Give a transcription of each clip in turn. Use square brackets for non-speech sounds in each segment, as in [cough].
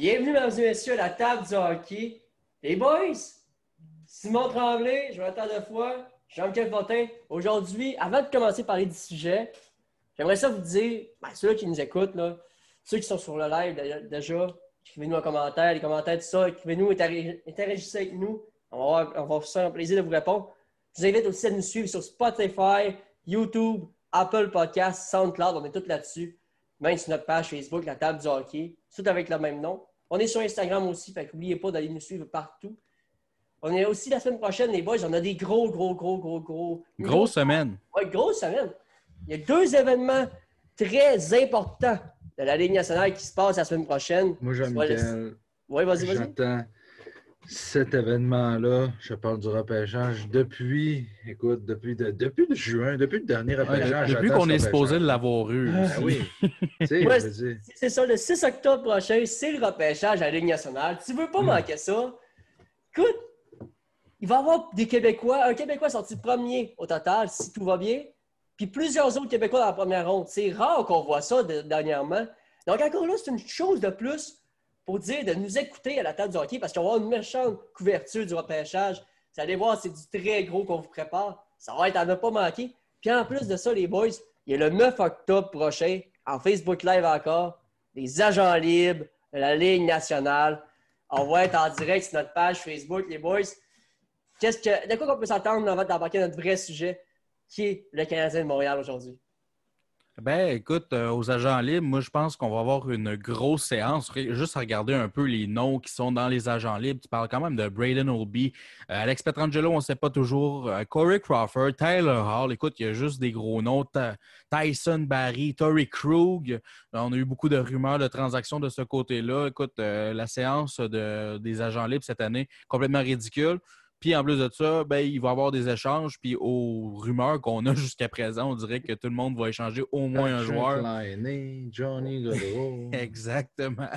Bienvenue, mesdames et messieurs, à la table du hockey. Les boys, Simon Tremblay, Jonathan Defoy, Jean-Michel Fortin. Aujourd'hui, avant de commencer à parler du sujet, j'aimerais ça vous dire, ben, ceux qui nous écoutent, là, ceux qui sont sur le live déjà, écrivez-nous en commentaire, les commentaires, tout ça, écrivez-nous, interagissez avec nous. On va, on va faire un plaisir de vous répondre. Je vous invite aussi à nous suivre sur Spotify, YouTube, Apple Podcasts, SoundCloud, on est tous là-dessus. Même sur notre page Facebook, la table du hockey, tout avec le même nom. On est sur Instagram aussi, fait n'oubliez pas d'aller nous suivre partout. On est aussi la semaine prochaine, les boys, on a des gros, gros, gros, gros, gros. Grosse semaine. Oui, grosse semaine. Il y a deux événements très importants de la Ligue nationale qui se passent la semaine prochaine. Moi, Jean-Michel. Oui, vas-y, vas-y. Cet événement-là, je parle du repêchage depuis, écoute, depuis, depuis le juin, depuis le dernier repêchage. depuis qu'on est supposé l'avoir eu. Ah, oui. [laughs] c'est ça, le 6 octobre prochain, c'est le repêchage à la Ligue nationale. Tu veux pas hmm. manquer ça? Écoute, il va y avoir des Québécois, un Québécois sorti premier au total, si tout va bien, puis plusieurs autres Québécois dans la première ronde. C'est rare qu'on voit ça dernièrement. Donc, encore là, c'est une chose de plus pour dire de nous écouter à la table du hockey parce qu'on va avoir une méchante couverture du repêchage. Vous allez voir, c'est du très gros qu'on vous prépare. Ça va être à ne pas manquer. Puis en plus de ça, les boys, il y a le 9 octobre prochain, en Facebook Live encore, les agents libres la Ligue nationale. On va être en direct sur notre page Facebook, les boys. Qu'est-ce que, de quoi on peut s'attendre avant d'embarquer notre vrai sujet, qui est le Canadien de Montréal aujourd'hui? Ben, écoute, euh, aux agents libres, moi, je pense qu'on va avoir une grosse séance. Juste à regarder un peu les noms qui sont dans les agents libres. Tu parles quand même de Braden Olby, euh, Alex Petrangelo, on ne sait pas toujours. Euh, Corey Crawford, Tyler Hall. Écoute, il y a juste des gros noms. Tyson Barry, Tory Krug. On a eu beaucoup de rumeurs de transactions de ce côté-là. Écoute, la séance des agents libres cette année, complètement ridicule. Puis en plus de ça, ben, il va y avoir des échanges. Puis aux rumeurs qu'on a [laughs] jusqu'à présent, on dirait que tout le monde va échanger au moins un joueur. Johnny [laughs] Exactement.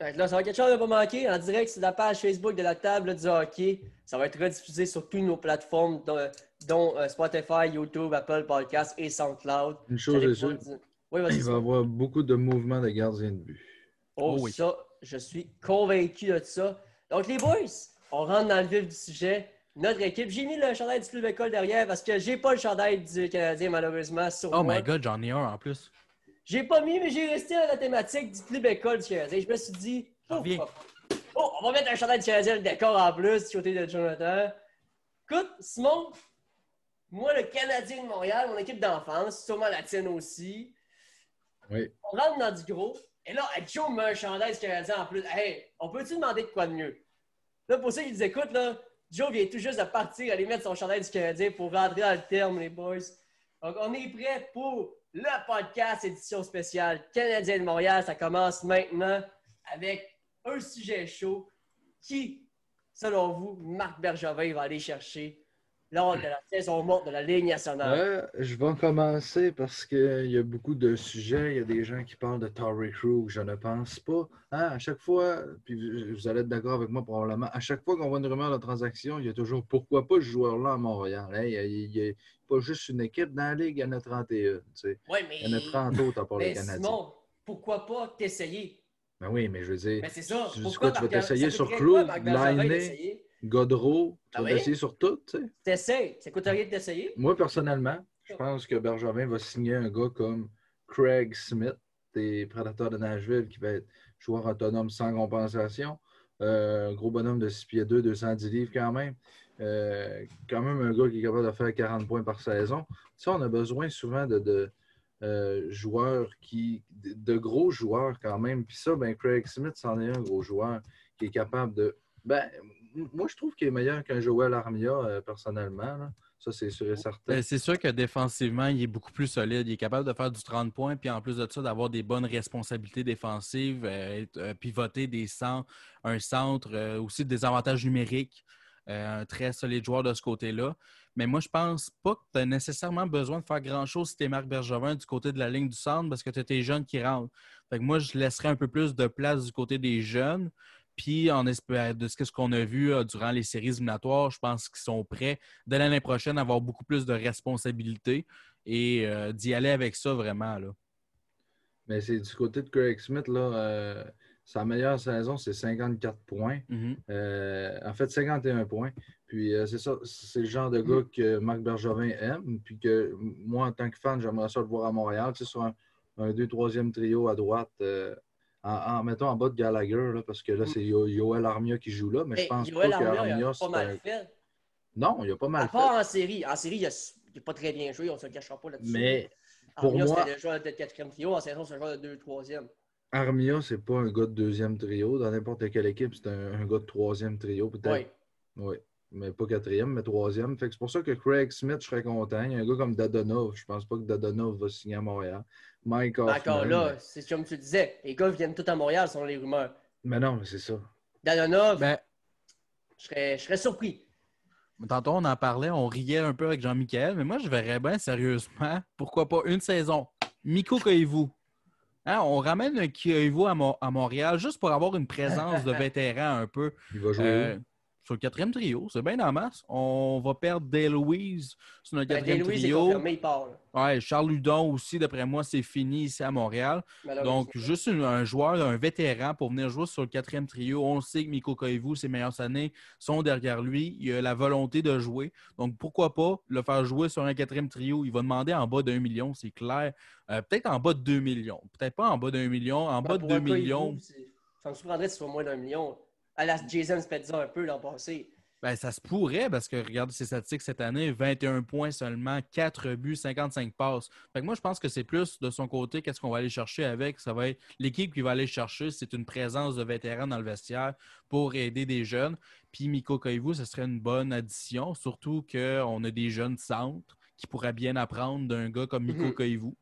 là, ça va être quelque chose de pas manquer. En direct sur la page Facebook de la table du hockey. Ça va être rediffusé sur toutes nos plateformes, dont, euh, Spotify, YouTube, Apple Podcasts et SoundCloud. Une chose est sûre, il va y avoir beaucoup de mouvements de gardiens de but. Oh, oh oui. ça, je suis convaincu de ça. Donc, les boys, on rentre dans le vif du sujet. Notre équipe, j'ai mis le chandail du club école derrière parce que j'ai pas le chandail du Canadien, malheureusement, sur oh moi. my God, j'en ai un en plus. J'ai pas mis, mais j'ai resté à la thématique du club école du Canadien. Je me suis dit, oh, oh, on va mettre un chandail du Canadien le décor en plus du côté de Jonathan. Écoute, Simon, moi, le Canadien de Montréal, mon équipe d'enfance, sûrement la tienne aussi. Oui. On rentre dans du gros. Et là, Joe met un chandail du Canadien en plus. Hey, on peut-tu demander de quoi de mieux? Là, pour ceux qui nous écoutent, là, Joe vient tout juste de partir, aller mettre son chandail du Canadien pour rentrer dans le terme, les boys. Donc, on est prêt pour le podcast édition spéciale Canadien de Montréal. Ça commence maintenant avec un sujet chaud qui, selon vous, Marc Bergevin va aller chercher lors de la saison morte de la Ligue nationale? je vais commencer parce qu'il y a beaucoup de sujets. Il y a des gens qui parlent de Tory Crew. Je ne pense pas. Hein, à chaque fois, puis vous allez être d'accord avec moi probablement, à chaque fois qu'on voit une rumeur de transaction, il y a toujours pourquoi pas ce joueur-là à Montréal. Hein? Il n'y a, pas juste une équipe dans la Ligue, il y en a 31. mais... Il y en a 30 autres à part les Canadiens. Simon, pourquoi pas t'essayer? Ben oui, mais je veux dire. Mais c'est ça. Tu, pourquoi, tu vas t'essayer sur Crew, Liney, Godreau, tu vas essayer sur tout, tu sais? T'essayes? Ça coûte rien de t'essayer. Moi, personnellement, je pense que Bergevin va signer un gars comme Craig Smith, des Prédateurs de Nashville, qui va être joueur autonome sans compensation. Euh, un gros bonhomme de 6 pieds 2, 210 livres quand même. Euh, quand même un gars qui est capable de faire 40 points par saison. Ça, on a besoin souvent de, euh, joueurs qui. de gros joueurs quand même. Puis ça, ben, Craig Smith, c'en est un gros joueur qui est capable de. Ben, moi, je trouve qu'il est meilleur qu'un Joel Armia, euh, personnellement. Ça, c'est sûr et certain. Ben, c'est sûr que défensivement, il est beaucoup plus solide. Il est capable de faire du 30 points, puis en plus de ça, d'avoir des bonnes responsabilités défensives, euh, euh, pivoter des centres, un centre, aussi des avantages numériques. un très solide joueur de ce côté-là. Mais moi, je pense pas que tu as nécessairement besoin de faire grand-chose si tu es Marc Bergevin du côté de la ligne du centre parce que tu as tes jeunes qui rentrent. Fait moi, je laisserais un peu plus de place du côté des jeunes. Puis, en espère, de ce qu'on a vu euh, durant les séries éliminatoires, je pense qu'ils sont prêts dès l'année prochaine à avoir beaucoup plus de responsabilités et euh, d'y aller avec ça vraiment. Là. Mais c'est du côté de Craig Smith, là. Euh, sa meilleure saison, c'est 54 points. Mhm. Euh, en fait, 51 points. Puis euh, c'est ça, c'est le genre de gars que Marc Bergevin aime. Puis que moi, en tant que fan, j'aimerais ça le voir à Montréal. Tu sais, sur un, un 2-3e trio à droite, euh, en, en- mettons en bas de Gallagher, là, parce que là, c'est Yo- Yoel Armia qui joue là. Mais je Hey, pense Yoel pas que Armia, pas mal fait. Non, il a pas À mal fait. part en série. En série, il n'a pas très bien joué, on ne se le cachera pas là-dessus. Mais pour Armia, moi- c'était le joueur de quatrième trio. En saison, c'est un joueur de 2-3e. Armia, c'est pas un gars de deuxième trio. Dans n'importe quelle équipe, c'est un, un gars de troisième trio, peut-être. Oui. Oui. Mais pas quatrième, mais troisième. Fait que c'est pour ça que Craig Smith, je serais content. Il y a un gars comme Dadonov. Je pense pas que Dadonov va signer à Montréal. Mike Hoffman. Encore là, c'est comme tu disais. Les gars viennent tous à Montréal, selon les rumeurs. Mais non, mais c'est ça. Dadonov, Ben, je, serais, je serais surpris. tantôt, on en parlait, on riait un peu avec Jean-Michel, mais moi, je verrais bien sérieusement, pourquoi pas une saison. Miko Koivu. Hein, on ramène un Koivu à, Mo- à Montréal juste pour avoir une présence de [laughs] vétéran un peu. Il va jouer Euh, sur le quatrième trio, c'est bien en masse. On va perdre Dale Louise sur notre Ben, quatrième est trio. confirmé, il part. Ouais, Charles Ludon aussi, d'après moi, c'est fini ici à Montréal. Donc, juste une- un joueur, un vétéran pour venir jouer sur le quatrième trio. On sait que Miko Koivu, ses meilleures années sont derrière lui. Il a la volonté de jouer. Donc, pourquoi pas le faire jouer sur un quatrième trio? Il va demander en bas d'un million, c'est clair. Euh, Peut-être en bas de 2 millions. Peut-être pas en bas d'un million. En Ben, bas de pour 2 un Koivu, millions, c'est- Ça me surprendrait que ce soit moins d'un million. À la Jason Spezza un peu l'an passé. ben, ça se pourrait parce que regarde ses statistiques cette année 21 points seulement, 4 buts, 55 passes. Fait que moi, je pense que c'est plus de son côté qu'est-ce qu'on va aller chercher avec. Ça va être l'équipe qui va aller chercher, c'est une présence de vétérans dans le vestiaire pour aider des jeunes. Puis Miko Koivu, ce serait une bonne addition, surtout qu'on a des jeunes centres qui pourraient bien apprendre d'un gars comme Miko Mhm. Koivu.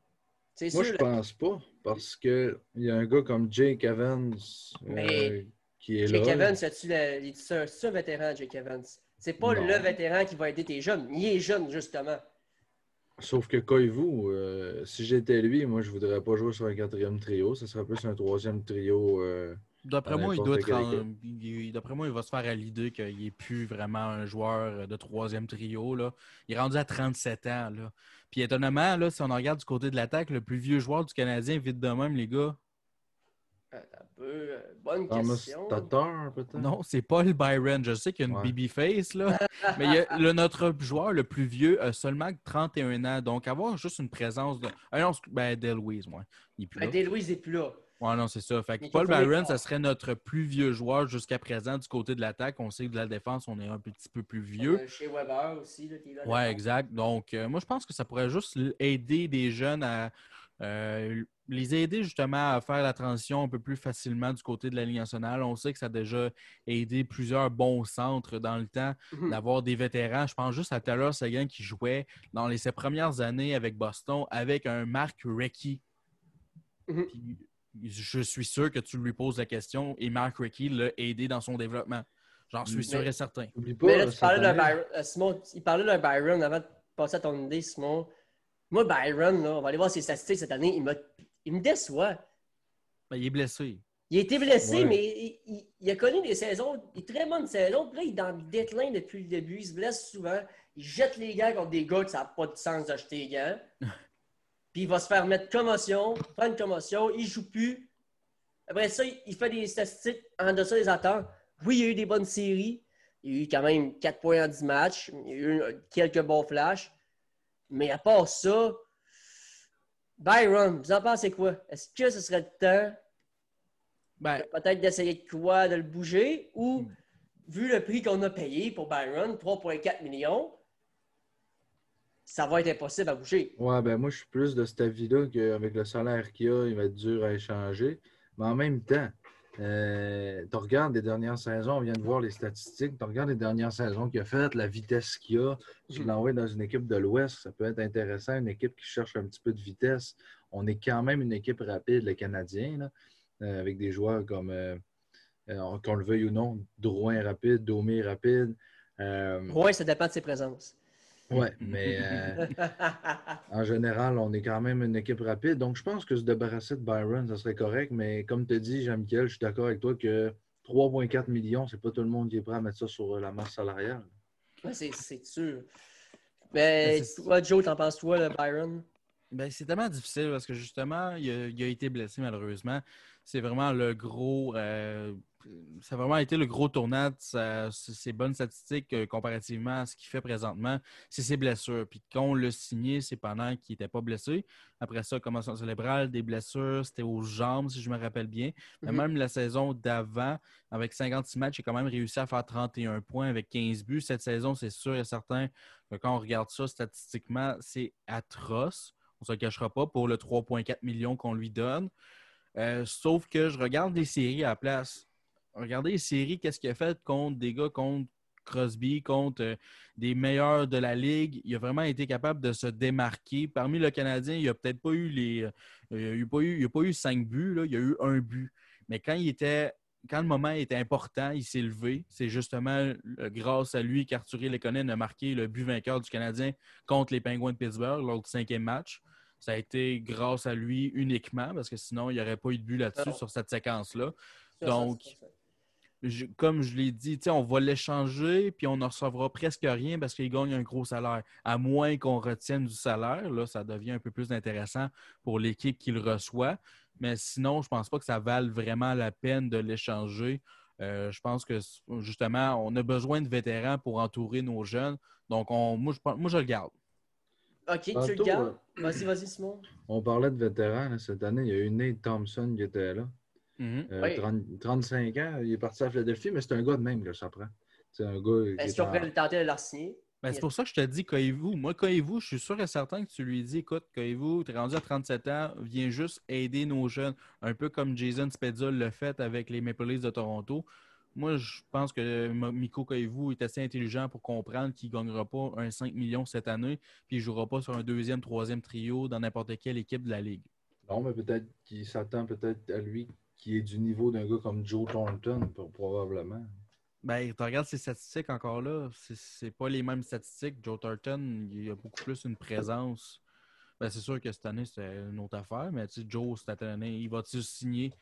Moi, sûr. je pense pas. Parce qu'il y a un gars comme Jake Evans euh, Mais qui est Jake là. Evans, c'est-tu un, c'est un vétéran, Jake Evans? C'est pas Non. le vétéran qui va aider tes jeunes. Il est jeune, justement. Sauf que Koivu, euh, si j'étais lui, moi, je voudrais pas jouer sur un quatrième trio. Ce serait plus un troisième trio. euh, D'après moi, il doit être D'après moi, il va se faire à l'idée qu'il n'est plus vraiment un joueur de troisième trio. Là. Il est rendu à 37 ans. Là. Puis étonnamment, là, si on regarde du côté de l'attaque, le plus vieux joueur du Canadien, vite de même, les gars. Attends un peu. euh, bonne Thomas question. Tatar, peut-être? Non, c'est Paul Byron. Je sais qu'il y a une Ouais. baby-face, là. [laughs] mais il y a- le, notre joueur le plus vieux a seulement 31 ans. Donc, avoir juste une présence de. Ah non, ben, Dale Louise, ouais. Il est plus Ben, là. Day Louise n'est plus là. Ouais, non, c'est ça. Fait que Paul Byron, ça serait notre plus vieux joueur jusqu'à présent du côté de l'attaque. On sait que de la défense, on est un petit peu plus vieux. Euh, Chez Weber aussi, là, qui est là. Ouais, exact. Donc, euh, moi, je pense que ça pourrait juste aider des jeunes à euh, les aider justement à faire la transition un peu plus facilement du côté de la Ligue nationale. On sait que ça a déjà aidé plusieurs bons centres dans le temps Mhm. d'avoir des vétérans. Je pense juste à Taylor Seguin qui jouait dans les, ses premières années avec Boston avec un Mark Recchi. Mhm. Puis, je suis sûr que tu lui poses la question et Mark Recchi l'a aidé dans son développement. J'en suis Mais- sûr et certain. Pas, Mais là, tu parlais d'un Byron. euh, Simon, il parlait d'un Byron avant de passer à ton idée, Simon. Moi, Byron, là, on va aller voir ses statistiques cette année. Il, me déçoit. Ben, il est blessé. Il a été blessé, Ouais. mais il, il- il a connu des saisons, des très bonnes saisons. Puis là, il est dans le déclin depuis le début. Il se blesse souvent. Il jette les gants contre des gars que ça n'a pas de sens d'acheter les gants. [laughs] Puis il va se faire mettre commotion, prendre une commotion. Il joue plus. Après ça, il fait des statistiques en deçà des attentes. Oui, il y a eu des bonnes séries. Il y a eu quand même 4 points en 10 matchs. Il y a eu quelques bons flashs. Mais à part ça, Byron, vous en pensez quoi? Est-ce que ce serait le temps Ben, peut-être d'essayer de quoi, de le bouger, ou Hmm. vu le prix qu'on a payé pour Byron, 3,4 millions, ça va être impossible à bouger. Ouais, ben moi, je suis plus de cet avis-là qu'avec le salaire qu'il a, il va être dur à échanger. Mais en même temps, euh, tu regardes les dernières saisons, on vient de voir les statistiques, tu regardes les dernières saisons qu'il a faites, la vitesse qu'il a, tu Mhm. l'envoies dans une équipe de l'Ouest, ça peut être intéressant, une équipe qui cherche un petit peu de vitesse. On est quand même une équipe rapide, les Canadiens, là, euh, avec des joueurs comme, euh, qu'on le veuille ou non, Drouin rapide, Domi est rapide. Ouais, ça dépend de ses présences. Ouais, [laughs] mais euh, en général, on est quand même une équipe rapide. Donc, je pense que se débarrasser de Byron, ça serait correct. Mais comme tu dis, Jean-Michel, je suis d'accord avec toi que 3,4 millions, c'est pas tout le monde qui est prêt à mettre ça sur euh, la masse salariale. Ouais, c'est c'est sûr. Mais Ben, c'est- toi, Joe, t'en penses toi, le Byron? Ben, c'est tellement difficile parce que justement, il a, il a été blessé malheureusement. c'est vraiment le gros. Euh, ça a vraiment été le gros tournant de ses bonnes statistiques euh, comparativement à ce qu'il fait présentement, c'est ses blessures. Puis quand on l'a signé, c'est pendant qu'il n'était pas blessé. Après ça, commotion cérébrale, des blessures, c'était aux jambes, si je me rappelle bien. Mais mhm. même la saison d'avant, avec 56 matchs, il a quand même réussi à faire 31 points avec 15 buts. Cette saison, c'est sûr et certain que quand on regarde ça statistiquement, c'est atroce. On ne se le cachera pas pour le 3,4 millions qu'on lui donne. Euh, sauf que je regarde les séries à la place. Regardez les séries, qu'est-ce qu'il a fait contre des gars contre Crosby, contre euh, des meilleurs de la ligue. Il a vraiment été capable de se démarquer. Parmi le Canadien, il n'a peut-être pas eu les. Euh, il n'a pas, eu, pas eu cinq buts, là, il a eu un but. Mais quand il était. Quand le moment était important, il s'est levé. C'est justement grâce à lui qu'Arthur Lekonen a marqué le but vainqueur du Canadien contre les Penguins de Pittsburgh lors du cinquième match. Ça a été grâce à lui uniquement, parce que sinon, il n'y aurait pas eu de but là-dessus sur cette séquence-là. Donc, comme je l'ai dit, on va l'échanger, puis on ne recevra presque rien parce qu'il gagne un gros salaire. À moins qu'on retienne du salaire, là, ça devient un peu plus intéressant pour l'équipe qui le reçoit. Mais sinon, je ne pense pas que ça vale vraiment la peine de l'échanger. Euh, je pense que justement, on a besoin de vétérans pour entourer nos jeunes. Donc, on, moi, je le garde. OK, tu le gardes? Euh, vas-y, vas-y, Simon. On parlait de vétérans. cette année, il y a eu Nate Thompson qui était là. 35 mm-hmm. euh, ans, il est parti à Philadelphie, mais c'est un gars de même, là, ça prend. C'est un gars. Est-ce qu'on pourrait tenter de l'arsigner? Ben, c'est pour ça que je te dis, Koivu. Moi, Koivu, je suis sûr et certain que tu lui dis écoute, Koivu, tu es rendu à 37 ans, viens juste aider nos jeunes, un peu comme Jason Spezza l'a fait avec les Maple Leafs de Toronto. Moi, je pense que Miko Koivu est assez intelligent pour comprendre qu'il ne gagnera pas un 5 millions cette année, puis il ne jouera pas sur un deuxième, troisième trio dans n'importe quelle équipe de la Ligue. Non, mais peut-être qu'il s'attend peut-être à lui qui est du niveau d'un gars comme Joe Thornton, probablement. Ben, tu regardes ses statistiques encore là, c'est pas les mêmes statistiques. Joe Thornton, il a beaucoup plus une présence. Ben, c'est sûr que cette année, c'est une autre affaire, mais Joe, cette année, il va-tu signer?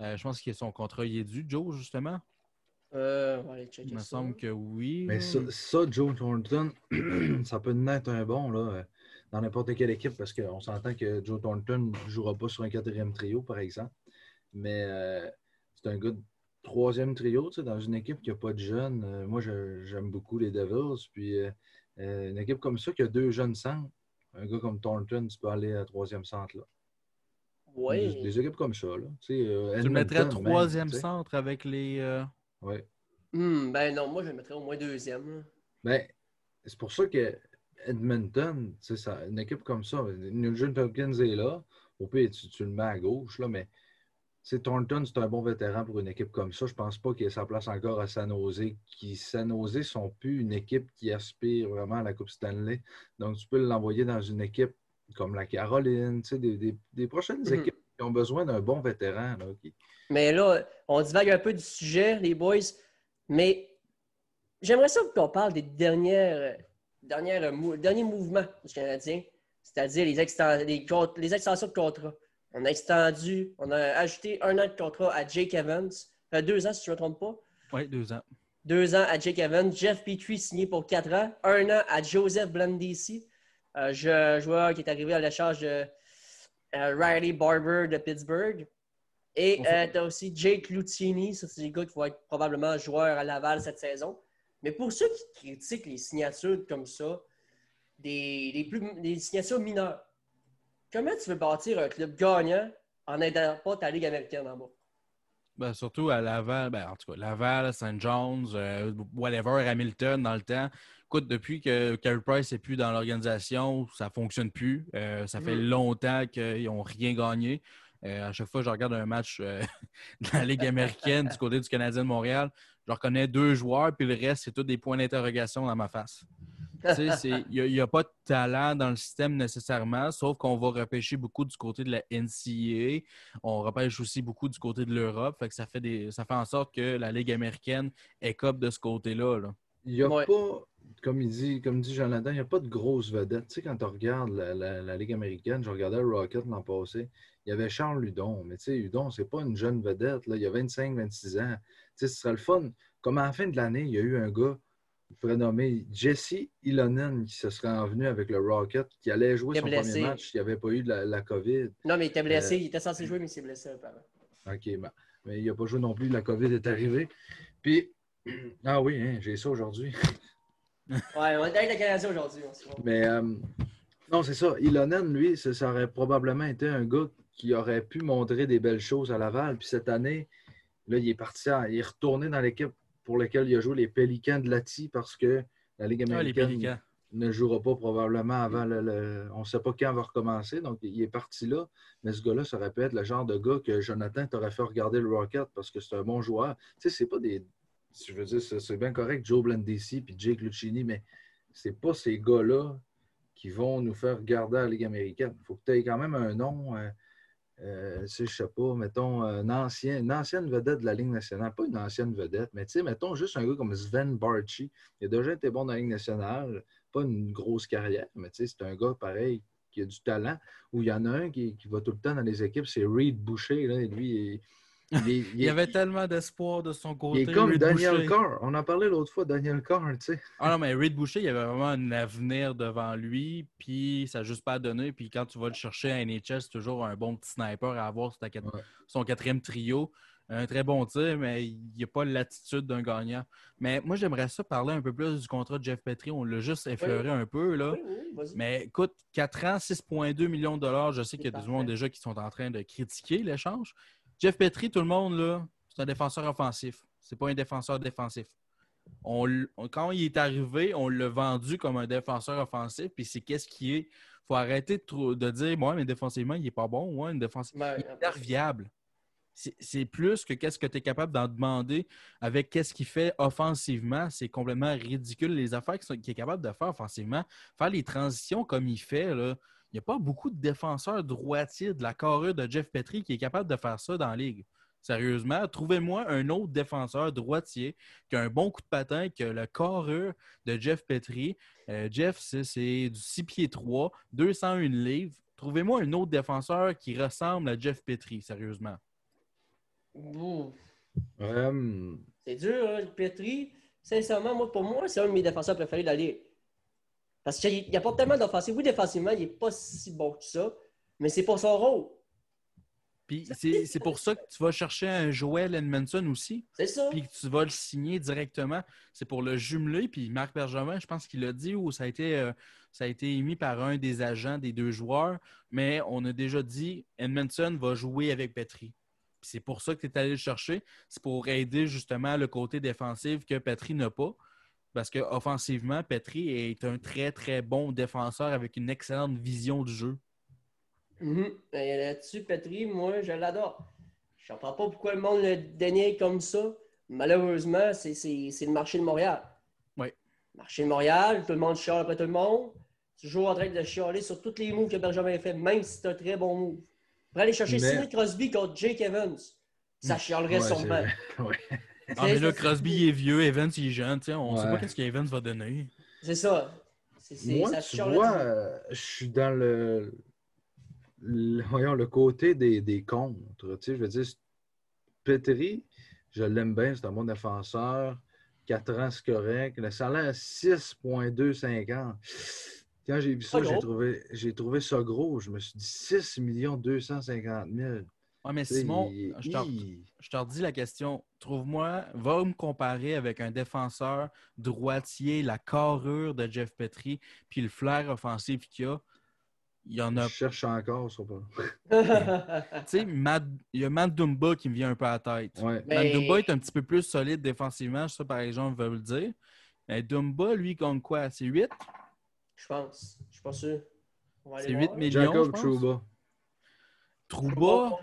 Euh, je pense que son contrat est dû, Joe, justement. Euh, on va aller checker Il me semble que oui. Mais ça, Joe Thornton, [clears throat] ça peut naître un bon là, dans n'importe quelle équipe parce qu'on s'entend que Joe Thornton ne jouera pas sur un quatrième trio, par exemple. Mais euh, c'est un gars de troisième trio, dans une équipe qui n'a pas de jeunes. Euh, moi, j'aime beaucoup les Devils. Puis euh, une équipe comme ça qui a deux jeunes centres, un gars comme Thornton, tu peux aller à troisième centre là. Oui. Des, équipes comme ça. Là. tu le mettrais troisième centre avec les. Oui. Hmm, ben non, moi je le mettrais au moins deuxième. Ben, c'est pour ça que Edmonton, ça, une équipe comme ça, Nugent Hopkins est là. Au pire, tu, tu, le mets à gauche, là, mais Thornton, c'est un bon vétéran pour une équipe comme ça. Je ne pense pas qu'il ait sa place encore à San Jose. Qui, San Jose ne sont plus une équipe qui aspire vraiment à la Coupe Stanley. Donc, tu peux l'envoyer dans une équipe comme la Caroline, des, prochaines mhm. équipes qui ont besoin d'un bon vétéran. Mais là, on divague un peu du sujet, les boys. Mais j'aimerais ça qu'on parle des dernières, dernières, derniers mouvements du Canadien, c'est-à-dire les, les extensions de contrat. On a extendu, on a ajouté un an de contrat à Jake Evans. Ça deux ans, si je ne me trompe pas. Oui, deux ans. Deux ans à Jake Evans. Jeff Petrie signé pour quatre ans. Un an à Joseph Blandisi, euh, joueur qui est arrivé à la charge de euh, Riley Barber de Pittsburgh. Et euh, tu as aussi Jake Lutini. Ça, c'est des gars qui vont être probablement joueurs à Laval cette saison. Mais pour ceux qui critiquent les signatures comme ça, des, plus, des signatures mineures, Comment tu veux bâtir un club gagnant en n'aidant pas ta Ligue américaine en bas? Ben, surtout à Laval, ben, en tout cas, Laval, St. John's, euh, whatever, Hamilton dans le temps. Écoute, depuis que Carey Price n'est plus dans l'organisation, ça ne fonctionne plus. Euh, ça fait mm. longtemps qu'ils n'ont rien gagné. Euh, à chaque fois que je regarde un match [laughs] dans la Ligue américaine du côté du Canadien de Montréal, je reconnais deux joueurs, puis le reste, c'est tous des points d'interrogation dans ma face. Il n'y a, pas de talent dans le système nécessairement, sauf qu'on va repêcher beaucoup du côté de la NCAA. On repêche aussi beaucoup du côté de l'Europe. Fait que ça fait des, ça fait en sorte que la Ligue américaine écope de ce côté-là. Il n'y a pas, comme il dit, comme dit Jonathan, il n'y a pas de grosses vedettes. Tu sais, quand tu regardes la, Ligue américaine, je regardais Rocket l'an passé, il y avait Charles Ludon. Mais tu sais, Ludon, c'est pas une jeune vedette. Là. Il a 25-26 ans. Tu sais, ce serait le fun. Comme à la fin de l'année, il y a eu un gars il faudrait nommer Jesse Ilonen qui se serait envenu avec le Rocket, qui allait jouer son premier match s'il n'y avait pas eu de la, COVID. Non, mais il était blessé. Euh, il était censé jouer, mais il s'est blessé apparemment. OK, ben, mais il n'a pas joué non plus. La COVID est arrivée. Puis, [clears throat] ah oui, hein, j'ai ça aujourd'hui. [laughs] ouais, on est avec la Canadien aujourd'hui. Mais euh, non, c'est ça. Ilonen, lui, ça, ça, aurait probablement été un gars qui aurait pu montrer des belles choses à Laval. Puis cette année, là, il est parti, il est retourné dans l'équipe pour laquelle il a joué les Pélicans de Lati parce que la Ligue ah, américaine ne jouera pas probablement avant le. on ne sait pas quand va recommencer. Donc, il est parti là. Mais ce gars-là, ça aurait pu être le genre de gars que Jonathan t'aurait fait regarder le Rocket parce que c'est un bon joueur. Tu sais, c'est pas des. Je veux dire, c'est bien correct, Joe Blandisi puis Jake Lucchini, mais c'est pas ces gars-là qui vont nous faire regarder la Ligue américaine. Il faut que tu aies quand même un nom. Euh, euh, je ne sais pas, mettons, un ancien, une ancienne vedette de la Ligue nationale, pas une ancienne vedette, mais tu sais, mettons juste un gars comme Sven Barchi. Il a déjà été bon dans la Ligue nationale, pas une grosse carrière, mais tu sais, c'est un gars pareil qui a du talent. Ou il y en a un qui, va tout le temps dans les équipes, c'est Reed Boucher. Là, lui, il, y avait tellement d'espoir de son côté. Il est comme Daniel Carr. On en parlait l'autre fois, Daniel Carr, tu sais. Ah non, mais Reed Boucher, il avait vraiment un avenir devant lui, puis ça n'a juste pas donné. Puis quand tu vas le chercher à NHL, c'est toujours un bon petit sniper à avoir sur son quatrième trio. Un très bon tir, mais il n'y a pas l'attitude d'un gagnant. Mais moi, j'aimerais ça parler un peu plus du contrat de Jeff Petrie. On l'a juste effleuré un peu, là. mais écoute, 4 ans, 6,2 millions de dollars. Je sais qu'il y a des gens déjà qui sont en train de critiquer l'échange. Jeff Petrie, tout le monde, là, c'est un défenseur offensif. C'est pas un défenseur défensif. quand il est arrivé, on l'a vendu comme un défenseur offensif, puis c'est qu'est-ce qui est. Il faut arrêter de, dire, moi, mais défensivement, il n'est pas bon. Ouais, une défense... Ben, il est viable. C'est plus que qu'est-ce que tu es capable d'en demander avec qu'est-ce qu'il fait offensivement. C'est complètement ridicule. Les affaires qu'il est capable de faire offensivement, faire les transitions comme il fait, là, n'y a pas beaucoup de défenseurs droitiers de la carrure de Jeff Petrie qui est capable de faire ça dans la ligue. Sérieusement, trouvez-moi un autre défenseur droitier qui a un bon coup de patin que le carrure de Jeff Petrie. Euh, Jeff, c'est du 6 pieds 3, 201 livres. Trouvez-moi un autre défenseur qui ressemble à Jeff Petrie, sérieusement. Euh, c'est dur, hein, Petrie. Sincèrement, moi, pour moi, c'est un de mes défenseurs préférés de la ligue. Parce qu'il n'y a pas tellement d'offensive. Oui, défensivement, il n'est pas si bon que ça, mais c'est pour son rôle. Puis c'est pour ça que tu vas chercher un Joel Edmondson aussi. C'est ça. Puis que tu vas le signer directement. C'est pour le jumeler. Puis Marc Bergevin, je pense qu'il l'a dit ou ça a, été, euh, ça a été émis par un des agents des deux joueurs. Mais on a déjà dit Edmondson va jouer avec Petri. C'est pour ça que tu es allé le chercher. C'est pour aider justement le côté défensif que Petri n'a pas. Parce qu'offensivement, Petri est un très, très bon défenseur avec une excellente vision du jeu. Mm Là-dessus, Petri, moi, je l'adore. Je ne comprends pas pourquoi le monde le dénie comme ça. Malheureusement, c'est le marché de Montréal. Oui. Marché de Montréal, tout le monde chiale après tout le monde. Toujours en train de chialer sur tous les moves que Benjamin fait, même si c'est un très bon move. Pour aller chercher Mais... Crosby contre Jake Evans, ça chialerait ouais, sûrement. [laughs] Ah, mais là, Crosby est vieux, Evans il est jeune, on ne sait pas ce qu'Evans va donner. C'est ça. Moi, ça tu vois, euh, je suis dans le, voyons, le côté des, des contre. Tu sais, je veux dire, Petri, je l'aime bien, c'est un bon défenseur. 4 ans, c'est correct. Le salaire, 6,250. Quand j'ai vu ça, j'ai trouvé, j'ai trouvé ça gros. Je me suis dit 6 250 000. Oui, mais Simon, je te, redis la question. Trouve-moi, va me comparer avec un défenseur droitier, la carrure de Jeff Petrie, puis le flair offensif qu'il a. Il y en a. Je cherche encore, ça pas. [laughs] tu sais, il y a Matt Dumba qui me vient un peu à la tête. Matt Dumba est un petit peu plus solide défensivement, ça par exemple veut le dire. Mais Dumba, lui, compte quoi? C'est 8? Je pense. Je suis pas sûr. C'est 8 millions. Jacob Trouba. Trouba?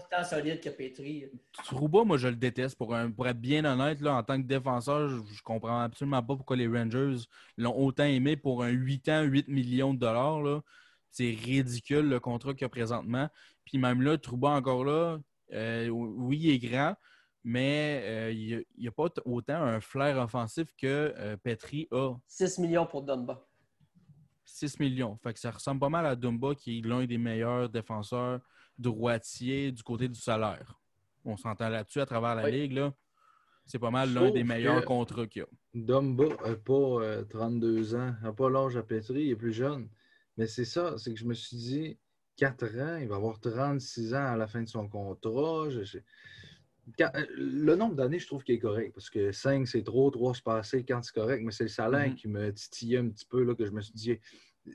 Trouba, moi, je le déteste. Pour, pour être bien honnête, là, en tant que défenseur, je, ne comprends absolument pas pourquoi les Rangers l'ont autant aimé pour un 8 ans, 8 millions de dollars. C'est ridicule le contrat qu'il y a présentement. Puis même là, Trouba, encore là, euh, oui, il est grand, mais euh, il n'y a, pas autant un flair offensif que euh, Petri a. 6 millions pour Dunba. 6 millions. Fait que ça ressemble pas mal à Dumba, qui est l'un des meilleurs défenseurs droitiers du côté du salaire. On s'entend là-dessus à travers la ligue. Là. C'est pas mal l'un des meilleurs contrats qu'il y a. Dumba n'a pas 32 euh, ans, n'a pas l'âge à Petri, il est plus jeune. Mais c'est ça, c'est que je me suis dit, 4 ans, il va avoir 36 ans à la fin de son contrat. le nombre d'années, je trouve qu'il est correct. Parce que 5, c'est trop, 3, c'est passé, 4, c'est correct. Mais c'est le salaire mm-hmm. qui me titillait un petit peu, là, que je me suis dit.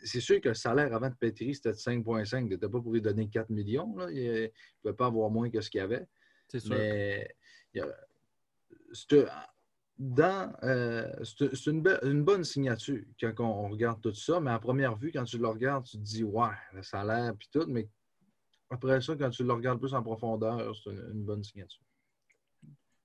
C'est sûr que le salaire avant de Petri, c'était de 5,5. Il n'était pas pour lui donner 4 millions. Là. Il ne pouvait pas avoir moins que ce qu'il y avait. C'est sûr. Mais dans, euh, c'est une, une, bonne signature quand on, regarde tout ça, mais à première vue, quand tu le regardes, tu te dis, ouais, le salaire, puis tout, mais après ça, quand tu le regardes plus en profondeur, c'est une, bonne signature.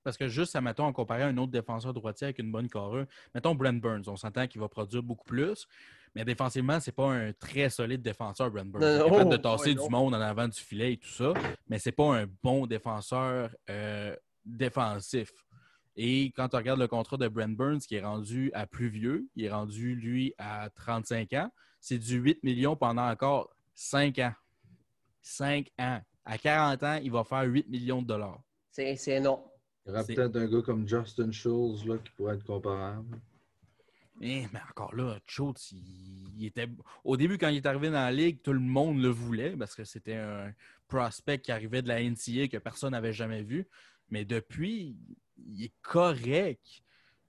Parce que juste, mettons, on comparait un autre défenseur droitier avec une bonne carrure, mettons Brent Burns, on s'entend qu'il va produire beaucoup plus, mais défensivement, c'est pas un très solide défenseur, Brent Burns. Il est capable de tasser du monde en avant du filet et tout ça, mais c'est pas un bon défenseur euh, défensif. Et quand tu regardes le contrat de Brent Burns, qui est rendu à plus vieux, il est rendu, lui, à 35 ans, c'est du 8 millions pendant encore 5 ans. 5 ans. À 40 ans, il va faire 8 millions de dollars. C'est énorme. Il y aura peut-être un gars comme Justin Schultz là, qui pourrait être comparable. Eh, mais encore là, Schultz, il, était. Au début, quand il est arrivé dans la ligue, tout le monde le voulait parce que c'était un prospect qui arrivait de la NCA que personne n'avait jamais vu. Mais depuis, il est correct,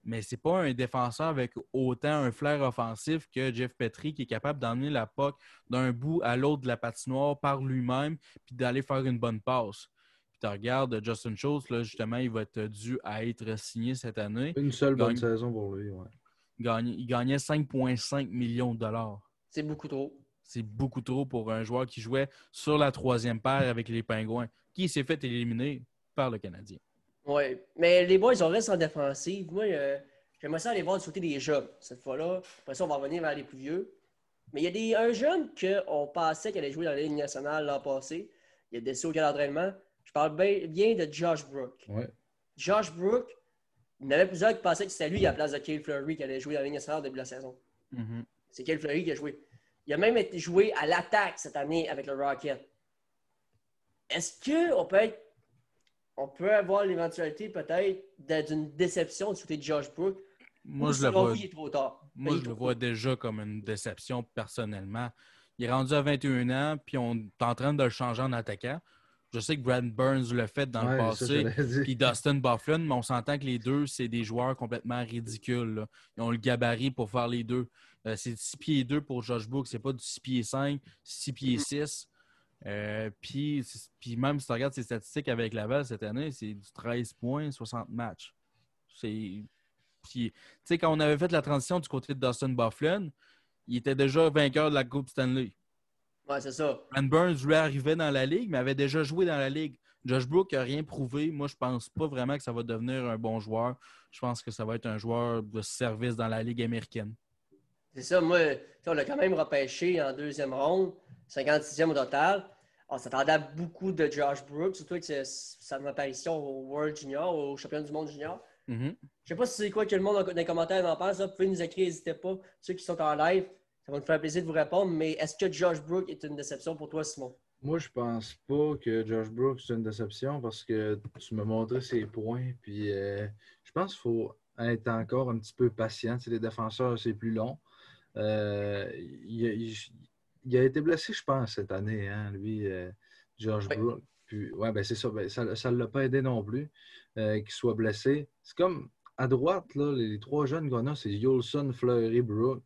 mais c'est pas un défenseur avec autant un flair offensif que Jeff Petrie qui est capable d'emmener la POC d'un bout à l'autre de la patinoire par lui-même puis d'aller faire une bonne passe. Puis tu regardes Justin Schultz, là, justement, il va être dû à être signé cette année. Une seule bonne saison pour lui, ouais. Il gagnait, 5,5 millions de dollars. C'est beaucoup trop. C'est beaucoup trop pour un joueur qui jouait sur la troisième paire avec les Pingouins, qui s'est fait éliminer par le Canadien. Oui, mais les boys, on reste en défensive. Moi, euh, j'aimerais ça aller voir du côté des jeunes cette fois-là. Après ça, on va revenir vers les plus vieux. Mais il y a des, un jeune qu'on pensait qu'il allait jouer dans la Ligue nationale l'an passé. Il a décidé au cas d'entraînement. Je parle bien, de Josh Brook. Ouais. Josh Brook, il y en avait plusieurs qui pensaient que c'était lui à la place de Kyle Fleury qui allait jouer dans la Ligue nationale début de la saison. Mm-hmm. C'est Kyle Fleury qui a joué. Il a même été joué à l'attaque cette année avec le Rocket. Est-ce qu'on peut être on peut avoir l'éventualité peut-être d'une déception du côté de Josh Brook. Moi, je le vois. Moi, je le vois déjà comme une déception personnellement. Il est rendu à 21 ans, puis on est en train de le changer en attaquant. Je sais que Brad Burns l'a fait dans le passé, puis Dustin Bufflin, mais on s'entend que les deux, c'est des joueurs complètement ridicules. Ils ont le gabarit pour faire les deux. Euh, c'est 6 pieds 2 pour Josh Brook, c'est pas du 6 pieds 5, 6 pieds 6. Euh, puis, même si tu regardes ses statistiques avec Laval cette année, c'est du 13 points, 60 matchs. C'est. Puis, tu sais, quand on avait fait la transition du côté de Dustin Bufflin, il était déjà vainqueur de la Coupe Stanley. Ouais, c'est ça. Burns, lui, arrivait dans la Ligue, mais avait déjà joué dans la Ligue. Josh Brook n'a rien prouvé. Moi, je pense pas vraiment que ça va devenir un bon joueur. Je pense que ça va être un joueur de service dans la Ligue américaine. C'est ça. Moi, on l'a quand même repêché en deuxième ronde. 56e au total. On s'attendait à beaucoup de Josh Brooks, surtout avec sa apparition au World Junior, au championnat du monde junior. Je -hmm. Je sais pas si c'est quoi que le monde dans les commentaires en pense. Vous pouvez nous écrire, n'hésitez pas. Ceux qui sont en live, ça va nous faire plaisir de vous répondre. Mais est-ce que Josh Brooks est une déception pour toi, Simon? Moi, je pense pas que Josh Brooks est une déception parce que tu m'as montré ses points. Puis euh, je pense qu'il faut être encore un petit peu patient. C'est les défenseurs, c'est plus long. Euh, il, il a été blessé, je pense, cette année, hein, lui, euh, George Brook. Puis, ouais, ben c'est ça. Ben, ça ne l'a pas aidé non plus euh, qu'il soit blessé. C'est comme à droite, là, les, trois jeunes qu'on a, c'est Yolson, Fleury, Brook.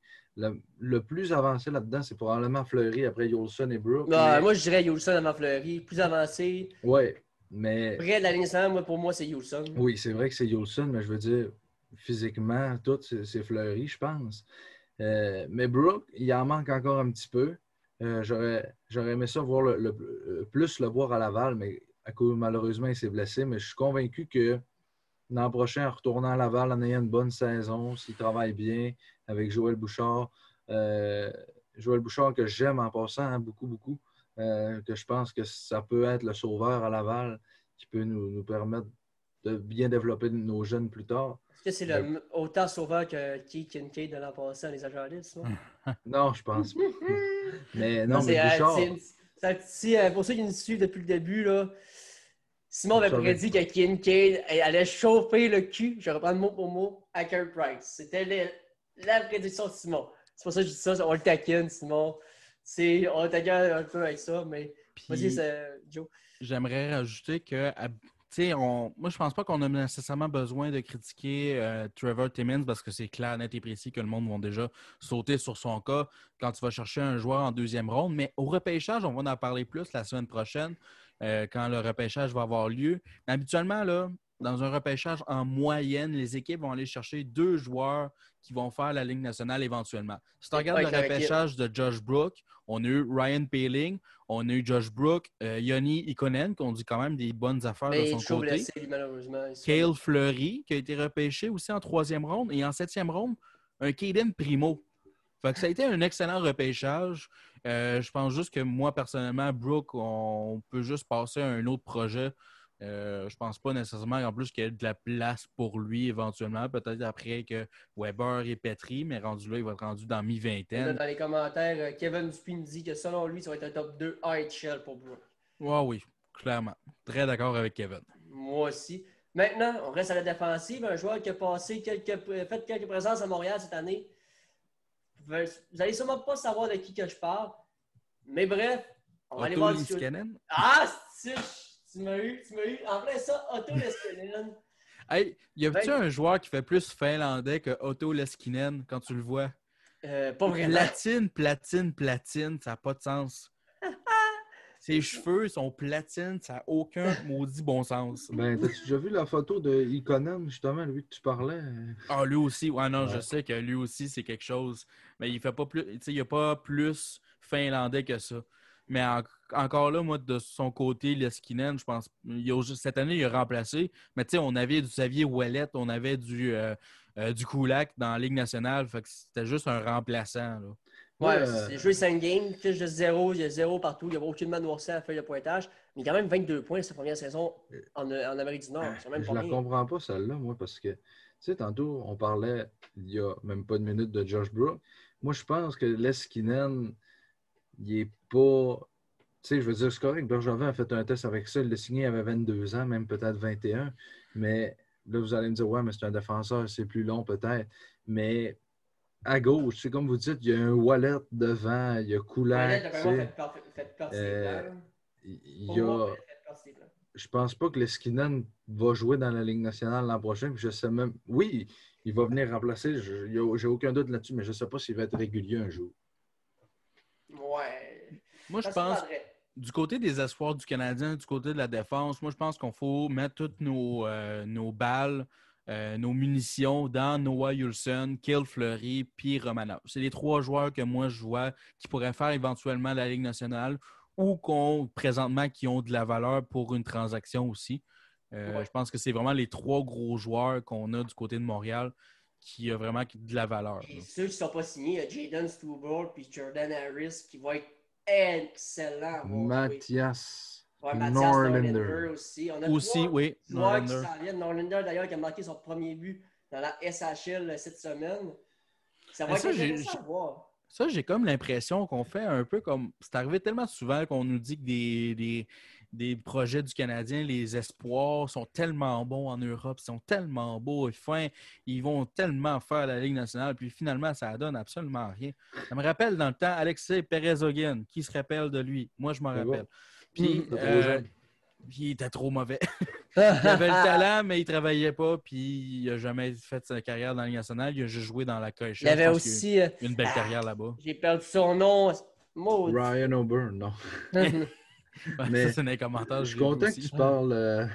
Le, plus avancé là-dedans, c'est probablement Fleury après Yolson et Brook. Moi, je dirais Yolson avant Fleury. Plus avancé. Oui, mais. Près de la ligne moi, pour moi, c'est Yolson. Oui, c'est vrai que c'est Yolson, mais je veux dire, physiquement, tout, c'est Fleury, je pense. Euh, mais Brook, il en manque encore un petit peu. Euh, j'aurais aimé ça voir le, euh, plus le voir à Laval, mais à cause, malheureusement, il s'est blessé. Mais je suis convaincu que l'an prochain, en retournant à Laval, en ayant une bonne saison, s'il travaille bien avec Joël Bouchard, euh, Joël Bouchard que j'aime en passant hein, beaucoup, beaucoup, que je pense que ça peut être le sauveur à Laval qui peut nous permettre de bien développer nos jeunes plus tard. Est-ce que c'est le autant sauveur que Keith Kincaid de l'an passé dans les agences? [laughs] non, je pense pas. [laughs] mais non, mais euh, Bouchard... Euh, pour ceux qui nous suivent depuis le début, là, Simon avait prédit que Kincaid allait chauffer le cul, je reprends le mot pour mot, à Kurt Price. C'était la prédiction de Simon. C'est pour ça que je dis ça, on le taquine, Simon. On le taquine un peu avec ça, mais vas-y, Joe. J'aimerais rajouter que on, moi, je pense pas qu'on a nécessairement besoin de critiquer euh, Trevor Timmins parce que c'est clair, net et précis que le monde va déjà sauter sur son cas quand tu vas chercher un joueur en deuxième ronde. Mais au repêchage, on va en parler plus la semaine prochaine euh, quand le repêchage va avoir lieu. habituellement, là, dans un repêchage en moyenne, les équipes vont aller chercher deux joueurs qui vont faire la Ligue nationale éventuellement. Si tu regardes le repêchage de Josh Brook, on a eu Ryan Paling, on a eu Josh Brook, euh, Yoni Ikonen, qui ont dit quand même des bonnes affaires de son côté. Kale Fleury, qui a été repêché aussi en troisième ronde. Et en septième ronde, un Caden Primo. Fait que ça a été un excellent repêchage. Euh, je pense juste que moi, personnellement, Brook, on peut juste passer à un autre projet euh, je pense pas nécessairement en plus qu'il y ait de la place pour lui éventuellement. Peut-être après que Weber est pétri, mais rendu là, il va être rendu dans mi-vingtaine. Dans les commentaires, euh, Kevin Dupin dit que selon lui, ça va être un top 2 HL pour Brooke. Ouais, oui, clairement. Très d'accord avec Kevin. Moi aussi. Maintenant, on reste à la défensive. Un joueur qui a passé quelques, fait quelques présences à Montréal cette année. Vous n'allez sûrement pas savoir de qui que je parle. Mais bref, on va aller voir. Ah, c'est tu m'as eu, tu m'as eu. En vrai, ça, Otto [laughs] Leskinen. Hey, y a-tu ben, un joueur qui fait plus finlandais que Otto Leskinen quand tu le vois? Euh, pas vraiment. Platine, platine, platine, ça n'a pas de sens. Ses cheveux sont platine, ça n'a aucun [laughs] maudit bon sens. Ben, t'as-tu déjà vu la photo de Ikonen, justement, lui que tu parlais? Ah, lui aussi. Ouais, non, je sais que lui aussi, c'est quelque chose. Mais il fait pas plus. Tu sais, il a pas plus finlandais que ça. Mais encore là, moi, de son côté, Leskinen, je pense, cette année, il a remplacé. Mais tu sais, on avait du Xavier Ouellet, on avait du, euh, euh, du Koulak dans la Ligue nationale. Fait que c'était juste un remplaçant. Là. Ouais, euh... c'est joué 5 games, fiche de 0, il y a 0 partout, il n'y a aucune noircée à la feuille de pointage. Mais il y a quand même 22 points sa première saison en, en Amérique du Nord. Même je ne la comprends pas, celle-là, moi, parce que, tu sais, tantôt, on parlait, il n'y a même pas de minute de Josh Brook. Moi, je pense que Leskinen il n'est pas. Tu sais, je veux dire, c'est correct. Bergevin a fait un test avec ça. Il l'a signé, il avait 22 ans, même peut-être 21. Mais là, vous allez me dire, ouais, mais c'est un défenseur, c'est plus long peut-être. Mais à gauche, c'est comme vous dites, il y a un wallet devant, il y a Coulac. Euh, il y a. Je pense pas que Leskinen va jouer dans la Ligue nationale l'an prochain. Je sais même. Oui, il va venir remplacer. J'ai aucun doute là-dessus, mais je ne sais pas s'il va être régulier un jour. Ouais. Moi, je pense, du côté des espoirs du Canadien, du côté de la défense, moi, je pense qu'il faut mettre toutes nos, euh, nos balles, euh, nos munitions dans Noah Yulson, Kill Fleury, puis Romanov. C'est les trois joueurs que moi, je vois qui pourraient faire éventuellement la Ligue nationale ou qu'on, présentement, qui ont de la valeur pour une transaction aussi. Euh, je pense que c'est vraiment les trois gros joueurs qu'on a du côté de Montréal qui a vraiment de la valeur. Et ceux qui ne sont pas signés, il y a Jaden Stubble puis Jordan Harris qui vont être excellents. Mathias. Ouais, Mathias Norlander aussi. On a aussi, oui. Norlander. Qui Norlander, d'ailleurs, qui a marqué son premier but dans la SHL cette semaine. Ça va être intéressant à voir. Ça, j'ai comme l'impression qu'on fait un peu comme. C'est arrivé tellement souvent qu'on nous dit que des, des, des projets du Canadien, les espoirs sont tellement bons en Europe, ils sont tellement beaux et fins, ils vont tellement faire la Ligue nationale, puis finalement, ça donne absolument rien. Ça me rappelle dans le temps Alexei perez qui se rappelle de lui? Moi, je m'en rappelle. Puis, euh, puis, il était trop mauvais. [laughs] [laughs] il avait le talent, mais il travaillait pas, puis il n'a jamais fait sa carrière dans la Ligue nationale. Il a juste joué dans la coche. Il avait aussi. Euh, une belle carrière là-bas. J'ai perdu son nom. Ryan O'Byrne, non. [laughs] mais c'est un commentaire. Je suis content que tu parles. Euh,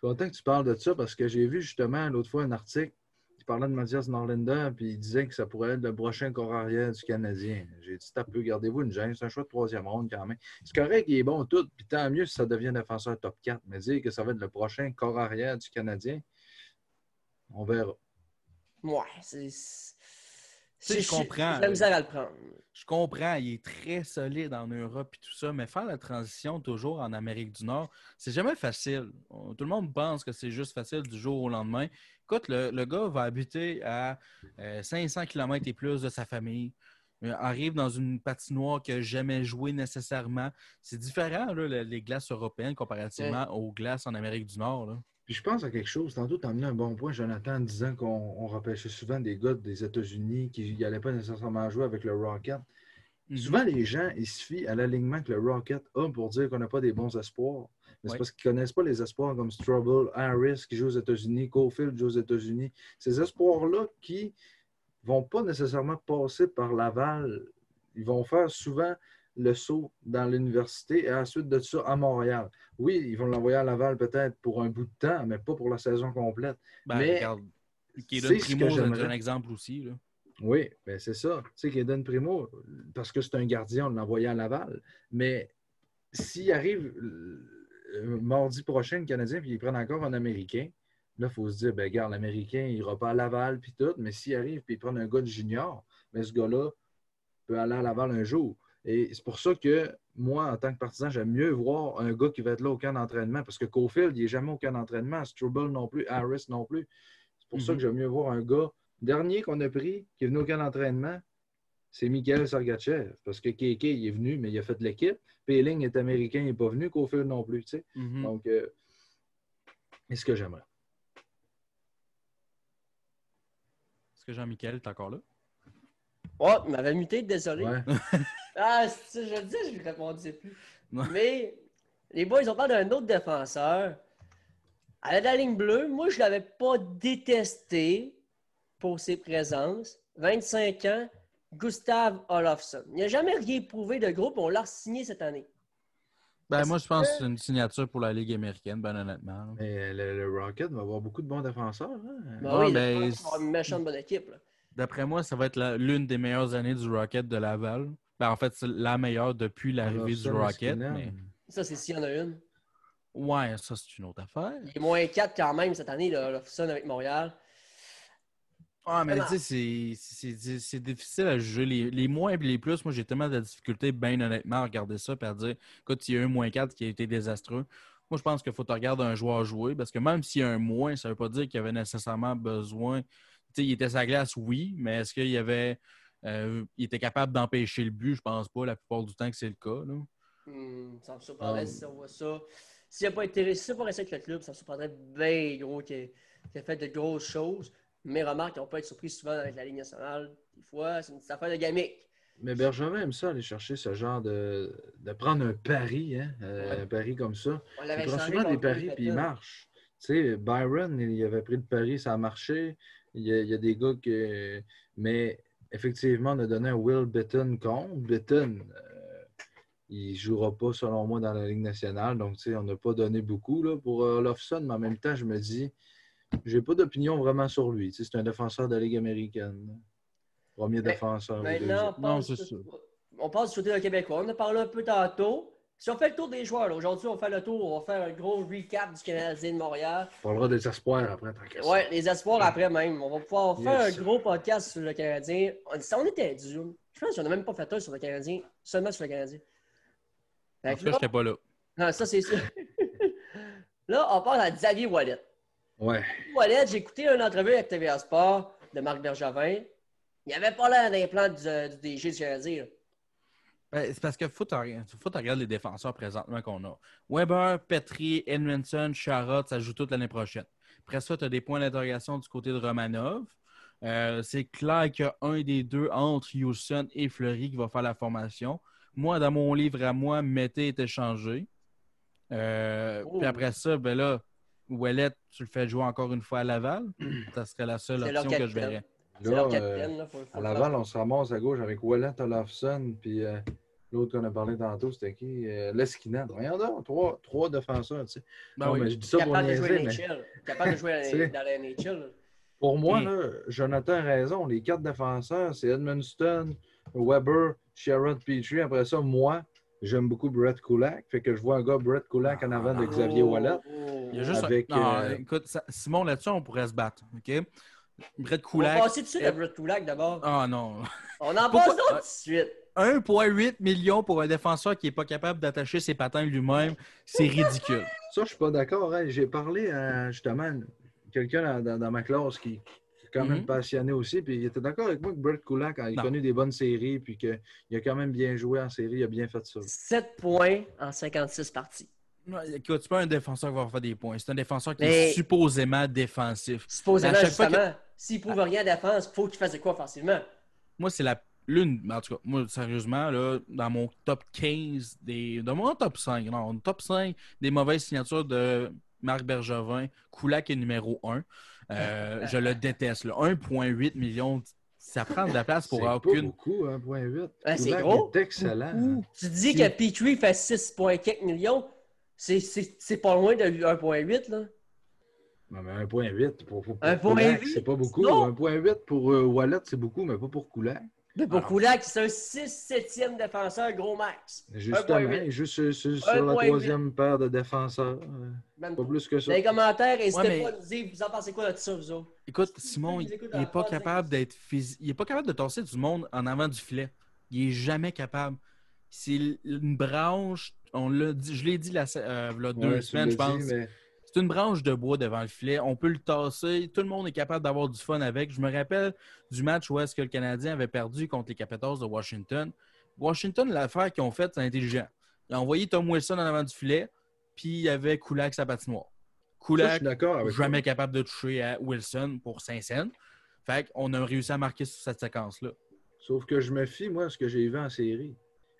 content que tu parles de ça parce que j'ai vu justement l'autre fois un article qui parlait de Mathias Norlander puis il disait que ça pourrait être le prochain corps arrière du Canadien. J'ai dit un peu, gardez-vous une gêne, c'est un choix de troisième ronde quand même. C'est correct, il est bon tout, puis tant mieux si ça devient défenseur top 4, mais dire que ça va être le prochain corps arrière du Canadien, on verra. Ouais, c'est je comprends. Je comprends, il est très solide en Europe et tout ça, mais faire la transition toujours en Amérique du Nord, c'est jamais facile. Tout le monde pense que c'est juste facile du jour au lendemain. Écoute, le, gars va habiter à 500 euh, km et plus de sa famille, euh, arrive dans une patinoire qu'il n'a jamais joué nécessairement. C'est différent, les glaces européennes comparativement aux glaces en Amérique du Nord. Puis je pense à quelque chose. Tantôt, tu as amené un bon point, Jonathan, en disant qu'on repêchait souvent des gars des États-Unis qui n'allaient pas nécessairement jouer avec le Rocket. Mhm. Souvent, les gens, ils se fient à l'alignement que le Rocket a pour dire qu'on n'a pas des bons espoirs. Mais c'est parce qu'ils ne connaissent pas les espoirs comme Strubble, Harris qui joue aux États-Unis, Cofield joue aux États-Unis. Ces espoirs-là qui vont pas nécessairement passer par Laval, ils vont faire souvent le saut dans l'université et ensuite de ça à Montréal. Oui, ils vont l'envoyer à Laval peut-être pour un bout de temps, mais pas pour la saison complète. Ben, mais regarde, Kaden Primo, un exemple aussi. Là. Oui, ben c'est ça. Tu sais, Kaden Primo, parce que c'est un gardien, on l'a envoyé à Laval. Mais s'il arrive mardi prochain, le Canadien, puis ils prennent encore un Américain, là, il faut se dire, ben regarde, l'Américain, il n'ira pas à Laval, puis tout. Mais s'il arrive, puis ils prennent un gars de junior, mais ce gars-là peut aller à Laval un jour. Et c'est pour ça que moi, en tant que partisan, j'aime mieux voir un gars qui va être là au camp d'entraînement, parce que Cofield, il n'est jamais au camp d'entraînement, Struble non plus, Harris non plus. C'est pour ça Mhm. que j'aime mieux voir un gars dernier qu'on a pris, qui est venu au camp d'entraînement, c'est Mikhail Sergachev. Parce que KK, il est venu, mais il a fait l'équipe. Péling est américain, il n'est pas venu. Cofield non plus. tu sais. Mhm. Donc, euh, c'est ce que j'aimerais. Est-ce que Jean-Michel est encore là? Oh, il m'avait muté, désolé. Ouais. [laughs] Ah, c'est- je le dis, je ne répondais plus. Ouais. Mais les boys, ils ont parlé d'un autre défenseur. À la ligne bleue, moi, je ne l'avais pas détesté pour ses présences. 25 ans, Gustav Olofsson. Il n'a jamais rien prouvé de groupe, on l'a signé cette année. Ben, moi, je pense que c'est une signature pour la Ligue américaine, ben honnêtement. Mais le, le Rocket va avoir beaucoup de bons défenseurs. hein. Ben Ouais, oui, ben, avoir une méchante bonne équipe. D'après moi, ça va être l'une des meilleures années du Rocket de Laval. Ben, en fait, c'est la meilleure depuis l'arrivée du Rocket. Mais... Ça, c'est s'il y en a une. Ouais, ça, c'est une autre affaire. Il est moins 4 quand même cette année, là, Olofsson avec Montréal. Ah, mais tu sais, c'est- difficile à juger. Les, les moins et les plus, moi, j'ai tellement de difficultés, bien honnêtement, à regarder ça et à dire, écoute, il y a un moins 4 qui a été désastreux. Moi, je pense qu'il faut te regarder un joueur jouer parce que même s'il y a un moins, ça ne veut pas dire qu'il y avait nécessairement besoin. Tu sais, il était sa glace, oui, mais est-ce qu'il avait. euh, il était capable d'empêcher le but? Je pense pas la plupart du temps que c'est le cas. là. Hmm, ça me surprendrait Ah. si on voit ça. S'il n'a pas été a pas resté avec le club, ça me surprendrait bien gros qu'il ait, ait fait de grosses choses. Mais remarque, on peut être surpris souvent avec la Ligue nationale. Des fois, c'est une petite affaire de gamique. Mais Benjamin aime ça, aller chercher ce genre de. de prendre un pari, hein, euh, Ouais. un pari comme ça. On Il prend souvent des paris puis il marche. Tu sais, Byron, il avait pris le pari, ça a marché. Il y a, il y a des gars que. Mais effectivement, on a donné un Will Bitton contre. Bitton, euh, il ne jouera pas, selon moi, dans la Ligue nationale. Donc, tu sais, on n'a pas donné beaucoup là, pour euh, Olofsson, mais en même temps, je me dis, j'ai pas d'opinion vraiment sur lui. Tu sais, c'est un défenseur de la Ligue américaine. Premier Mais- défenseur. Maintenant, on Non, passe, c'est ça. on passe du côté d'un Québécois. On a parlé un peu tantôt. Si on fait le tour des joueurs, aujourd'hui, on fait le tour, on va faire un gros recap du Canadien de Montréal. On parlera des espoirs après, tant qu'à ça. Ouais, les espoirs après même. On va pouvoir faire Yes. un gros podcast sur le Canadien. On, ça, on était dû. Je pense qu'on n'a même pas fait un sur le Canadien, seulement sur le Canadien. Fait En que tout cas, là, j'étais pas là. non, ça c'est sûr. [laughs] là, on passe à Xavier Wallet. Ouais. Wallet, j'ai écouté une entrevue avec TVA Sport de Marc Bergevin. Il avait pas l'air d'un plan du, du DG du Canadien. Ben, c'est parce que faut que tu regardes les défenseurs présentement qu'on a. Weber, Petri, Edmondson, Charrot, ça joue toute l'année prochaine. Après ça, tu as des points d'interrogation du côté de Romanov. Euh, c'est clair qu'il y a un des deux entre Houston et Fleury qui va faire la formation. Moi, dans mon livre à moi, Mété est échangé. Euh, Oh. Puis après ça, ben là, Ouellet, tu le fais jouer encore une fois à Laval? [clears throat] Ça serait la seule option que je verrais. Là, leur euh, capitaine. là, faut- faut À Laval, on se ramasse à gauche avec Wallet Olofsson, puis euh, l'autre qu'on a parlé tantôt, c'était qui? Euh, Leskinen. Voyons donc, trois, trois défenseurs, tu sais. Ben Non, oui. mais je dis ça pour capable de jouer mais. Capable de jouer [laughs] dans la- NHL. pour moi, Mm. là, Jonathan a raison. Les quatre défenseurs, c'est Edmundston, Weber, Sherrod Petrie. Après ça, moi, j'aime beaucoup Brett Kulak. Fait que je vois un gars, Brett Kulak, en avant de Xavier Oh, Wallet. Il y a juste Avec, un- non, euh, écoute, ça- Simon, là-dessus, on pourrait se battre. OK? Brett On va Kulak. passer tout de suite à Brett Kulak d'abord. Ah non. On en Pourquoi- passe d'autres tout de suite. 1,8 million pour un défenseur qui n'est pas capable d'attacher ses patins lui-même, c'est ridicule. Ça, je suis pas d'accord. hein. J'ai parlé à justement quelqu'un dans, dans- dans ma classe qui, quand même Mhm. passionné aussi, puis il était d'accord avec moi que Brett Kulak a Non. connu des bonnes séries, puis qu'il a quand même bien joué en série, il a bien fait ça. 7 points en 56 parties. Ouais, Écoute, c'est pas un défenseur qui va faire des points. C'est un défenseur qui Mais- est supposément défensif. Supposément, justement, s'il prouve rien à défense, il faut qu'il fasse de quoi offensivement. Moi, c'est la, l'une, en tout cas, moi, sérieusement, là, dans mon top 15, des, dans mon top 5, non, top 5 des mauvaises signatures de Marc Bergevin, Koulak est numéro 1. Euh, [laughs] je le déteste. 1,8 million, ça prend de la place pour aucune. C'est beaucoup, 1,8. c'est gros. C'est excellent. Tu dis que Petrie fait 6,4 millions. C'est pas loin de 1,8, là. Non, mais 1,8 pour, pour, pour c'est pas beaucoup. 1,8 pour euh, Wallet, c'est beaucoup, mais pas pour Koulak. Mais pour Koulak, c'est un 6-7e défenseur, gros max. Justement, juste sur, la troisième paire de défenseurs. Euh, pas plus que ça. Dans les commentaires, n'hésitez pas à nous dire, vous en pensez quoi de ça, vous autres? Écoute, Simon, il n'est pas capable d'être physique. Il est pas capable de torser du monde en avant du filet. Il est jamais capable. C'est une branche, on l'a dit, je l'ai dit la, euh, deux semaines, je pense. C'est une branche de bois devant le filet. On peut le tasser. Tout le monde est capable d'avoir du fun avec. Je me rappelle du match où est-ce que le Canadien avait perdu contre les Capitals de Washington. Washington, l'affaire qu'ils ont faite, c'est intelligent. Ils ont envoyé Tom Wilson en avant du filet, puis il y avait Kulak sa patinoire. Kulak, jamais capable de toucher à Wilson pour 5 cents. Fait qu'on a réussi à marquer sur cette séquence-là. Sauf que je me fie, moi, à ce que j'ai vu en série.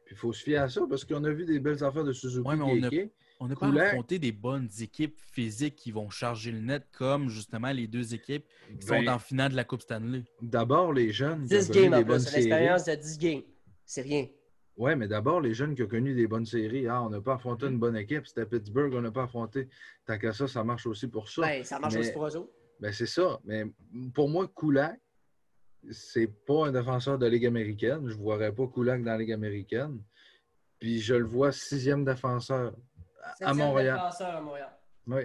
Puis il faut se fier à ça parce qu'on a vu des belles affaires de Suzuki ouais, on n'a pas affronté des bonnes équipes physiques qui vont charger le net comme justement les deux équipes qui sont ben, en finale de la Coupe Stanley. D'abord, les jeunes. 10 games en plus, l'expérience de 10 games. C'est rien. Oui, mais d'abord, les jeunes qui ont connu des bonnes séries. Ah, on n'a pas affronté une bonne équipe. C'était Pittsburgh, on n'a pas affronté. Tant qu'à ça, ça marche aussi pour ça. Ben, ça marche aussi pour eux autres. Ben, c'est ça. Mais pour moi, Kulak, c'est pas un défenseur de Ligue américaine. Je ne voirais pas Kulak dans la Ligue américaine. Puis je le vois sixième défenseur à Montréal. à Montréal. Oui.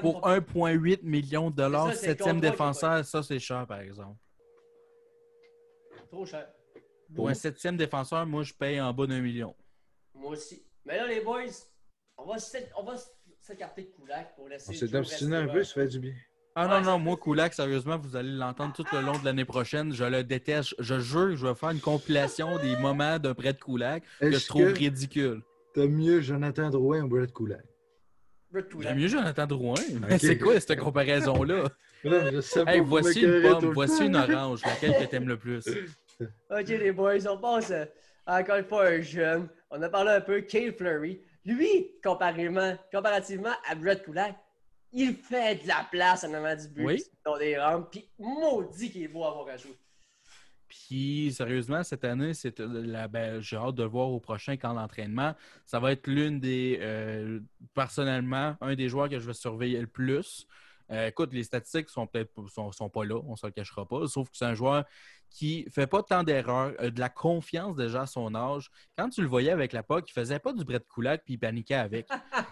pour 1,8 million de dollars, septième défenseur, ça c'est cher par exemple. Trop cher. Pour un septième défenseur, moi je paye en bas d'un million. Moi aussi. Mais là, les boys, on va s'écarter de Koulak pour laisser. On s'est obstiné un peu, ça fait du bien. Ah non, non, moi, Koulak, sérieusement, vous allez l'entendre tout le long de l'année prochaine. Je le déteste. Je jure que je vais faire une compilation des moments d'un prêt de Koulak que je trouve ridicule. T'as mieux Jonathan Drouin ou Brett Kulak? T'as mieux Jonathan Drouin? C'est quoi cette comparaison-là? [laughs] hey, voici une pomme, voici une orange. Laquelle que t'aimes le plus? [laughs] OK, les boys, on passe euh, encore une fois un jeune. On a parlé un peu, Kale Fleury. Lui, comparativement, comparativement à Brett Kulak, il fait de la place en avant du but oui. dans des rampes. Puis maudit qu'il est beau à avoir à jouer. Puis, sérieusement, cette année, c'est euh, la, ben, j'ai hâte de le voir au prochain camp d'entraînement. Ça va être l'une des, euh, personnellement, un des joueurs que je vais surveiller le plus. Euh, écoute, les statistiques sont peut-être sont, sont, pas là, on ne se le cachera pas. Sauf que c'est un joueur qui fait pas tant d'erreurs, de la confiance déjà à son âge. Quand tu le voyais avec la POC, il faisait pas du Brett Koulak puis il paniquait avec.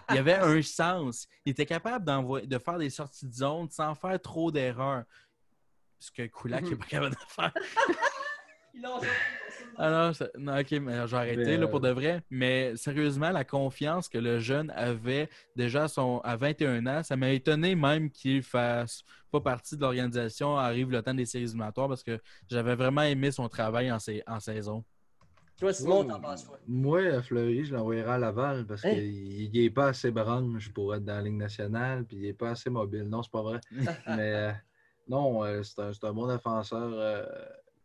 Il avait un [laughs] sens. Il était capable de faire des sorties de zone sans faire trop d'erreurs. Ce que Koulak n'est pas capable de faire. [laughs] Ah non, ok, mais j'ai arrêté là, pour de vrai. Mais sérieusement, la confiance que le jeune avait déjà son, à 21 ans, ça m'a étonné même qu'il fasse pas partie de l'organisation, arrive le temps des séries éliminatoires parce que j'avais vraiment aimé son travail en, en saison. Toi, Simon, t'en penses quoi? Moi, à Fleury, je l'envoyerai à Laval parce hein? qu'il n'est pas assez branche pour être dans la Ligue nationale, puis il n'est pas assez mobile. Non, c'est pas vrai. [laughs] mais euh, non, euh, c'est un, un, bon défenseur. Euh,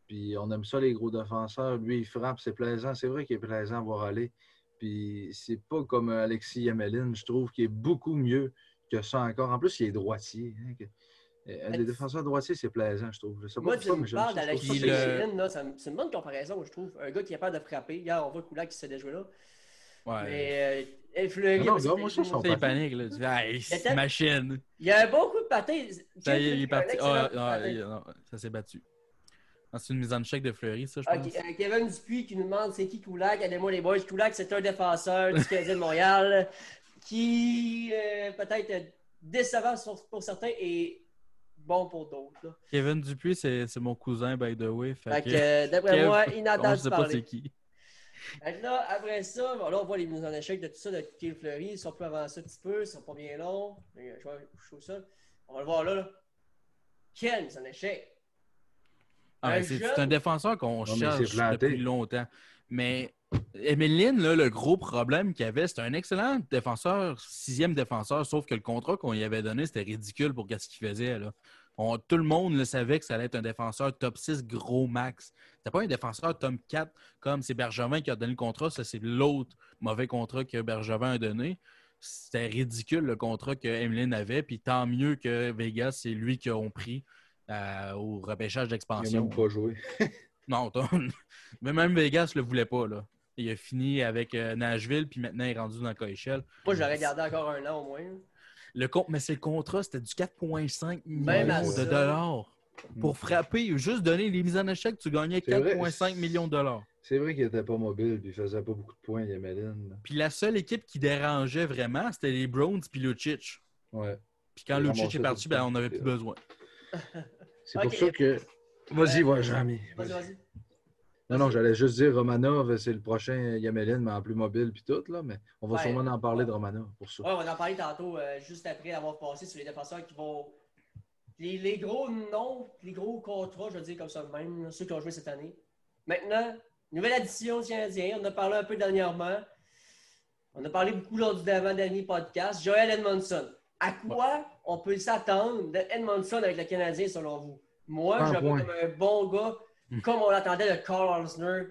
puis on aime ça, les gros défenseurs. Lui, il frappe, c'est plaisant. C'est vrai qu'il est plaisant à voir aller. Puis c'est pas comme Alexis Yamelin, je trouve qu'il est beaucoup mieux que ça encore. En plus, il est droitier. Hein, un des défenseurs droitiers, c'est plaisant, je trouve. Moi, tu me parles d'Alexis Yamelin, c'est une bonne comparaison, je trouue. Un gars qui est capable de frapper. Hier, on voit Koulak qui s'est déjoué là. Ouais. Mais euh, Fleury, non, non, moi, je suis panique. Là. Ah, machine. Il y a beaucoup de pâtés. Ça il est parti. Ah, non, ça s'est battu. Ah, c'est une mise en check de Fleury, ça, je pense. Euh, Kevin Dupuis qui nous demande c'est qui Koulak. Aidez-moi les boys. Koulak, c'est un défenseur du Canadien de Montréal qui euh, peut-être décevant pour certains et bon pour d'autres. Kevin Dupuis, c'est mon cousin, by the way. Fait, que, d'après moi, pas. Je sais pas c'est qui. là, après ça, là, on voit les mises en échec de tout ça, de Kill Fleury. Ils sont plus avancés un petit peu, ils sont pas bien longs. Je vais ça. On va le voir là. là. Quelle mise en échec? Ah, c'est un défenseur qu'on cherche depuis longtemps. Mais Emeline, le gros problème qu'il avait, c'était un excellent défenseur, sixième défenseur, sauf que le contrat qu'on lui avait donné, c'était ridicule pour ce qu'il faisait. Là. tout le monde le savait que ça allait être un défenseur top 6 gros max. C'était pas un défenseur top 4 comme c'est Bergevin qui a donné le contrat. Ça, c'est l'autre mauvais contrat que Bergevin a donné. C'était ridicule le contrat que Emeline avait. Puis tant mieux que Vegas, c'est lui qui ont pris euh, au repêchage d'expansion. Il n'a même pas joué. [laughs] non, [laughs] mais même Vegas ne le voulait pas. Là. Il a fini avec euh, Nashville, puis maintenant il est rendu dans le KHL. Moi, j'aurais gardé encore un an au moins. Le mais c'est le contrat, c'était du 4,5 millions de dollars. Pour frapper, juste donner les mises en échec, tu gagnais 4,5 millions de dollars. C'est vrai qu'il n'était pas mobile et il faisait pas beaucoup de points, Yamelin. Puis la seule équipe qui dérangeait vraiment, c'était les Browns puis Lucic. Ouais. Puis quand Lucic est parti, ben, on n'avait plus besoin. [laughs] C'est pour ça que. Vas-y, va, Jamie. Vas-y, vas-y. Non, non, j'allais juste dire Romanov, c'est le prochain Yamelin, mais en plus mobile puis tout, là. Mais on va sûrement en parler de Romanov pour ça. Oui, on va en parler tantôt, euh, juste après avoir passé sur les défenseurs qui vont. Les, gros noms, les gros contrats, je veux dire comme ça même, ceux qui ont joué cette année. Maintenant, nouvelle addition du On a parlé un peu dernièrement. On a parlé beaucoup lors du dernier podcast. Joel Edmondson. À quoi on peut s'attendre de Edmondson avec le Canadien, selon vous? Moi, je vois comme un bon gars Hmm. Comme on l'attendait de Carl Arlesner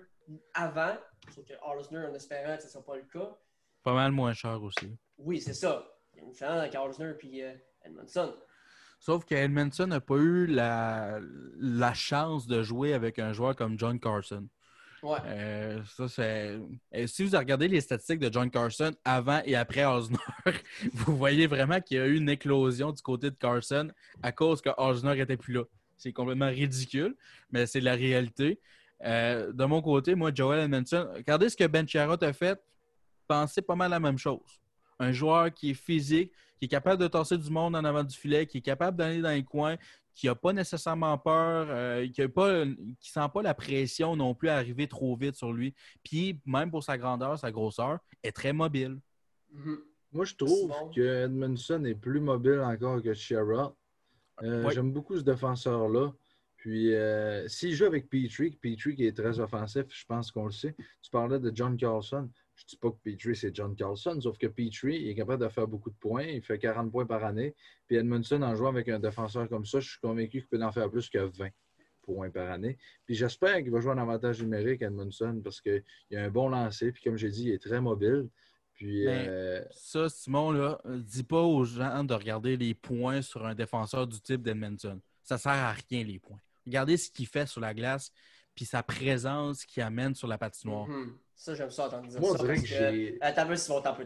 avant, sauf que Arlesner, en espérant que ce ne soit pas le cas. Pas mal moins cher aussi. Oui, c'est ça. Il y a une différence avec Arlesner et euh, Edmondson. Sauf qu'Edmondson n'a pas eu la, la, chance de jouer avec un joueur comme John Carson. Ouais. Euh, ça, c'est... si vous regardez les statistiques de John Carson avant et après Osner, [laughs] vous voyez vraiment qu'il y a eu une éclosion du côté de Carson à cause que Osner n'était plus là. C'est complètement ridicule, mais c'est la réalité. Euh, de mon côté, moi, Joel Edmondson, regardez ce que Ben Charrot a fait. Pensez pas mal la même chose. Un joueur qui est physique, qui est capable de tasser du monde en avant du filet, qui est capable d'aller dans les coins, qui n'a pas nécessairement peur, euh, qui ne sent pas la pression non plus à arriver trop vite sur lui. Puis, même pour sa grandeur, sa grosseur, est très mobile. Mm-hmm. Moi, je trouve que Edmondson est plus mobile encore que Sherrod. Euh, j'aime beaucoup ce défenseur-là. Puis, euh, s'il joue avec Petrie, Petrie qui est très offensif, je pense qu'on le sait. Tu parlais de John Carlson. Je ne dis pas que Petrie, c'est John Carlson, sauf que Petrie est capable de faire beaucoup de points. Il fait 40 points par année. Puis Edmondson, en jouant avec un défenseur comme ça, je suis convaincu qu'il peut en faire plus que 20 points par année. Puis j'espère qu'il va jouer en avantage numérique, Edmondson, parce qu'il a un bon lancer. Puis comme j'ai dit, il est très mobile. Puis, euh, Ça, Simon, là, dis pas aux gens de regarder les points sur un défenseur du type d'Edmonton. Ça sert à rien, les points. Regardez ce qu'il fait sur la glace, puis sa présence qu'il amène sur la patinoire. Mm-hmm. Ça, j'aime ça entendre dire Moi, ça. Parce que j'ai... Attends, Simon, t'en peu,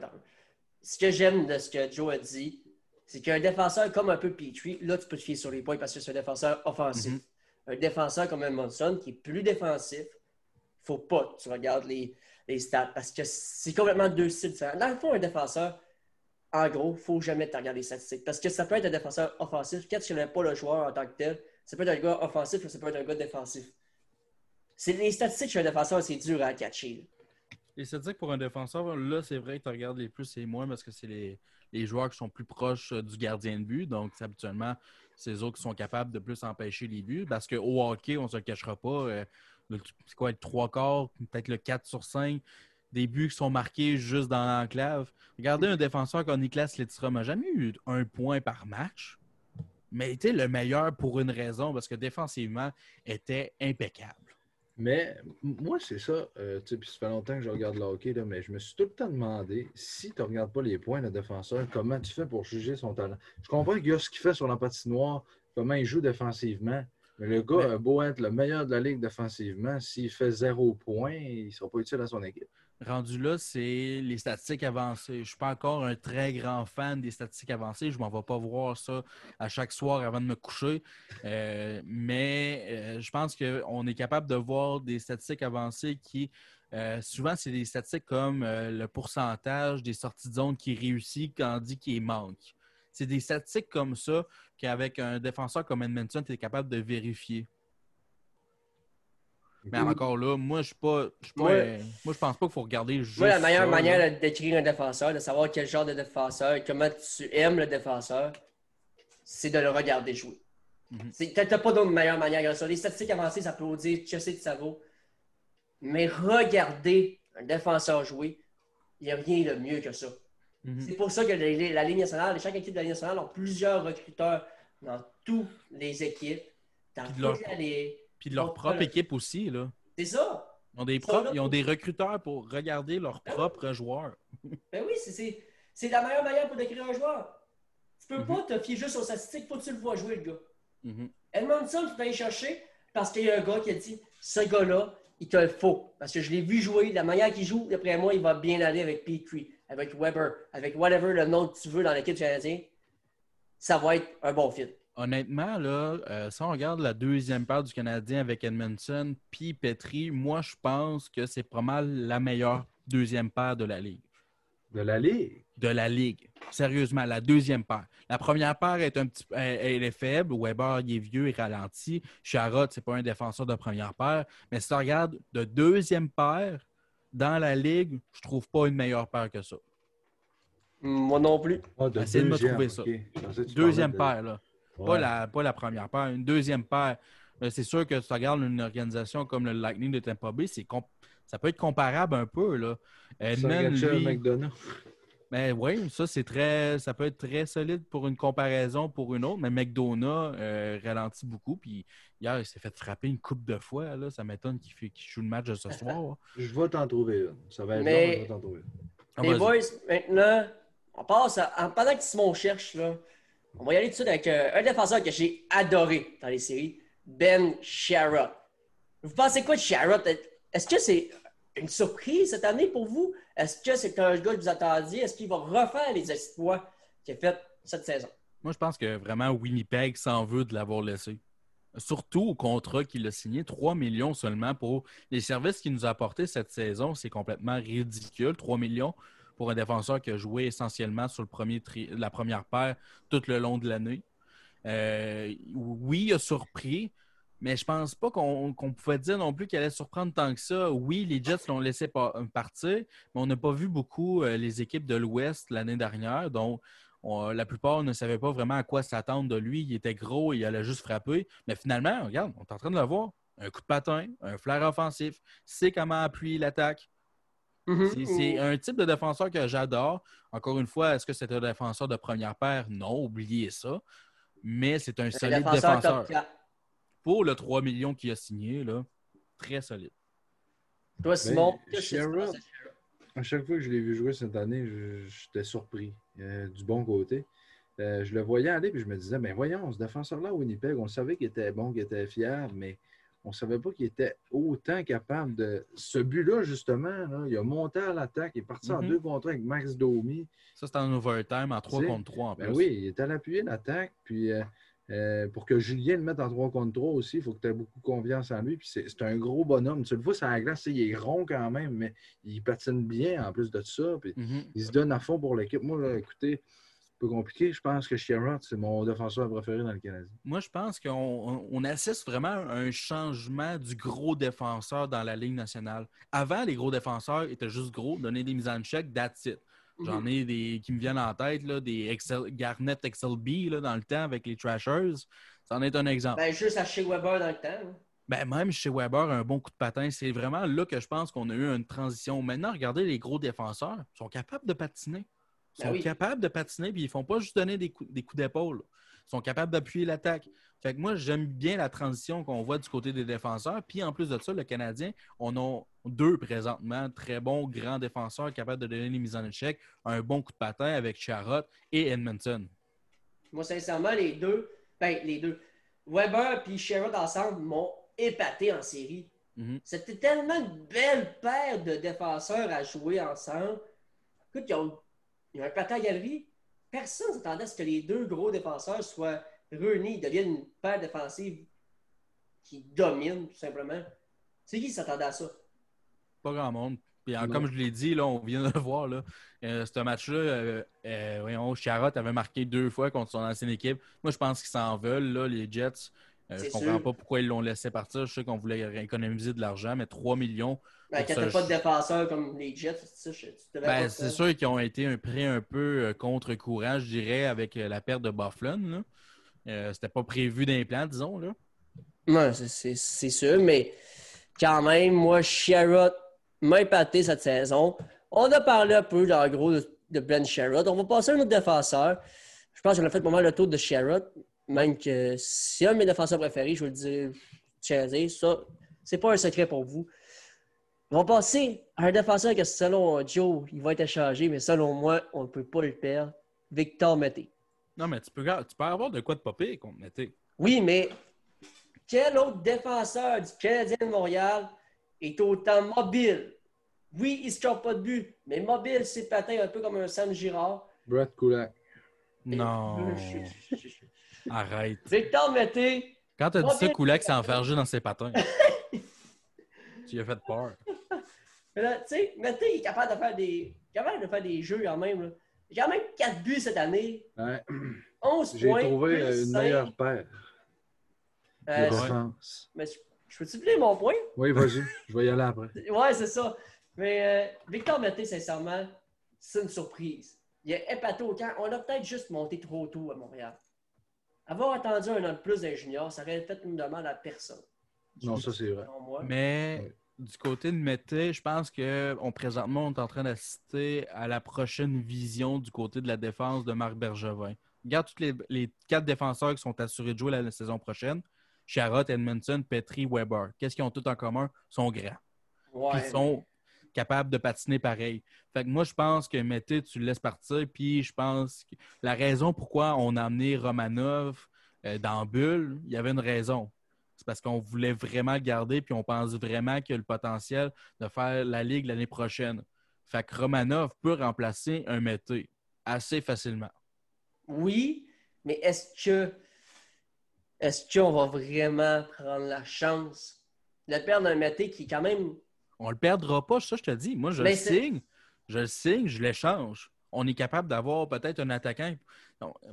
Ce que j'aime de ce que Joe a dit, c'est qu'un défenseur comme un peu Petrie, là, tu peux te fier sur les points parce que c'est un défenseur offensif. Mm-hmm. Un défenseur comme Edmondson, qui est plus défensif, faut pas que tu regardes les, les stats parce que c'est complètement deux styles différents. Dans le fond, un défenseur, en gros, il ne faut jamais te regarder les statistiques parce que ça peut être un défenseur offensif. Quand tu n'aimes pas le joueur en tant que tel, ça peut être un gars offensif ou ça peut être un gars défensif. C'est les statistiques chez un défenseur, c'est dur à catcher. Les statistiques pour un défenseur, là, c'est vrai que tu regardes les plus et moins parce que c'est les, les, joueurs qui sont plus proches euh, du gardien de but. Donc, habituellement, c'est eux qui sont capables de plus empêcher les buts. Parce qu'au hockey, on ne se le cachera pas. Euh, c'est quoi, le trois quarts, peut-être le 4 sur 5 des buts qui sont marqués juste dans l'enclave. Regardez un défenseur comme Niklas Lidstrom n'a jamais eu un point par match, mais était le meilleur pour une raison, parce que défensivement, était impeccable. Mais moi, c'est ça. Euh, ça fait longtemps que je regarde le hockey, là, mais je me suis tout le temps demandé si tu ne regardes pas les points de défenseur, comment tu fais pour juger son talent? Je comprends qu'il y a ce qu'il fait sur la patinoire, comment il joue défensivement. Mais le gars a beau être le meilleur de la ligue défensivement, s'il fait zéro point, il ne sera pas utile à son équipe. Rendu là, c'est les statistiques avancées. Je ne suis pas encore un très grand fan des statistiques avancées. Je ne m'en vais pas voir ça à chaque soir avant de me coucher. Euh, mais euh, je pense qu'on est capable de voir des statistiques avancées qui, euh, souvent, c'est des statistiques comme le pourcentage des sorties de zone qui réussit quand on dit qu'il manque. C'est des statistiques comme ça qu'avec un défenseur comme Edmondson, tu es capable de vérifier. Mais encore là, moi, je pas, moi, je pense pas qu'il faut regarder juste. Moi, la meilleure manière de décrire un défenseur, de savoir quel genre de défenseur et comment tu aimes le défenseur, c'est de le regarder jouer. Tu n'as pas d'autre meilleure manière que ça. Les statistiques avancées, ça peut vous dire, tu sais que ça vaut. Mais regarder un défenseur jouer, il n'y a rien de mieux que ça. Mhm. C'est pour ça que la, Ligue nationale, chaque équipe de la Ligue nationale ont plusieurs recruteurs dans toutes les équipes, dans leur- les allées. Puis de leur propre font- équipe aussi, là. C'est ça. Ils ont des, Ils propres- ont des recruteurs pour regarder leurs oui. propres joueurs. Ben oui, c'est- la meilleure manière pour décrire un joueur. Tu peux Mhm. pas te fier juste aux statistiques, faut que tu le vois jouer, le gars. Mhm. Edmondson, tu peux aller chercher parce qu'il y a un gars qui a dit ce gars-là, il te le faut. Parce que je l'ai vu jouer, la manière qu'il joue, d'après moi, il va bien aller avec Petrie, avec Weber, avec whatever le nom que tu veux dans l'équipe canadienne. Ça va être un bon fit. Honnêtement, là, euh, si on regarde la deuxième paire du Canadien avec Edmondson puis Petri, moi, je pense que c'est pas mal la meilleure deuxième paire de la Ligue. De la Ligue? De la Ligue. Sérieusement, la deuxième paire. La première paire est un petit elle, elle est faible. Weber, il est vieux, il ralentit. Charrot, c'est pas un défenseur de première paire. Mais si tu regardes de deuxième paire dans la Ligue, je trouve pas une meilleure paire que ça. Moi non plus. Ah, de Essayez de me trouver ça. Deuxième paire, là. Pas, Ouais. la, pas la première paire, une deuxième paire. Mais C'est sûr que si tu regardes une organisation comme le Lightning de Tampa Bay, c'est comp- ça peut être comparable un peu. Là. Sergachev, lui, McDonough. mais oui, ça c'est très, ça peut être très solide pour une comparaison pour une autre. Mais McDonough euh, ralentit beaucoup. Puis hier, il s'est fait frapper une coupe de fois. Là. Ça m'étonne qu'il, fait- qu'il joue le match de ce soir. Je vais t'en trouver une. Ça va être Mais- long, mais je vais t'en trouver une. Ah, Les boys, maintenant, on passe à, en- pendant que Simon cherche, là, on va y aller tout de suite avec euh, un défenseur que j'ai adoré dans les séries, Ben Sherrod. Vous pensez quoi de Sherrod? Est-ce que c'est une surprise cette année pour vous? Est-ce que c'est un gars que vous attendiez? Est-ce qu'il va refaire les exploits qu'il a fait cette saison? Moi, je pense que vraiment Winnipeg s'en veut de l'avoir laissé. Surtout au contrat qu'il a signé, 3 millions seulement pour les services qu'il nous a apportés cette saison. C'est complètement ridicule. 3 millions pour un défenseur qui a joué essentiellement sur le premier tri- la première paire tout le long de l'année. Euh, oui, il a surpris, mais je pense pas qu'on pouvait dire non plus qu'il allait surprendre tant que ça. Oui, les Jets l'ont laissé pa- partir, mais on n'a pas vu beaucoup euh, les équipes de l'Ouest l'année dernière. Donc, on- la plupart ne savaient pas vraiment à quoi s'attendre de lui. Il était gros, il allait juste frapper. Mais finalement, regarde, on est en train de le voir. Un coup de patin, un flair offensif, sait comment appuyer l'attaque. C'est- C'est un type de défenseur que j'adore. Encore une fois, est-ce que c'est un défenseur de première paire? Non, oubliez ça. Mais c'est un Un solide défenseur défenseur. top 4. Pour le 3 millions qu'il a signé, là, très solide. Toi, Simon, Ben, Sherrod? À chaque fois que je l'ai vu jouer cette année, j'étais surpris euh, du bon côté. Euh, je le voyais aller puis je me disais, ben voyons, ce défenseur-là à Winnipeg, on savait qu'il était bon, qu'il était fiable, mais on ne savait pas qu'il était autant capable de. Ce but-là, justement, là, il a monté à l'attaque, il est parti en Mhm. deux contre avec Max Domi. Ça, c'est en overtime, en 3 Tu sais, contre 3 en plus. Ben oui, il est allé appuyer l'attaque. Puis euh, euh, pour que Julien le mette en 3 contre 3 aussi, il faut que tu aies beaucoup confiance en lui. Puis c'est un gros bonhomme. Tu le vois sur la glace, il est rond quand même, mais il patine bien en plus de ça. Puis Mhm. il se donne à fond pour l'équipe. Moi, là, écoutez, peu compliqué. Je pense que Sherrod, c'est mon défenseur préféré dans le Canadien. Moi, je pense qu'on on- on assiste vraiment à un changement du gros défenseur dans la Ligue nationale. Avant, les gros défenseurs étaient juste gros, donner des mises en check, that's it. J'en ai des qui me viennent en tête, là, des Excel, Garnett XLB là, dans le temps avec les Trashers. Ça en est un exemple. Ben, juste à chez Weber dans le temps. hein. Ben, même chez Weber, un bon coup de patin, c'est vraiment là que je pense qu'on a eu une transition. Maintenant, regardez les gros défenseurs, ils sont capables de patiner. Ils Ben sont oui. capables de patiner, puis ils font pas juste donner des coups, des coups d'épaule. Ils sont capables d'appuyer l'attaque. Fait que moi, j'aime bien la transition qu'on voit du côté des défenseurs. Puis en plus de ça, le Canadien, on a deux présentement très bons grands défenseurs capables de donner les mises en échec, un bon coup de patin avec Charrot et Edmonton. Moi, sincèrement, les deux, ben, les deux, Weber et Sherrod ensemble m'ont épaté en série. Mhm. C'était tellement une belle paire de défenseurs à jouer ensemble. Écoute, ils ont, ils ont un patin à galerie. Personne ne s'attendait à ce que les deux gros défenseurs soient réunis, deviennent une paire défensive qui domine, tout simplement. C'est qui qui s'attendait à ça? Pas grand monde. Puis, comme je l'ai dit, là, on vient de le voir, là, euh, ce match-là, euh, euh, avait marqué deux fois contre son ancienne équipe. Moi, je pense qu'ils s'en veulent, là, les Jets. Euh, je C'est comprends sûr. pas pourquoi ils l'ont laissé partir. Je sais qu'on voulait économiser de l'argent, mais 3 millions. Ben, quand ça, t'as pas de défenseurs comme les Jets, c'est tu Ben, c'est sûr qu'ils ont été un prêt un peu euh, contre-courant, je dirais, avec euh, la perte de Bufflin. Euh, C'était pas prévu d'implant, disons. Là. Non, c'est- sûr, mais quand même, moi, Sherrod m'a épaté cette saison. On a parlé un peu, en gros, de, de Ben Sherrod. On va passer à un autre défenseur. Je pense qu'on a fait pas mal le tour de Sherrod. Même que c'est un de mes défenseurs préférés, je veux le dire, tiens, ça, c'est pas un secret pour vous. On va passer à un défenseur que selon Joe, il va être échangé, mais selon moi, on ne peut pas le perdre. Victor Mété. Non, mais tu peux, tu peux avoir de quoi de popper contre Mété. Oui, mais quel autre défenseur du Canadien de Montréal est autant mobile? Oui, il ne se trompe pas de but, mais mobile, c'est patin un peu comme un Sam Girard. Brett Kulak. Non. Arrête. Victor Mété. Quand tu as dit ça, Kulak s'est enfergé dans ses patins. [laughs] tu lui as fait peur. Mais là, tu sais, Mété est capable de faire des, capable de faire des jeux quand même. Il a quand même 4 buts cette année. Ouais. 11 J'ai points. trouvé plus euh, une cinq. meilleure paire Euh, mais je, je peux-tu filer mon point? Oui, vas-y. Je vais y aller après. [laughs] Ouais, c'est ça. Mais euh, Victor Mété, sincèrement, c'est une surprise. Il a épaté au camp. On a peut-être juste monté trop tôt à Montréal. Avoir attendu un an de plus d'un junior, ça aurait fait une demande à personne. Non, ça, c'est vrai. Mais Ouais. du côté de Mété, je pense que on, présentement, on est en train d'assister à la prochaine vision du côté de la défense de Marc Bergevin. Regarde tous les, les quatre défenseurs qui sont assurés de jouer la, la saison prochaine. Charrot, Edmondson, Petri, Weber. Qu'est-ce qu'ils ont tous en commun? Ils sont grands. Ouais, ils sont capables de patiner pareil. Fait que moi, je pense que Mété, tu le laisses partir. Puis je pense que la raison pourquoi on a amené Romanov euh, dans Bulle, il y avait une raison. C'est parce qu'on voulait vraiment le garder, puis on pense vraiment qu'il a le potentiel de faire la Ligue l'année prochaine. Fait que Romanov peut remplacer un Mété assez facilement. Oui, mais est-ce que est-ce qu'on va vraiment prendre la chance de perdre un Mété qui est quand même. On le perdra pas, ça je te dis. Moi, je le c'est- signe, je le signe, je l'échange. On est capable d'avoir peut-être un attaquant.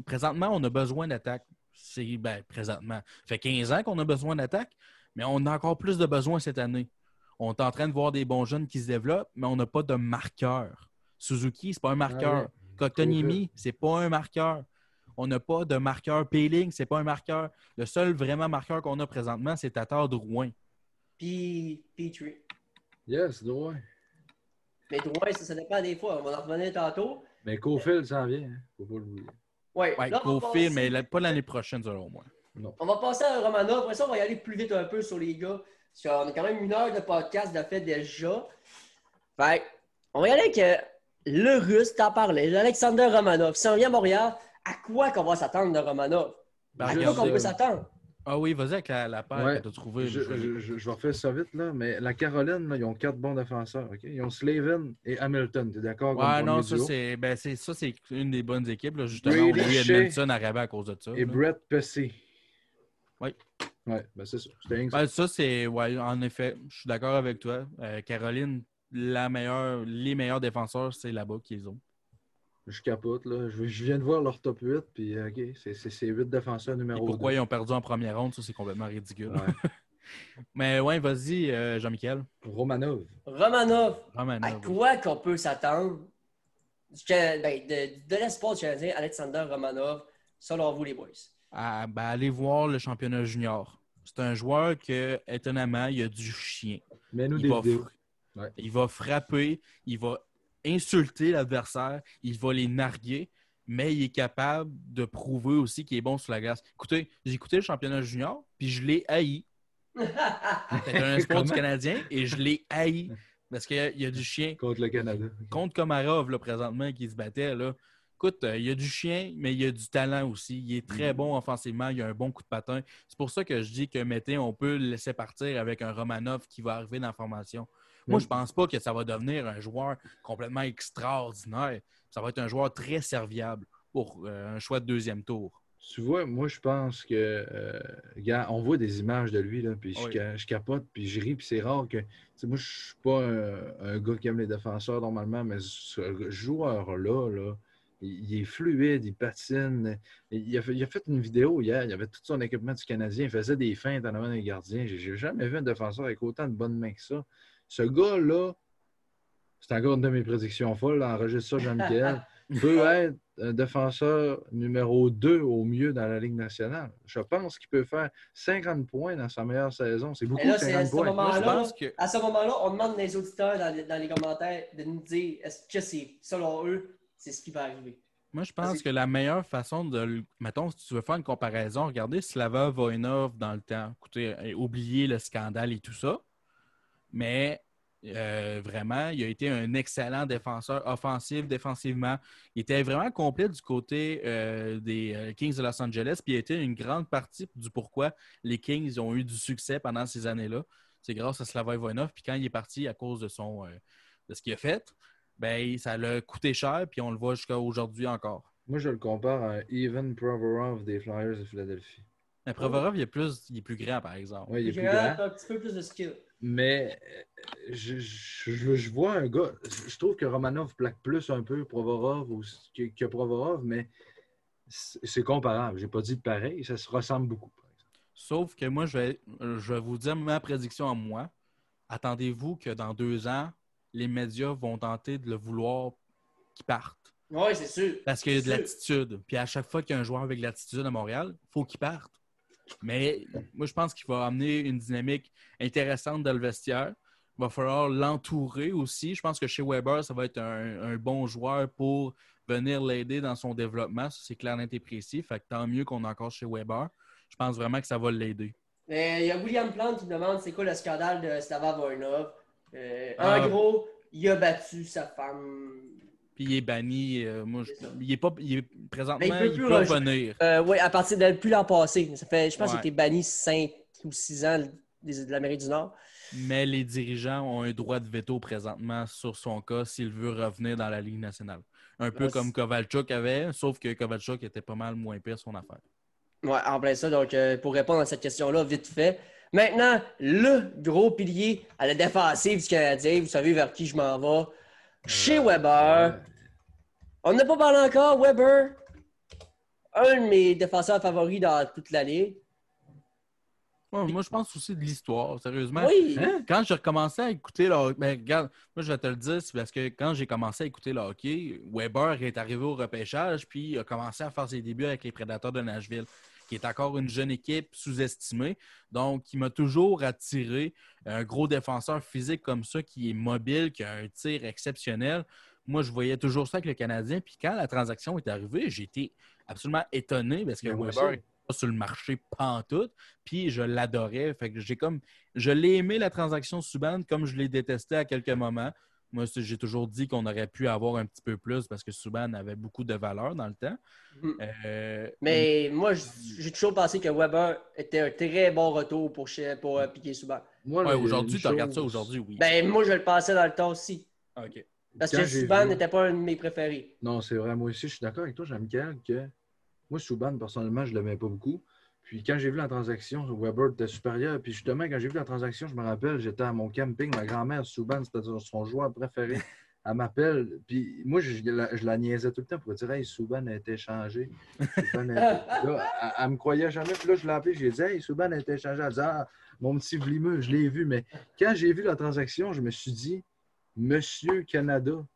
Présentement, on a besoin d'attaque. C'est ben, présentement. Ça fait 15 ans qu'on a besoin d'attaque, mais on a encore plus de besoin cette année. On est en train de voir des bons jeunes qui se développent, mais on n'a pas de marqueur. Suzuki, c'est pas un marqueur. Ah ouais. Kotkaniemi, c'est pas un marqueur. On n'a pas de marqueur. Peeling, c'est pas un marqueur. Le seul vraiment marqueur qu'on a présentement, c'est Tatar Drouin. Puis Petrie. Yes, droit. Mais Drouin, ça, ça dépend des fois. On va en revenir tantôt. Mais Cofield s'en vient. Hein. Faut pas l'oublier. Ouais, Cofield, passer- mais pas l'année prochaine, selon moi. On va passer à Romanov. Après ça, on va y aller plus vite un peu sur les gars. Parce qu'on a quand même une heure de podcast de fait déjà. Fait on va y aller avec euh, le russe, t'en parlais, Alexander Romanov. Si on vient à Montréal, à quoi qu'on va s'attendre de Romanov? Ben, à je quoi qu'on peut s'attendre? Ah oui, vas-y avec la, la paire Ouais. que tu as trouvée. Je, je- je- refaire ça vite, là, mais la Caroline, là, ils ont quatre bons défenseurs. Ils ont Slavin et Hamilton. Tu es d'accord? Ouais, non, ça c'est ben, ça, c'est une des bonnes équipes. Là. Justement, Brady on a eu à cause de ça. Et là. Brett Pessy. Oui. Ouais, ben c'est que ça. Ben, ça, c'est. Ouais, en effet, je suis d'accord avec toi. Euh, Caroline, la meilleure, les meilleurs défenseurs, c'est là-bas qu'ils ont. Je capote, là. Je, je viens de voir leur top 8, puis euh, OK, c'est c'est ces 8 défenseurs Et numéro pourquoi 2. ils ont perdu en première ronde, ça, c'est complètement ridicule. Ouais. [laughs] Mais ouais, vas-y, euh, Jean-Michel. Romanov. Romanov, Romanov. à quoi qu'on peut s'attendre? Ben, de, de l'espoir du Canadien, Alexander Romanov, selon vous, les boys? à- ben, allez voir le championnat junior. C'est un joueur que, étonnamment, il a du chien. Mets-nous Il des va, vidéos. fr- Ouais. il va frapper, il va insulter l'adversaire, il va les narguer, mais il est capable de prouver aussi qu'il est bon sur la glace. Écoutez, j'ai écouté le championnat junior, puis je l'ai haï. [laughs] C'était un sport du? Canadien et je l'ai haï. [laughs] Parce qu'il y a- il y a du chien. Contre le Canada. Contre Komarov, là, présentement, qui se battait, là. Écoute, euh, il y a du chien, mais il y a du talent aussi. Il est très Mhm. bon offensivement, il a un bon coup de patin. C'est pour ça que je dis que Mété, on peut le laisser partir avec un Romanov qui va arriver dans la formation. Moi, Mhm. je pense pas que ça va devenir un joueur complètement extraordinaire. Ça va être un joueur très serviable pour euh, un choix de deuxième tour. Tu vois, moi, je pense que. euh, regarde, on voit des images de lui, là, puis je, Oui. ca- je capote, puis je ris, puis c'est rare que. moi, je suis pas un, un gars qui aime les défenseurs normalement, mais ce joueur-là, là, il, il est fluide, il patine. Il a, fait, il a fait une vidéo hier, il avait tout son équipement du Canadien, il faisait des feintes en avant des gardiens. J'ai jamais vu un défenseur avec autant de bonnes mains que ça. Ce gars-là, c'est encore une de mes prédictions folles, enregistre ça, Jean-Michel, [laughs] peut être un défenseur numéro 2 au mieux dans la Ligue nationale. Je pense qu'il peut faire 50 points dans sa meilleure saison. C'est beaucoup, là, c'est à 50 ce points. moment- Moi, je Alors là, pense que À ce moment-là, on demande aux auditeurs dans les, dans les commentaires de nous dire est-ce que c'est, selon eux, c'est ce qui va arriver? Moi, je pense que la meilleure façon de. Mettons, si tu veux faire une comparaison, regardez Slava Voinov dans le temps. Écoutez, oubliez le scandale et tout ça. Mais euh, vraiment, il a été un excellent défenseur offensif, défensivement. Il était vraiment complet du côté euh, des Kings de Los Angeles. Puis il a été une grande partie du pourquoi les Kings ont eu du succès pendant ces années-là. C'est grâce à Slava Voinov. Puis quand il est parti à cause de, son, de ce qu'il a fait, ben, ça l'a coûté cher, puis on le voit jusqu'à aujourd'hui encore. Moi, je le compare à Evan Provorov des Flyers de Philadelphie. Mais Provorov, il, est plus, il est plus grand, par exemple. Oui, il est plus grand. Un petit peu plus de skill. Mais euh, je, je, vois un gars. Je trouve que Romanov plaque plus un peu Provorov que, que Provorov, mais c'est comparable. J'ai pas dit pareil, ça se ressemble beaucoup. Sauf que moi, je vais, je vais vous dire ma prédiction à moi. Attendez-vous que dans deux ans, les médias vont tenter de le vouloir qu'il parte. Oui, c'est sûr. Parce qu'il y a de l'attitude. Puis à chaque fois qu'il y a un joueur avec de l'attitude à Montréal, il faut qu'il parte. Mais moi, je pense qu'il va amener une dynamique intéressante dans le vestiaire. Il va falloir l'entourer aussi. Je pense que chez Weber, ça va être un, bon joueur pour venir l'aider dans son développement. Ça, c'est clair, net et précis. Fait que tant mieux qu'on est encore chez Weber. Je pense vraiment que ça va l'aider. Mais il y a William Plante qui demande c'est quoi le scandale de Slava Voinov. Euh, en ah. gros, il a battu sa femme. Puis il est banni. Euh, moi, il est pas. Il est, présentement, il peut, revenir. Euh, oui, à partir de plus l'an passé. Ça fait, je pense qu'il a été banni 5 ou 6 ans de l'Amérique du Nord. Mais les dirigeants ont un droit de veto présentement sur son cas s'il veut revenir dans la Ligue nationale. Un peu comme Kovalchuk avait, sauf que Kovalchuk était pas mal moins pire son affaire. Oui, en plein ça. Donc, pour répondre à cette question-là, vite fait, Maintenant, le gros pilier à la défensive du Canadien, vous savez vers qui je m'en vais. Chez Weber. On n'a pas parlé encore. Weber, un de mes défenseurs favoris dans toute l'année. moi, je pense aussi de l'histoire, sérieusement. Oui. Hein? Quand j'ai recommencé à écouter le hockey, ben, regarde, moi, je vais te le dire, c'est parce que quand j'ai commencé à écouter le hockey, Weber est arrivé au repêchage, puis a commencé à faire ses débuts avec les Prédateurs de Nashville qui est encore une jeune équipe sous-estimée. Donc, il m'a toujours attiré un gros défenseur physique comme ça qui est mobile, qui a un tir exceptionnel. Moi, je voyais toujours ça avec le Canadien. Puis quand la transaction est arrivée, j'ai été absolument étonné parce que Weber n'est pas sur le marché pantoute. Puis je l'adorais. Fait que j'ai comme. Je l'ai aimé la transaction Subban comme je l'ai détesté à quelques moments. Moi, j'ai toujours dit qu'on aurait pu avoir un petit peu plus parce que Subban avait beaucoup de valeur dans le temps. Mm. Euh, mais moi, j'ai toujours pensé que Weber était un très bon retour pour, pour euh, piquer Subban. Ouais, aujourd'hui, tu regardes ça aujourd'hui, oui. Ben, moi, je le pensais dans le temps aussi. OK. Parce que Subban n'était pas un de mes préférés. Non, c'est vrai. Moi aussi, je suis d'accord avec toi, Jean-Michel, que moi, Subban, personnellement, je ne l'aimais pas beaucoup. Puis quand j'ai vu la transaction, Weber était supérieur. Puis justement, quand j'ai vu la transaction, je me rappelle, j'étais à mon camping, ma grand-mère, Souban, c'était son joueur préféré. [laughs] Elle m'appelle, puis moi, je, la, niaisais tout le temps pour dire Hey, Souban a été changé. [laughs] elle, me croyait jamais. Puis là, je l'ai appelé, j'ai dit Hey, Souban a été changé. Elle dit Ah, mon petit vlimeux, je l'ai vu. Mais quand j'ai vu la transaction, je me suis dit Monsieur Canada,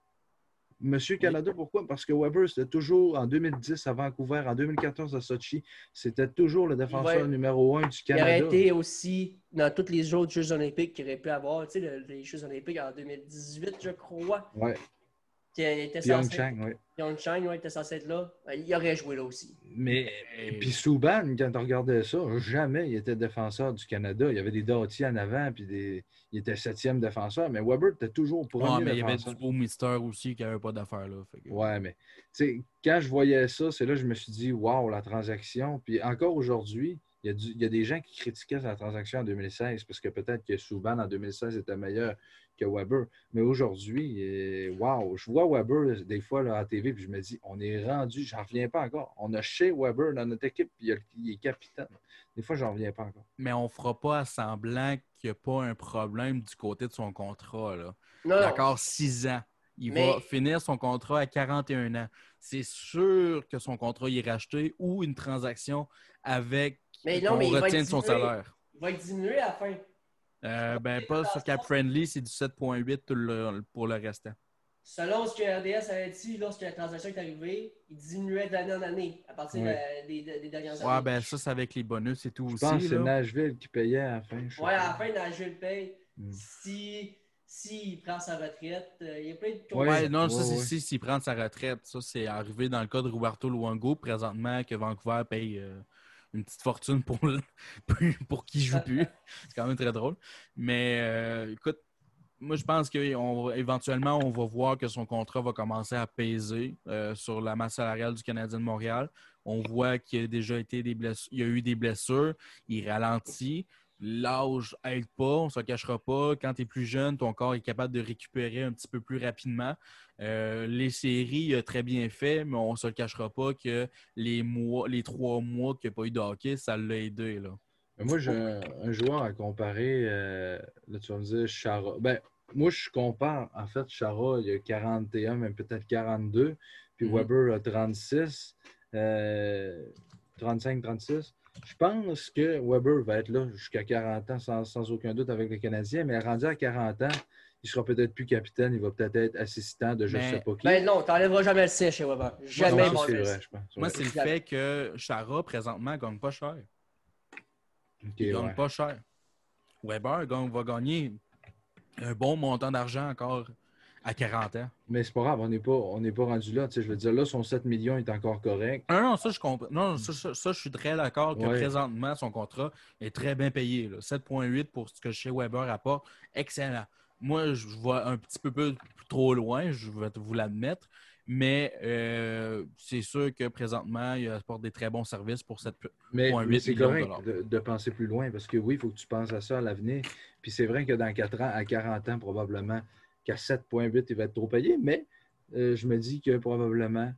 Monsieur Canada, pourquoi? Parce que Weber, c'était toujours en 2010 à Vancouver, en 2014 à Sochi, c'était toujours le défenseur numéro un du Canada. Il aurait été aussi dans tous les autres Jeux olympiques qu'il aurait pu avoir, tu sais, les Jeux olympiques en 2018, je crois. Oui. Qui était Pyeongchang, oui. Pyeongchang, oui, était censé être là. Il aurait joué là aussi. Mais, puis Souban, quand on regardait ça, jamais il était défenseur du Canada. Il y avait des Dottiers en avant, puis des... il était septième défenseur. Mais Weber était toujours premier ouais, mais il y avait du beau Mister aussi qui n'avait pas d'affaires là. Fait Ouais, mais quand je voyais ça, c'est là que je me suis dit, waouh, la transaction. Puis encore aujourd'hui, il y, a des gens qui critiquaient la transaction en 2016 parce que peut-être que Souban en 2016 était meilleur que Weber. Mais aujourd'hui, waouh, je vois Weber des fois là, à la TV et je me dis, on est rendu, j'en reviens pas encore. On a chez Weber dans notre équipe puis il est capitaine. Des fois, j'en reviens pas encore. Mais on fera pas semblant qu'il n'y a pas un problème du côté de son contrat. Là. Non. D'accord, six ans. Il va finir son contrat à 41 ans. C'est sûr que son contrat est racheté ou une transaction avec mais non, mais il va son salaire. Il va être diminué à la fin. Euh, ben, pas sur Cap Friendly, c'est du 7,8 pour le restant. Selon ce que RDS avait dit lorsque la transaction est arrivée, il diminuait d'année en année à partir des, des, dernières années. Ouais, ben ça, c'est avec les bonus et tout Je aussi. pense que c'est Nashville qui payait à la fin. Ouais, à la fin, Nashville paye. Hmm. Si, s'il prend sa retraite. Euh, il y a plein de Ouais, non, ça, c'est s'il prend sa retraite. Ça, c'est arrivé dans le cas de Roberto Luango, présentement, que Vancouver paye euh, une petite fortune pour, [laughs] pour qui joue plus. c'est quand même très drôle. Mais euh, écoute, moi, je pense qu'éventuellement, on, on va voir que son contrat va commencer à peser sur la masse salariale du Canadien de Montréal. On voit qu'il a déjà été des blessures, il y a eu des blessures, il ralentit l'âge aide pas, on ne se cachera pas. Quand tu es plus jeune, ton corps est capable de récupérer un petit peu plus rapidement. Euh, les séries, a très bien fait, mais on ne se cachera pas que les mois, les trois mois qu'il n'y a pas eu de hockey, ça l'a aidé. Là. moi, j'ai un, joueur à comparer. Euh, là, tu vas me dire Chara. Ben, moi, je compare. En fait, Chara, il a 41, même peut-être 42. Puis mhm. Weber a 36. 35, 36. Je pense que Weber va être là jusqu'à 40 ans sans, aucun doute avec les Canadiens, mais rendu à 40 ans, il sera peut-être plus capitaine, il va peut-être être assistant de je ne sais pas qui. Ben non, tu n'enlèveras jamais le C chez Weber. Jamais. Moi, c'est vrai, je pense. Moi, c'est le fait que Chara, présentement, ne gagne pas cher. il ne gagne pas cher. Weber va gagner un bon montant d'argent encore à 40 ans. Mais c'est pas grave, on n'est pas, pas rendu là. Je veux dire, là, son 7 millions est encore correct. Non, non, ça, je comprends. Non, ça, je suis très d'accord que présentement, son contrat est très bien payé. 7,8 pour ce que chez Weber apporte. Excellent. Moi, je vois un petit peu plus trop loin, je vais vous l'admettre. Mais euh, c'est sûr que présentement, il apporte des très bons services pour 7,8 Mais, mais c'est correct de, de, penser plus loin parce que oui, il faut que tu penses à ça à l'avenir. Puis c'est vrai que dans 4 ans, à 40 ans, probablement, qu'à 7,8, il va être trop payé, mais euh, je me dis que probablement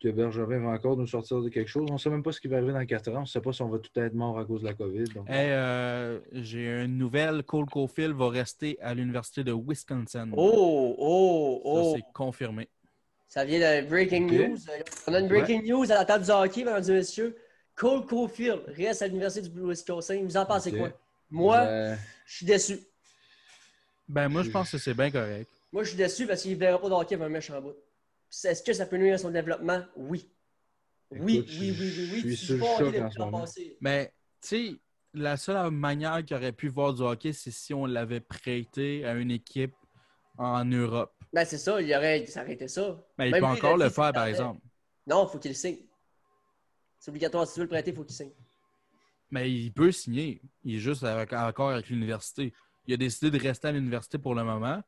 que Bergevin va encore nous sortir de quelque chose. On ne sait même pas ce qui va arriver dans 4 ans. On ne sait pas si on va tout être mort à cause de la COVID. Euh, j'ai une nouvelle. Cole Caulfield va rester à l'Université de Wisconsin. Oh, oh, oh. Ça, c'est confirmé. Ça vient de Breaking News. On a une Breaking News à la table du hockey, mesdames et messieurs. Cole Caulfield reste à l'Université du Wisconsin. Vous en pensez quoi? Moi, ben, je suis déçu. Ben, moi, je pense que c'est bien correct. Moi, je suis déçu parce qu'il ne verra pas de hockey avec un méchant bout. Est-ce que ça peut nuire à son développement? Oui. Oui, oui, oui, oui, oui. Je suis sur le Mais, tu sais, la seule manière qu'il aurait pu voir du hockey, c'est si on l'avait prêté à une équipe en Europe. Ben, c'est ça, il aurait s'arrêté ça. Mais il peut encore le faire, par exemple. Non, il faut qu'il signe. C'est obligatoire. Si tu veux le prêter, il faut qu'il signe. Mais il peut signer. Il est juste encore avec l'université il a décidé de rester à l'université pour le moment.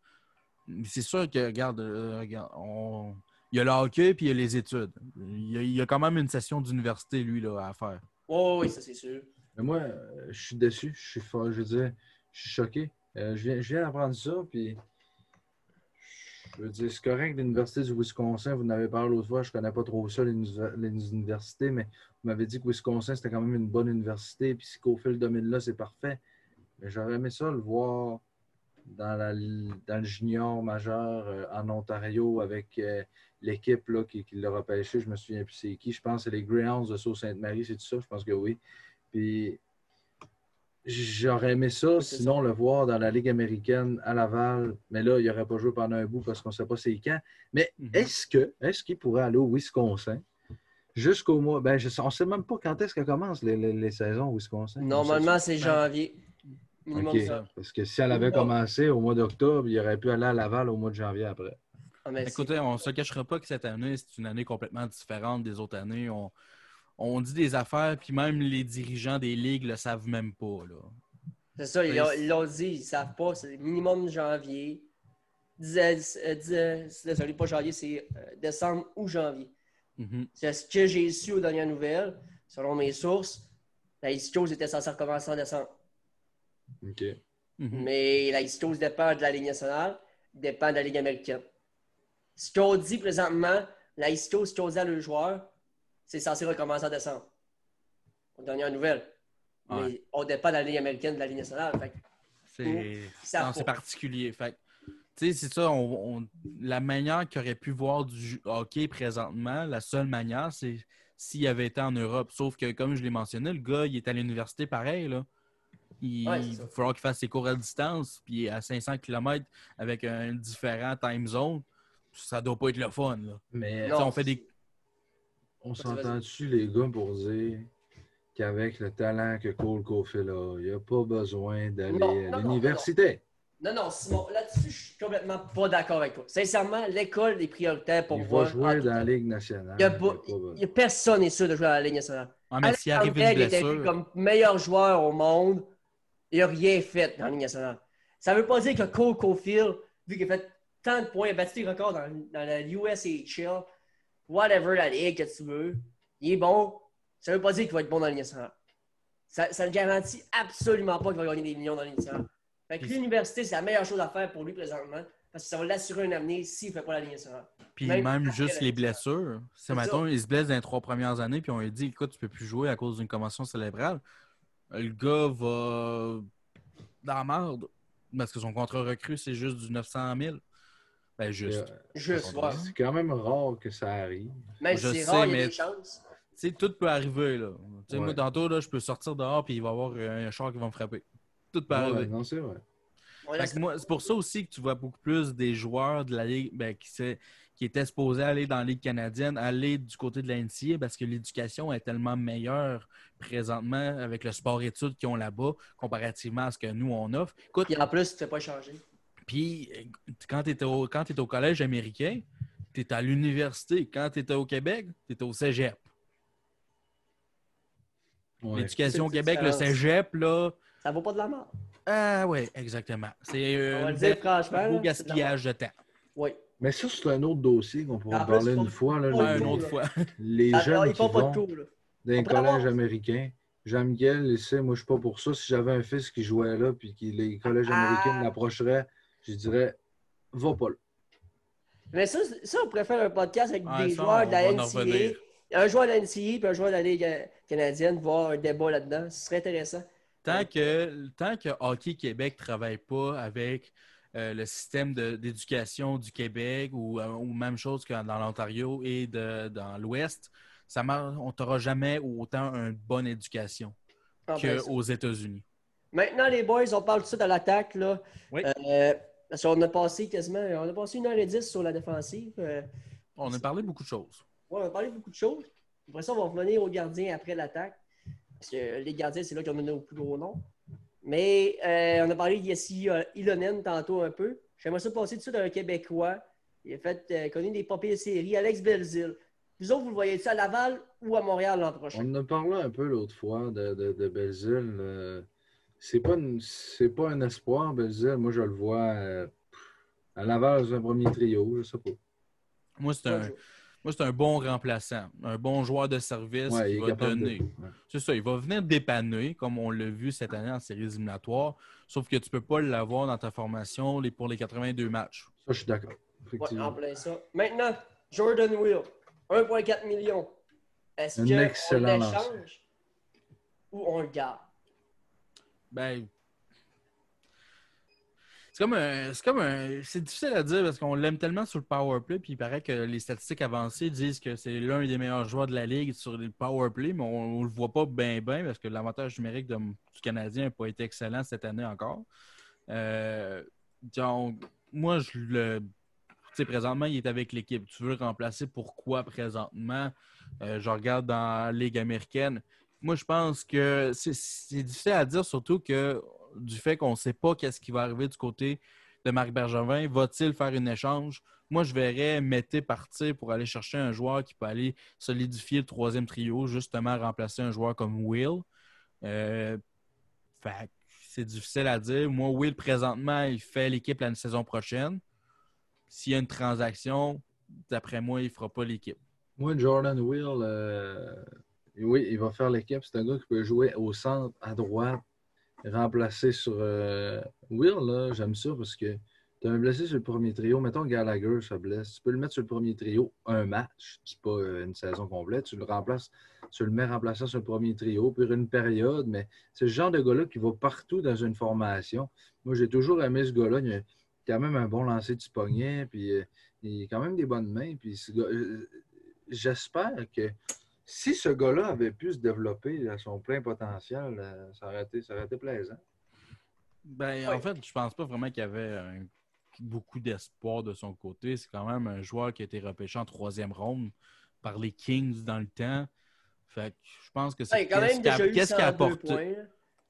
C'est sûr que, regarde, euh, il y a le hockey puis il y a les études. Il y a, quand même une session d'université, lui, là, à faire. Oh, oui, ça c'est sûr. Mais moi, je suis déçu. Je suis fort, je veux dire, je suis choqué. Euh, je, viens, d'apprendre ça, puis je veux dire, c'est correct, l'Université du Wisconsin, vous n'avez parlé l'autre fois, je ne connais pas trop ça, les, universités, mais vous m'avez dit que Wisconsin, c'était quand même une bonne université, puis si Cofield domine là, c'est parfait. Mais j'aurais aimé ça le voir dans, la, dans le junior majeur euh, en Ontario avec euh, l'équipe qui, qui l'a repêché. Je me souviens plus c'est qui. Je pense que c'est les Greyhounds de Sault-Sainte-Marie, c'est tout ça? Je pense que oui. Puis j'aurais aimé ça, sinon le voir dans la Ligue américaine à Laval. Mais là, il n'aurait pas joué pendant un bout parce qu'on ne sait pas c'est quand. Mais mm-hmm. est-ce que est-ce qu'il pourrait aller au Wisconsin? Jusqu'au mois. Ben, on ne sait même pas quand est-ce que commencent les, les, saisons au Wisconsin. Normalement, c'est janvier. Parce que si elle avait commencé au mois d'octobre, il aurait pu aller à Laval au mois de janvier après. Ah, Écoutez, on ne se cachera pas que cette année, c'est une année complètement différente des autres années. On, dit des affaires, puis même les dirigeants des ligues ne le savent même pas. C'est ça, ils l'ont dit, ils ne savent pas. C'est minimum janvier. désolé, pas janvier, c'est euh, décembre ou janvier. Mm-hmm. C'est ce que j'ai su aux dernières nouvelles. Selon mes sources, la Coast était censée recommencer en décembre. OK. Mhm. Mais la East dépend de la Ligue nationale, dépend de la Ligue américaine. Ce qu'on dit présentement, la East ce qu'on dit à le joueur, c'est censé recommencer en décembre. Dernière nouvelle. Mais on dépend de la Ligue américaine, de la Ligue nationale. C'est particulier. Fait c'est ça, la manière qu'il aurait pu voir du hockey présentement, la seule manière, c'est s'il avait été en Europe. Sauf que, comme je l'ai mentionné, le gars, il est à l'université pareil. Là. Il, va falloir qu'il fasse ses cours à distance, puis à 500 km avec un différent time zone, ça doit pas être le fun. Mais on fait des. On s'entend dessus, les gars, pour dire qu'avec le talent que Cole Caulfield a, il n'y a pas besoin d'aller à l'université? Non, non, Simon, là-dessus, je suis complètement pas d'accord avec toi. Sincèrement, l'école est prioritaire pour il moi. va jouer dans la Ligue nationale. Il n'y a, personne n'est sûr de jouer dans la Ligue nationale. Ah, mais s'il arrive une blessure... comme meilleur joueur au monde, il n'a rien fait dans la Ligue nationale. Ça ne veut pas dire que Cole Caulfield, vu qu'il a fait tant de points, il a battu des records dans, dans la USHL, whatever la ligue que tu veux, il est bon. Ça ne veut pas dire qu'il va être bon dans la Ligue nationale. Ça, ça ne garantit absolument pas qu'il va gagner des millions dans nationale. Fait que l'université, c'est la meilleure chose à faire pour lui présentement parce que ça va l'assurer un avenir s'il ne fait pas la ligne nationale. Puis même, juste les blessures. C'est maintenant, il se blesse dans les trois premières années, puis on lui dit écoute, tu peux plus jouer à cause d'une commotion cérébrale. Le gars va dans la merde parce que son contrat recru, c'est juste du 900 000. Ben, juste. juste, C'est quand même rare que ça arrive. Mais c'est rare, il y a des chances. tout peut arriver. Là. Moi, tantôt, là, je peux sortir dehors puis il va y avoir un char qui va me frapper. Tout peut arriver. non, c'est vrai. c'est pour ça aussi que tu vois beaucoup plus des joueurs de la Ligue ben, qui, qui étaient supposés aller dans la Ligue canadienne, aller du côté de la NCA parce que l'éducation est tellement meilleure présentement avec le sport-études qu'ils ont là-bas comparativement à ce que nous, on offre. Écoute, en plus, tu ne fais pas changer. Puis, quand tu étais, au, au collège américain, tu étais à l'université. Quand tu étais au Québec, tu étais au cégep. L'éducation au Québec, le cégep, là, ça vaut pas de la mort. Ah oui, exactement. C'est euh, un beau gaspillage de temps. Oui. Mais ça, c'est un autre dossier qu'on pourra parler une fois. Là, une autre fois. Les jeunes qui vont dans collèges américains. Jean-Miguel, moi, je suis pas pour ça. Si j'avais un fils qui jouait là puis que les collèges ah. américains l'approcheraient, je dirais, va pas là. Mais ça, ça, on pourrait faire un podcast avec des joueurs de la NCA. Un joueur de la NCA et un joueur de la Ligue canadienne, voir un débat là-dedans. Ce serait intéressant. Tant que, tant que Hockey Québec ne travaille pas avec euh, le système d'éducation du Québec ou, euh, ou, même chose que dans l'Ontario et de, dans l'Ouest, on n'aura jamais autant une bonne éducation ah, ben, qu'aux États-Unis. Maintenant, les boys, on parle tout de suite à l'attaque. Euh, parce qu'on a passé quasiment on a passé une heure et dix sur la défensive. on a parlé beaucoup de choses. Oui, on a parlé beaucoup de choses. Après ça, on va revenir aux gardiens après l'attaque. Parce que les gardiens, c'est là qu'on a nos plus gros noms. Mais euh, on a parlé d'Yessi euh, Ilonen tantôt un peu. J'aimerais ça passer tout de suite à un Québécois. Il a fait euh, connu des papiers de série, Alex Belzil. Vous autres, vous le voyez-tu à Laval ou à Montréal l'an prochain? On en a parlé un peu l'autre fois de, de, de Belzil. c'est pas, pas un espoir, Belzil. Moi, je le vois à Laval dans un premier trio, je sais pas. Moi, c'est un. Moi, c'est un bon remplaçant, un bon joueur de service qui va donner. C'est ça, il va venir dépanner, comme on l'a vu cette année en séries éliminatoires, sauf que tu ne peux pas l'avoir dans ta formation pour les 82 matchs. Ça, je suis d'accord. en plein ça. Maintenant, Jordan Will, 1,4 million. Est-ce qu'on l'échange ou on le garde? Ben, c'est comme un. C'est difficile à dire parce qu'on l'aime tellement sur le power play, puis il paraît que les statistiques avancées disent que c'est l'un des meilleurs joueurs de la ligue sur le power play, mais on ne le voit pas bien bien parce que l'avantage numérique du Canadien n'a pas été excellent cette année encore. Euh, donc, moi, je le. Tu sais, présentement, il est avec l'équipe. Tu veux le remplacer pourquoi présentement? Euh, je regarde dans la Ligue américaine. Moi, je pense que c'est difficile à dire, surtout que du fait qu'on ne sait pas qu'est-ce qui va arriver du côté de Marc Bergevin. Va-t-il faire un échange? Moi, je verrais Mété partir pour aller chercher un joueur qui peut aller solidifier le troisième trio, justement remplacer un joueur comme Will. Euh, c'est difficile à dire. Moi, Will, présentement, il fait l'équipe la saison prochaine. S'il y a une transaction, d'après moi, il ne fera pas l'équipe. Moi, Jordan Will, euh, oui, il va faire l'équipe. C'est un gars qui peut jouer au centre, à droite, remplacer sur euh, Will, j'aime ça parce que tu as un blessé sur le premier trio. Mettons Gallagher se blesse. Tu peux le mettre sur le premier trio un match. C'est pas euh, une saison complète. Tu le remplaces, tu le mets remplaçant sur le premier trio pour une période, mais c'est le genre de gars-là qui va partout dans une formation. Moi, j'ai toujours aimé ce gars-là. Il a quand même un bon lancer du poignet, puis euh, il a quand même des bonnes mains. Puis j'espère que si ce gars-là avait pu se développer à son plein potentiel, euh, ça aurait été, ça aurait été plaisant. Ben, En fait, je pense pas vraiment qu'il y avait beaucoup d'espoir de son côté. C'est quand même un joueur qui a été repêché en troisième ronde par les Kings dans le temps. Fait que je pense que c'est qu'est-ce qu'il a, apporté.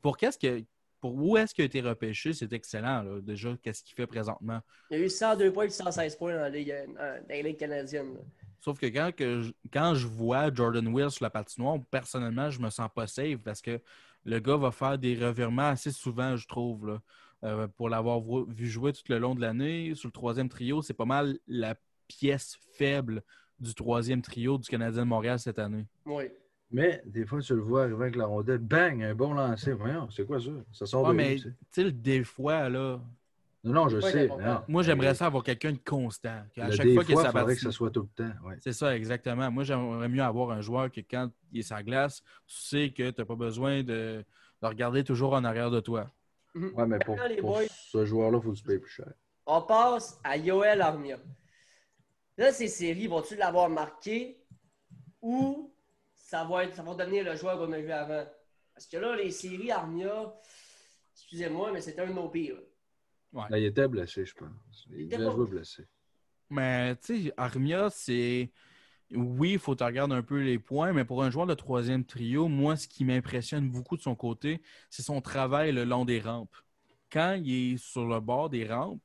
Pour qu'est-ce que pour où est-ce qu'il a été repêché, c'est excellent. déjà, qu'est-ce qu'il fait présentement? Il a eu 102 points et 116 points dans la Ligue, canadienne. Sauf que quand, que je, quand je vois Jordan Will sur la patinoire, personnellement, je me sens pas safe parce que le gars va faire des revirements assez souvent, je trouve. Euh, pour l'avoir vu jouer tout le long de l'année, sur le troisième trio, c'est pas mal la pièce faible du troisième trio du Canadien de Montréal cette année. Oui. Mais des fois, tu le vois arriver avec la rondelle, bang, un bon lancer. Voyons, c'est quoi ça? Ça sort de mais tu sais, des fois, là. Non, non, je sais. Moi, j'aimerais ça avoir quelqu'un de constant. À chaque fois qu'il faudrait que ça soit tout le temps. C'est ça, exactement. Moi, j'aimerais mieux avoir un joueur que quand il est sa glace, tu sais que tu n'as pas besoin de, regarder toujours en arrière de toi. Mhm. Oui, mais pour, ce joueur-là, il faut que tu payes plus cher. On passe à Yoel Armia. Là, ces séries, vont-tu l'avoir marqué ou ça va, être, ça va devenir le joueur qu'on a vu avant? Parce que là, les séries Armia, excusez-moi, mais c'était un de nos pires. Ouais. il était blessé, je pense. Il, était joué blessé. Mais tu sais, Armia, c'est. Oui, il faut te regarder un peu les points, mais pour un joueur de troisième trio, moi, ce qui m'impressionne beaucoup de son côté, c'est son travail le long des rampes. Quand il est sur le bord des rampes,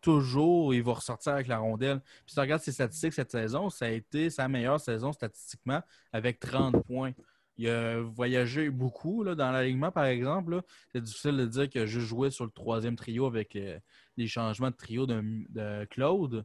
toujours, il va ressortir avec la rondelle. Puis si tu regardes ses statistiques cette saison, ça a été sa meilleure saison statistiquement avec 30 points. Il a voyagé beaucoup là, dans l'alignement, par exemple. C'est difficile de dire qu'il a juste joué sur le troisième trio avec euh, les changements de trio de Claude.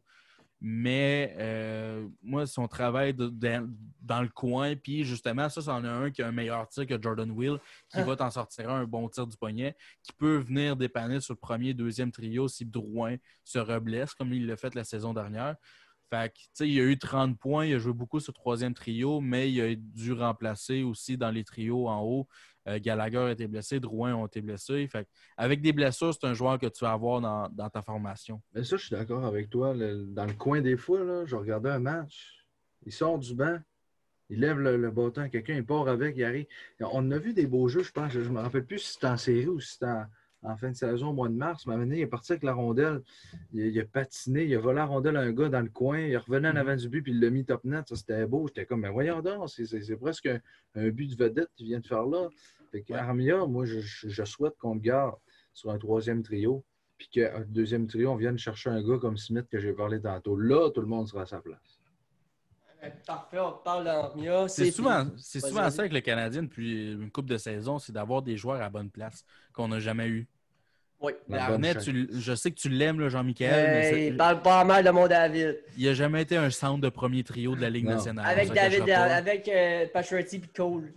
Mais euh, moi, son travail dans le coin, puis justement, ça, c'en a un qui a un meilleur tir que Jordan Will, qui ah. va t'en sortir un bon tir du poignet, qui peut venir dépanner sur le premier, deuxième trio si Drouin se reblesse, comme il l'a fait la saison dernière. Fait que, il a eu 30 points, il a joué beaucoup sur le troisième trio, mais il a dû remplacer aussi dans les trios en haut euh, Gallagher a été blessé, Drouin ont été blessés. avec des blessures, c'est un joueur que tu vas avoir dans, ta formation. Mais ça, je suis d'accord avec toi. dans le coin des fois, là, je regardais un match. Il sort du banc, il lève le, bâton, quelqu'un, il part avec, il arrive. On a vu des beaux jeux, je pense. Je ne me rappelle plus si c'était en série ou si c'était en, en fin de saison au mois de mars. Mais il est parti avec la rondelle. Il, a patiné, il a volé la rondelle à un gars dans le coin. Il revenait en mhm. avant du but, puis il l'a mis top net. Ça, c'était beau. J'étais comme, mais voyons donc, c'est presque un, but de vedette qu'il vient de faire là. Fait Armia, moi, je, souhaite qu'on le garde sur un troisième trio, puis qu'un deuxième trio, on vienne chercher un gars comme Smith que j'ai parlé tantôt. Là, tout le monde sera à sa place. Parfait, on parle d'Armia. C'est souvent, souvent ça avec le Canadien depuis une coupe de saison, c'est d'avoir des joueurs à bonne place qu'on n'a jamais eu. Oui. Arnett, je sais que tu l'aimes, Jean-Michel. il parle pas mal de mon David. Il n'a jamais été un centre de premier trio de la Ligue nationale. Avec David, avec euh, et Cole.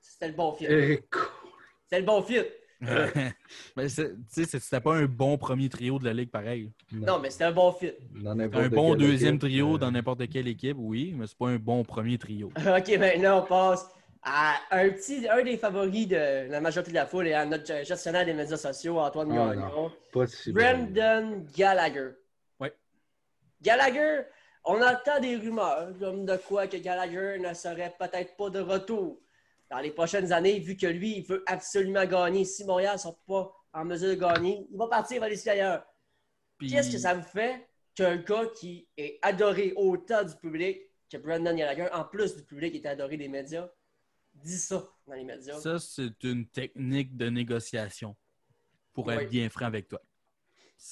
C'était le bon fit. C'était le bon fit. [laughs] mais c'était pas un bon premier trio de la Ligue pareil. Non, mais c'était un bon fit. Un bon deuxième trio euh, dans n'importe quelle équipe, oui, mais c'est pas un bon premier trio. [laughs] ok, maintenant on passe à un petit, un des favoris de la majorité de la foule et à notre gestionnaire des médias sociaux, Antoine ah, Gagnon. Brendan Gallagher. Oui. Gallagher, on entend des rumeurs comme de quoi que Gallagher ne serait peut-être pas de retour dans les prochaines années, vu que lui, il veut absolument gagner. Si Montréal ne sont pas en mesure de gagner, il va partir, il va aller ailleurs. Qu'est-ce que ça vous fait qu'un gars qui est adoré autant du public que Brandon Gallagher, en plus du public qui est adoré des médias, dit ça dans les médias? Ça, c'est une technique de négociation, pour être bien franc avec toi.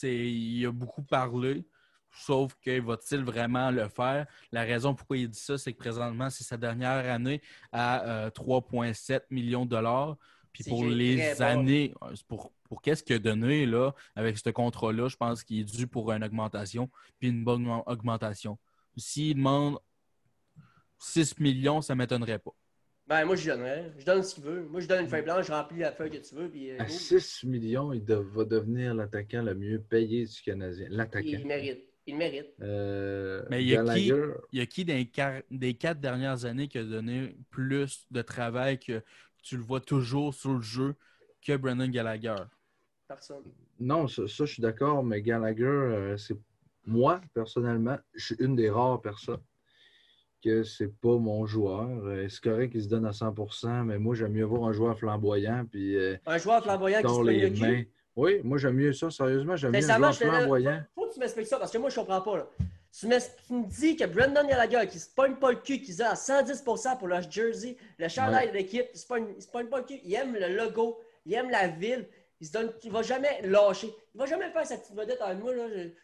Il a beaucoup parlé. Sauf que va-t-il vraiment le faire? La raison pourquoi il dit ça, c'est que présentement, c'est sa dernière année à 3,7 euh, millions de dollars. Puis pour les années, euh, pour, pour qu'est-ce qu'il a donné là, avec ce contrat-là, je pense qu'il est dû pour une augmentation, puis une bonne augmentation. S'il demande 6 millions, ça ne m'étonnerait pas. Ben, moi, je donnerais. Je donne ce qu'il veut. Moi, je donne une feuille blanche, je remplis la feuille que tu veux. Puis, euh, à 6 millions, il va devenir l'attaquant le mieux payé du Canadien. L'attaquant. Il mérite. Il mérite. Euh, Mais il y, a qui, il y a qui des, quatre dernières années qui a donné plus de travail que tu le vois toujours sur le jeu que Brendan Gallagher? Personne. Non, ça, je suis d'accord, mais Gallagher, euh, c'est moi, personnellement, je suis une des rares personnes que c'est pas mon joueur. Euh, c'est correct qu'il se donne à 100% mais moi, j'aime mieux voir un joueur flamboyant. Puis, un joueur flamboyant qui se les mains. Oui, moi j'aime mieux ça, sérieusement. J'aime mieux joueur flamboyant. Faut, faut que tu m'expliques ça parce que moi je comprends pas. Là. Tu, me dis que Brendan Gallagher qui se pogne pas le cul, qui se à 110% pour le jersey, le chandail de l'équipe, il se pogne, pas le cul, il aime le logo, il aime la ville. Il se donne, il va jamais lâcher. Il va jamais faire sa petite vedette en moi.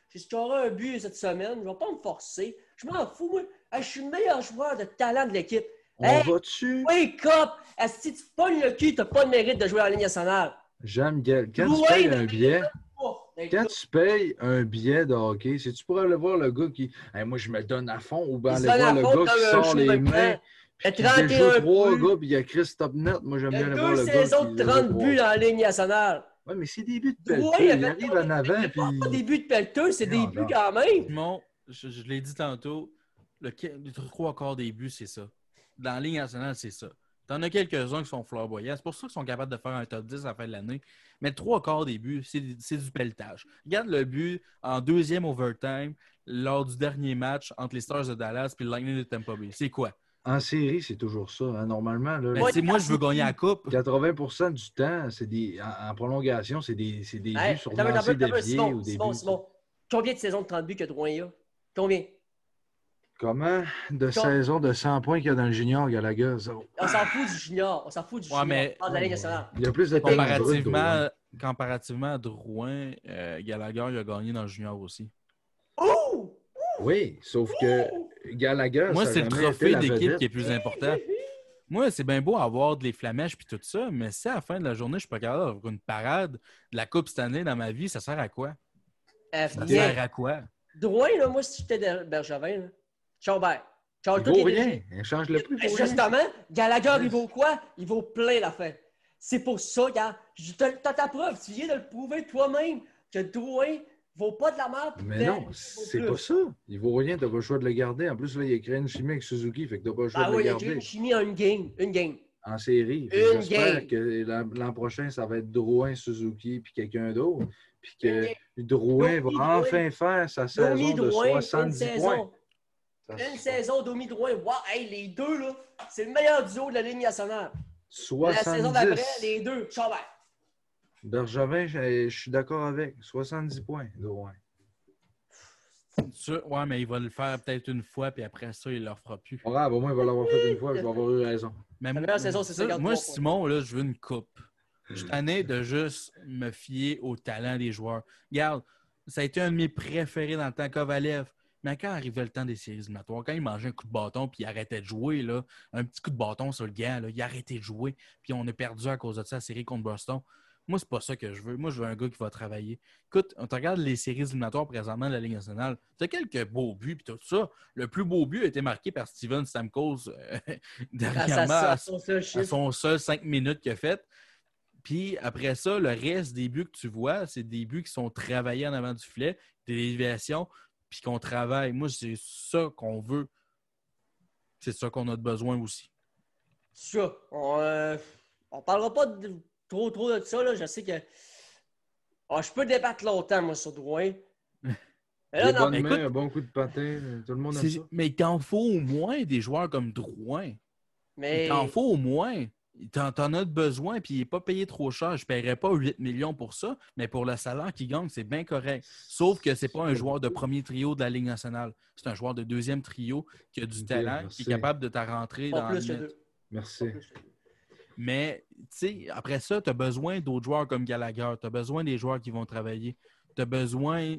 J'ai- scoré un but cette semaine. Je vais pas me forcer. Je m'en fous, moi. Je suis le meilleur joueur de talent de l'équipe. On Hey! va dessus. Wake up! Si tu pognes le cul, t'as pas de mérite de jouer en ligne nationale. J'aime Gaël. Quand tu payes un billet, quand tu payes un billet de hockey, si tu pourrais aller voir le gars qui. Hey, moi, je me donne à fond, ou bien Il aller voir le gars qui sort les mains. Il y a 31 déjoue trois gars, puis il y a Chris Topnet. Moi, j'aime Il y bien a aller voir deux le gars. saisons qui de 30 buts en ligne nationale. Ouais, mais c'est des buts de pelleteux. il Il arrive en avant, puis. Pas des buts de pelleteux, c'est des buts quand même. Simon, je, je l'ai dit tantôt, le, les trois quarts des buts, c'est ça. Dans la Ligue nationale, c'est ça. T'en as quelques-uns qui sont flamboyants. C'est pour ça qu'ils sont capables de faire un top 10 à la fin de l'année. Mais trois quarts des buts, c'est du pelletage. Regarde le but en deuxième overtime lors du dernier match entre les Stars de Dallas et le Lightning de Tampa Bay. C'est quoi? En série, c'est toujours ça. hein. Normalement, là, Ben, moi, je veux gagner la coupe. 80% du temps, c'est des, en, en prolongation, c'est des, c'est des Hey, buts sur attends, attends, lancer attends, attends, dévié Simon, ou des Simon, buts. Simon. Combien de saisons de 30 buts que Drouin a? Combien? Comment? De saison de 100 points qu'il y a dans le junior Gallagher? On s'en fout du junior. On s'en fout du Ouais, junior. mais- On parle de la Ligue nationale. Il y a plus de Comparativement, comparativement à Drouin, euh, Gallagher il a gagné dans le junior aussi. Ouh! Oui, sauf que Gallagher. Moi, c'est le trophée d'équipe qui est plus important. Moi, c'est bien beau avoir de les flamèches puis tout ça, mais si à la fin de la journée, je suis pas capable d'avoir une parade de la Coupe cette année dans ma vie, ça sert à quoi? Euh, Ça bien. sert à quoi? Drouin, là, moi, si j'étais de Bergevin, là, ciao, bye. Il vaut rien. DG. Il change le prix. Mais il vaut rien. Justement, Gallagher, il vaut quoi? Il vaut plein la fin. C'est pour ça, gars. je te- T'as ta preuve. Tu viens de le prouver toi-même que Drouin vaut pas de la merde. Mais non, c'est pas ça. Il vaut rien, t'as pas le choix de le garder. En plus, là, il a créé une chimie avec Suzuki, fait que t'as pas le choix Ah de oui, le il a créé garder une chimie en une game. Une game. en série. J'espère que l'an prochain, ça va être Drouin, Suzuki, puis quelqu'un d'autre. Puis que. Drouin va enfin faire sa saison de Drouin, une 70 points. Une saison Domi Drouin. Wow, hey, les deux, là, c'est le meilleur duo de la Ligue nationale. La saison d'après, 70. les deux. Bye. Bergevin, je, suis d'accord avec. 70 points, Drouin. Ouais, mais il va le faire peut-être une fois, puis après ça, il ne le refera plus. Grave, au moins, il va l'avoir fait une fois, je vais avoir eu raison. Mais La meilleure saison, c'est ça, 53 Moi. Simon, là, je veux une coupe. Je suis tanné de juste me fier au talent des joueurs. Regarde, ça a été un de mes préférés dans le temps, Kovalev. Mais quand arrivait le temps des séries éliminatoires, quand il mangeait un coup de bâton puis il arrêtait de jouer, là, un petit coup de bâton sur le gars, là, il arrêtait de jouer, puis on a perdu à cause de ça la série contre Boston. Moi, c'est pas ça que je veux. Moi, je veux un gars qui va travailler. Écoute, on te regarde les séries éliminatoires présentement de la Ligue nationale. Tu as quelques beaux buts puis tout ça. Le plus beau but a été marqué par Steven Stamkos euh, [laughs] dernièrement à à son seul à chiffre. son seul cinq minutes qu'il a fait. Puis après ça, le reste des buts que tu vois, c'est des buts qui sont travaillés en avant du filet, des déviations, puis qu'on travaille. Moi, c'est ça qu'on veut. C'est ça qu'on a besoin aussi. Ça. On, euh, on parlera pas de- trop trop de ça. Là. Je sais que. Ah, je peux débattre longtemps, moi, sur Drouin. [laughs] Mais là, écoute- un bon coup de patin, tout le monde aime ça. Mais il t'en faut au moins des joueurs comme Drouin. mais. Il t'en faut au moins. T'en, t'en as besoin, puis il n'est pas payé trop cher. Je ne paierais pas 8 millions pour ça, mais pour le salaire qu'il gagne, c'est bien correct. Sauf que c'est pas un joueur de premier trio de la Ligue nationale. C'est un joueur de deuxième trio qui a du talent, merci. qui est capable de ta rentrer dans plus le net. Merci. Mais, tu sais, après ça, tu as besoin d'autres joueurs comme Gallagher. Tu as besoin des joueurs qui vont travailler. Tu as besoin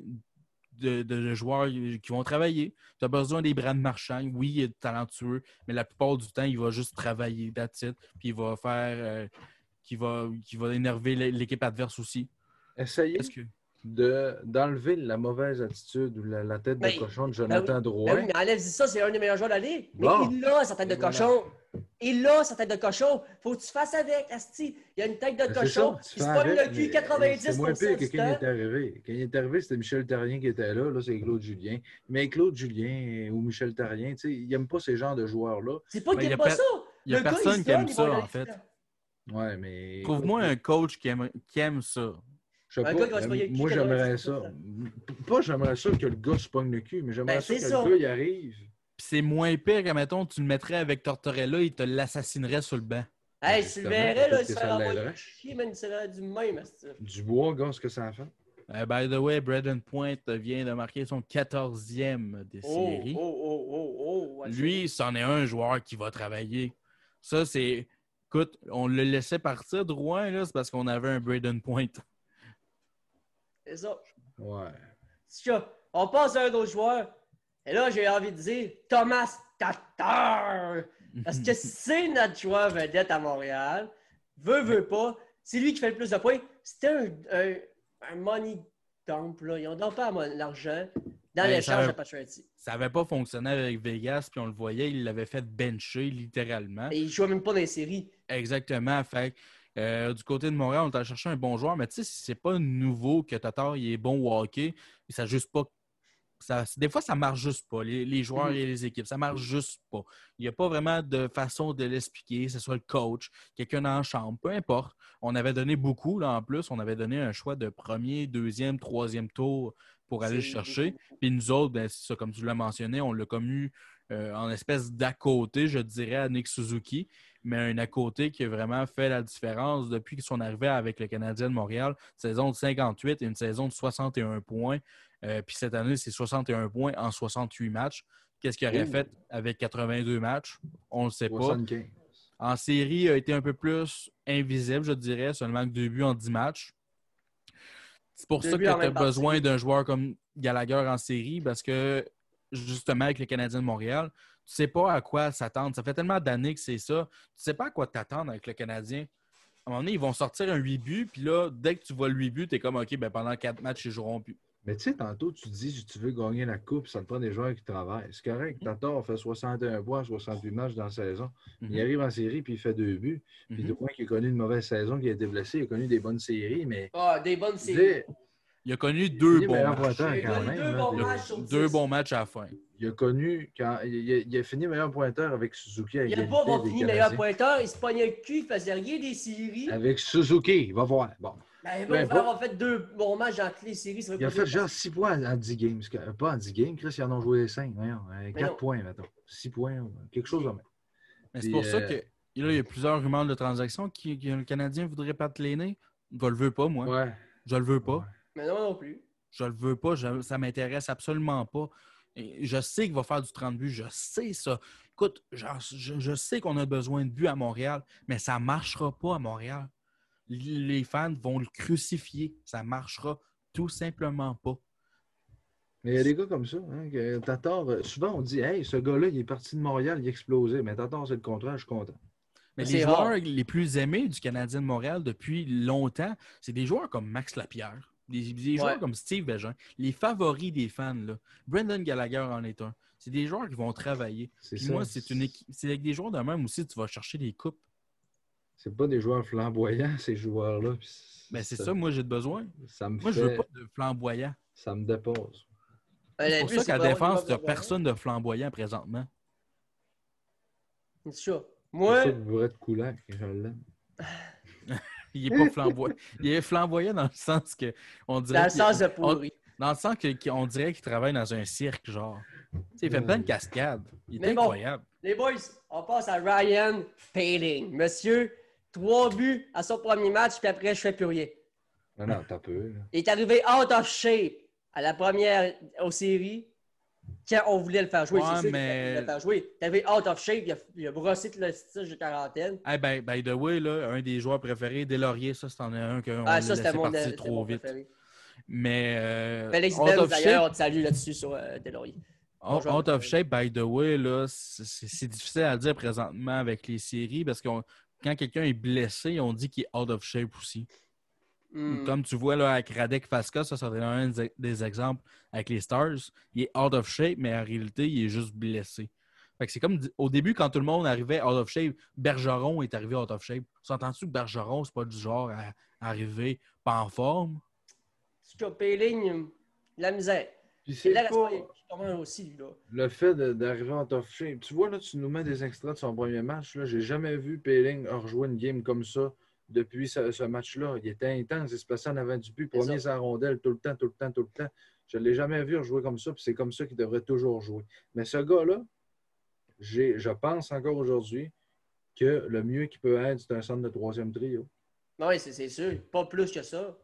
de, de- de joueurs qui vont travailler. Tu as besoin des Brad Marchand. Oui, il est talentueux, mais la plupart du temps, il va juste travailler, that's it. Puis il va faire. euh, qui, va, qui va énerver l'é- l'équipe adverse aussi. Essayez de- d'enlever la mauvaise attitude ou la, la tête de Ben, cochon de Jonathan Ben Drouin. oui, mais enlève ça, c'est un des meilleurs joueurs de la Ligue. Mais Bon. il a sa tête de cochon. Il a sa tête de cochon. Faut que tu fasses avec, Asti. Il a une tête de Ben, cochon. Il se pogne le cul mais 90 C'est moins pire que quand il est arrivé. Quand il est arrivé, c'était Michel Terrien qui était là. Là, c'est Claude Julien. Mais Claude Julien ou Michel Terrien, tu sais, il n'aime pas ces genres de joueurs-là. C'est pas qu'il y a aime pas ça. Il n'y a personne qui aime ça, en fait. Ouais, mais. Trouve-moi un coach qui aime, qui aime ça. Je sais Un pas, gars qui va se euh, pogner le cul moi, j'aimerais 90 ça. Pas j'aimerais ça que le gars se pogne le cul, mais j'aimerais Ben, ça que ça. le gars il arrive. Puis c'est moins pire que, mettons, tu le mettrais avec Tortorella, il te l'assassinerait sur le banc. Hey, tu le Justement, verrais, là, il se envoyer l'aiderait. chier, man, il serait du même, Asti. Dubois, gars, ce que ça a fait. Euh, by the way, Braden Point vient de marquer son 14e des Oh, séries. oh, oh, oh, oh. Lui, c'en est un joueur qui va travailler. Ça, c'est. Écoute, on le laissait partir droit, là, c'est parce qu'on avait un Braden Point. C'est ça. Ouais. Ça, On passe à un autre joueur. Et là, j'ai envie de dire Thomas Tatar. Parce que [laughs] c'est notre joueur vedette à Montréal. Veut, veut pas. C'est lui qui fait le plus de points. C'était un, un, un money dump. Là. Ils ont pas l'argent dans Ben, l'échange de Pacioretty. Ça n'avait pas fonctionné avec Vegas, puis on le voyait, il l'avait fait bencher littéralement. Et il jouait même pas dans les séries. Exactement. Fait que, euh, du côté de Montréal, on t'a cherché un bon joueur, mais tu sais, c'est pas nouveau que Tatar il est bon au hockey. Ça juste pas. Ça, des fois, ça marche juste pas. Les, les joueurs Mhm. et les équipes, ça marche juste pas. Il n'y a pas vraiment de façon de l'expliquer, que ce soit le coach, quelqu'un la chambre, peu importe. On avait donné beaucoup, là, en plus. On avait donné un choix de premier, deuxième, troisième tour pour aller le chercher. Puis nous autres, ben, ça, comme tu l'as mentionné, on l'a comme eu euh, en espèce d'à côté, je dirais, à Nick Suzuki, mais un à côté qui a vraiment fait la différence depuis son arrivée avec le Canadien de Montréal. Saison de 58 et une saison de 61 points. Euh, puis cette année, c'est 61 points en 68 matchs. Qu'est-ce qu'il aurait fait avec 82 matchs? On ne le sait pas. 75. En série, il a été un peu plus invisible, je dirais, seulement que deux buts en 10 matchs. C'est pour Deux ça que tu as besoin d'un joueur comme Gallagher en série parce que, justement, avec le Canadien de Montréal, tu sais pas à quoi s'attendre. Ça fait tellement d'années que c'est ça. Tu sais pas à quoi t'attendre avec le Canadien. À un moment donné, ils vont sortir un 8 buts, puis là, dès que tu vois le 8 buts, tu es comme, OK, ben pendant 4 matchs, ils joueront plus. Mais tu sais, tantôt, tu dis si tu veux gagner la coupe, ça te prend des joueurs qui travaillent. C'est correct. Tatar fait 61 points, 68 matchs dans la saison. Il Mhm. arrive en série puis il fait deux buts. Puis Mhm. de moins qu'il a connu une mauvaise saison, qu'il a été blessé, il a connu des bonnes séries, mais Ah, des bonnes séries. Il a connu deux bons matchs. deux bons matchs à la fin. Il a connu quand il a, il a fini meilleur pointeur avec Suzuki. Il n'a pas avoir fini meilleur pointeur. Il se pognait le cul, il faisait rien des séries. Avec Suzuki, va voir. Bon. Ben, il Ben, va pas- avoir fait deux bons matchs dans toutes les séries. ça va Il a fait genre 6 points en 10 games. Pas en 10 games, Chris, ils en ont joué 5. 4 non. points, mettons. 6 points, quelque chose de même. Mais c'est pour ça euh, que là, il y a plusieurs rumeurs de transactions qui, que le Canadien voudrait pas te l'aîner. Je le veux pas, moi. Ouais. Je le veux pas. Ouais. Mais non, non plus. Je le veux pas. Je- ça m'intéresse absolument pas. Et je sais qu'il va faire du 30 buts. Je sais ça. Écoute, genre, je, je sais qu'on a besoin de buts à Montréal, mais ça marchera pas à Montréal. Les fans vont le crucifier. Ça marchera tout simplement pas. Mais il y a des gars comme ça. Hein, que Tatar, euh, souvent, on dit Hey, ce gars-là, il est parti de Montréal, il a explosé. Mais Tatar, c'est le contraire, je suis content. Mais C'est les rare. joueurs les plus aimés du Canadien de Montréal depuis longtemps, c'est des joueurs comme Max Lapierre, des, des joueurs Ouais. comme Steve Bégin, les favoris des fans. Là. Brendan Gallagher en est un. C'est des joueurs qui vont travailler. C'est Puis ça. moi, c'est une équipe. C'est avec des joueurs de même aussi, tu vas chercher des coupes. C'est pas des joueurs flamboyants, [laughs] ces joueurs-là. puis Ben, c'est ça, moi, j'ai besoin. Ça me Moi, fait... je veux pas de flamboyant. Ça me dépose. Ben, C'est pour ça c'est qu'à défense, tu n'as pas- personne de flamboyant présentement. C'est ça. C'est Moi, ça que vous êtes coulant, je l'aime. [laughs] Il est pas flamboyant. Il est flamboyant dans le sens que on dirait dans le sens de on- pourri. dans le sens que- qu'on dirait qu'il travaille dans un cirque, genre. Il fait Ouais. plein de cascades. Il est Mais bon. incroyable. Les boys, on passe à Ryan Paling. Monsieur, trois buts à son premier match, puis après, je fais plus rien. Non, non, t'as peu. là. Il est arrivé out of shape à la première aux séries quand on voulait le faire jouer. Ouais, c'est mais- le faire jouer. Arrivé out of shape, il a, il a brossé tout le style de quarantaine. Hey, ben, by the way, là, un des joueurs préférés, Delaurier, ça, c'en est un qu'on Ah, a ça, laissé c'était mon, partir trop mon vite. préféré. Mais euh, Félix d'ailleurs, on te salue là-dessus sur euh, Delaurier. out- out of shape, by the way, là, c'est difficile à dire présentement avec les séries parce que quand quelqu'un est blessé, on dit qu'il est out of shape aussi. Hmm. Comme tu vois là, avec Radek Faska, ça, serait un des- exemples avec les Stars. Il est out of shape, mais en réalité, il est juste blessé. Fait que c'est comme au début, quand tout le monde arrivait out of shape, Bergeron est arrivé out of shape. S'entends-tu que Bergeron, c'est pas du genre à arriver pas en forme? Tu as Paling, la misère. Puis C'est là, pas aussi, lui, là. le fait de- d'arriver en top shape. Tu vois, là, tu nous mets des extraits de son premier match. Là. J'ai jamais vu Péling rejouer une game comme ça depuis ce, ce match-là. Il était intense. Il se passait en avant du but. Premier ça. sa rondelle tout le temps, tout le temps, tout le temps. Je ne l'ai jamais vu rejouer comme ça. Puis c'est comme ça qu'il devrait toujours jouer. Mais ce gars-là, j'ai- je pense encore aujourd'hui que le mieux qu'il peut être, c'est un centre de troisième trio. Oui, c'est c'est sûr. Pas plus que ça.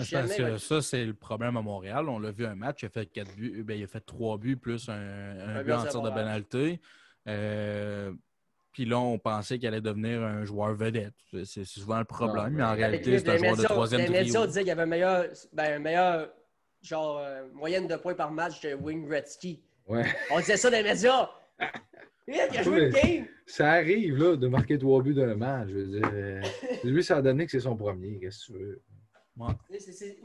Jamais parce que ça, c'est le problème à Montréal. On l'a vu un match, il a fait quatre buts, ben, il a fait trois buts plus un, un Un but en tir de pénalité. Euh, Puis là, on pensait qu'il allait devenir un joueur vedette. C'est souvent le problème, mais en réalité, c'est un joueur de troisième Les médias trio. disaient qu'il y avait un meilleur, ben, un meilleur genre, euh, moyenne de points par match de Wayne Gretzky. Ouais. On disait ça dans les médias. Il a joué le game. Ça arrive, là, de marquer trois buts d'un match. Je veux dire, euh, lui, ça a donné que c'est son premier. Qu'est-ce que tu veux? Moi,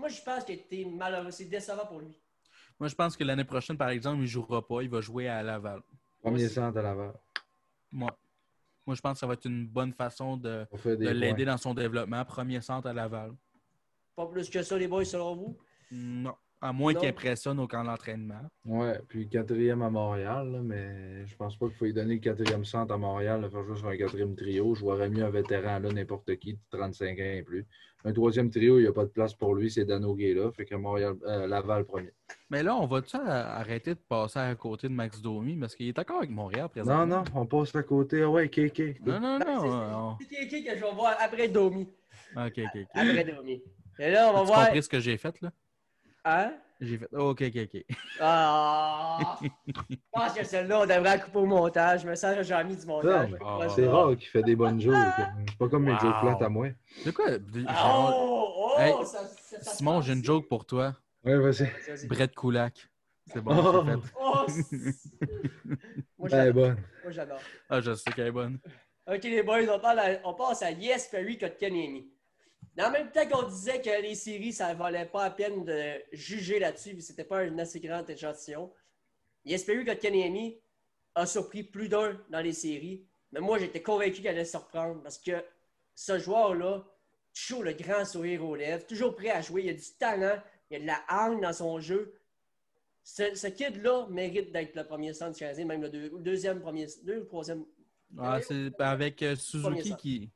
je pense que t'es malheureux. C'est décevant pour lui. Moi, je pense que l'année prochaine, par exemple, il ne jouera pas. Il va jouer à Laval. Premier centre à Laval. Moi, Moi, je pense que ça va être une bonne façon de, l'aider dans son développement. Premier centre à Laval. Pas plus que ça, les boys, selon vous? Non. À moins Non. qu'il impressionne au camp d'entraînement. Ouais, puis quatrième à Montréal, là, mais je pense pas qu'il faut lui donner le quatrième centre à Montréal, le faire jouer sur un quatrième trio. Je vois mieux un vétéran, là, n'importe qui, de 35 ans et plus. Un troisième trio, il n'y a pas de place pour lui, c'est Dano là, fait que Montréal, euh, Laval premier. Mais là, on va-tu arrêter de passer à côté de Max Domi? Parce qu'il est encore avec Montréal Non, présentement? non, on passe à côté. Ah ouais, KK. Non, non, Non, non. c'est- C'est qui que je vais voir après Domi. Ok, ok, ok. Après Domi. Et là, on va As-tu voir. compris ce que j'ai fait, là? Hein? J'ai fait. Ok, ok, ok. Ah! [laughs] Je pense que celle-là, on devrait la couper au montage. Je me sens que j'ai mis du montage. C'est rare qu'il fait des bonnes jokes. C'est pas comme mes jokes plates à moi. De quoi? de- Ah, Oh! Oh! Hey, ça- ça- ça Simon, j'ai une joke pour toi. Ouais, vas-y. Brett Koulak. C'est bon, Oh. c'est fait. Oh! [laughs] Moi, Elle est j'adore. bonne. Moi, j'adore. Ah, je sais qu'elle est bonne. OK, les boys, on, parle à- on passe à Yes Perry Kotkaniemi. En même temps qu'on disait que les séries, ça ne valait pas la peine de juger là-dessus, puis c'était pas un assez grand échantillon. Yes Perry Kotkaniemi a surpris plus d'un dans les séries, mais moi, j'étais convaincu qu'il allait surprendre parce que ce joueur-là, toujours le grand sourire aux lèvres, toujours prêt à jouer, il a du talent, il a de la hargne dans son jeu. Ce, ce kid-là mérite d'être le premier centre canadien, même le, deux- le deuxième premier, deux ou troisième. Ah, c'est avec euh, Suzuki qui.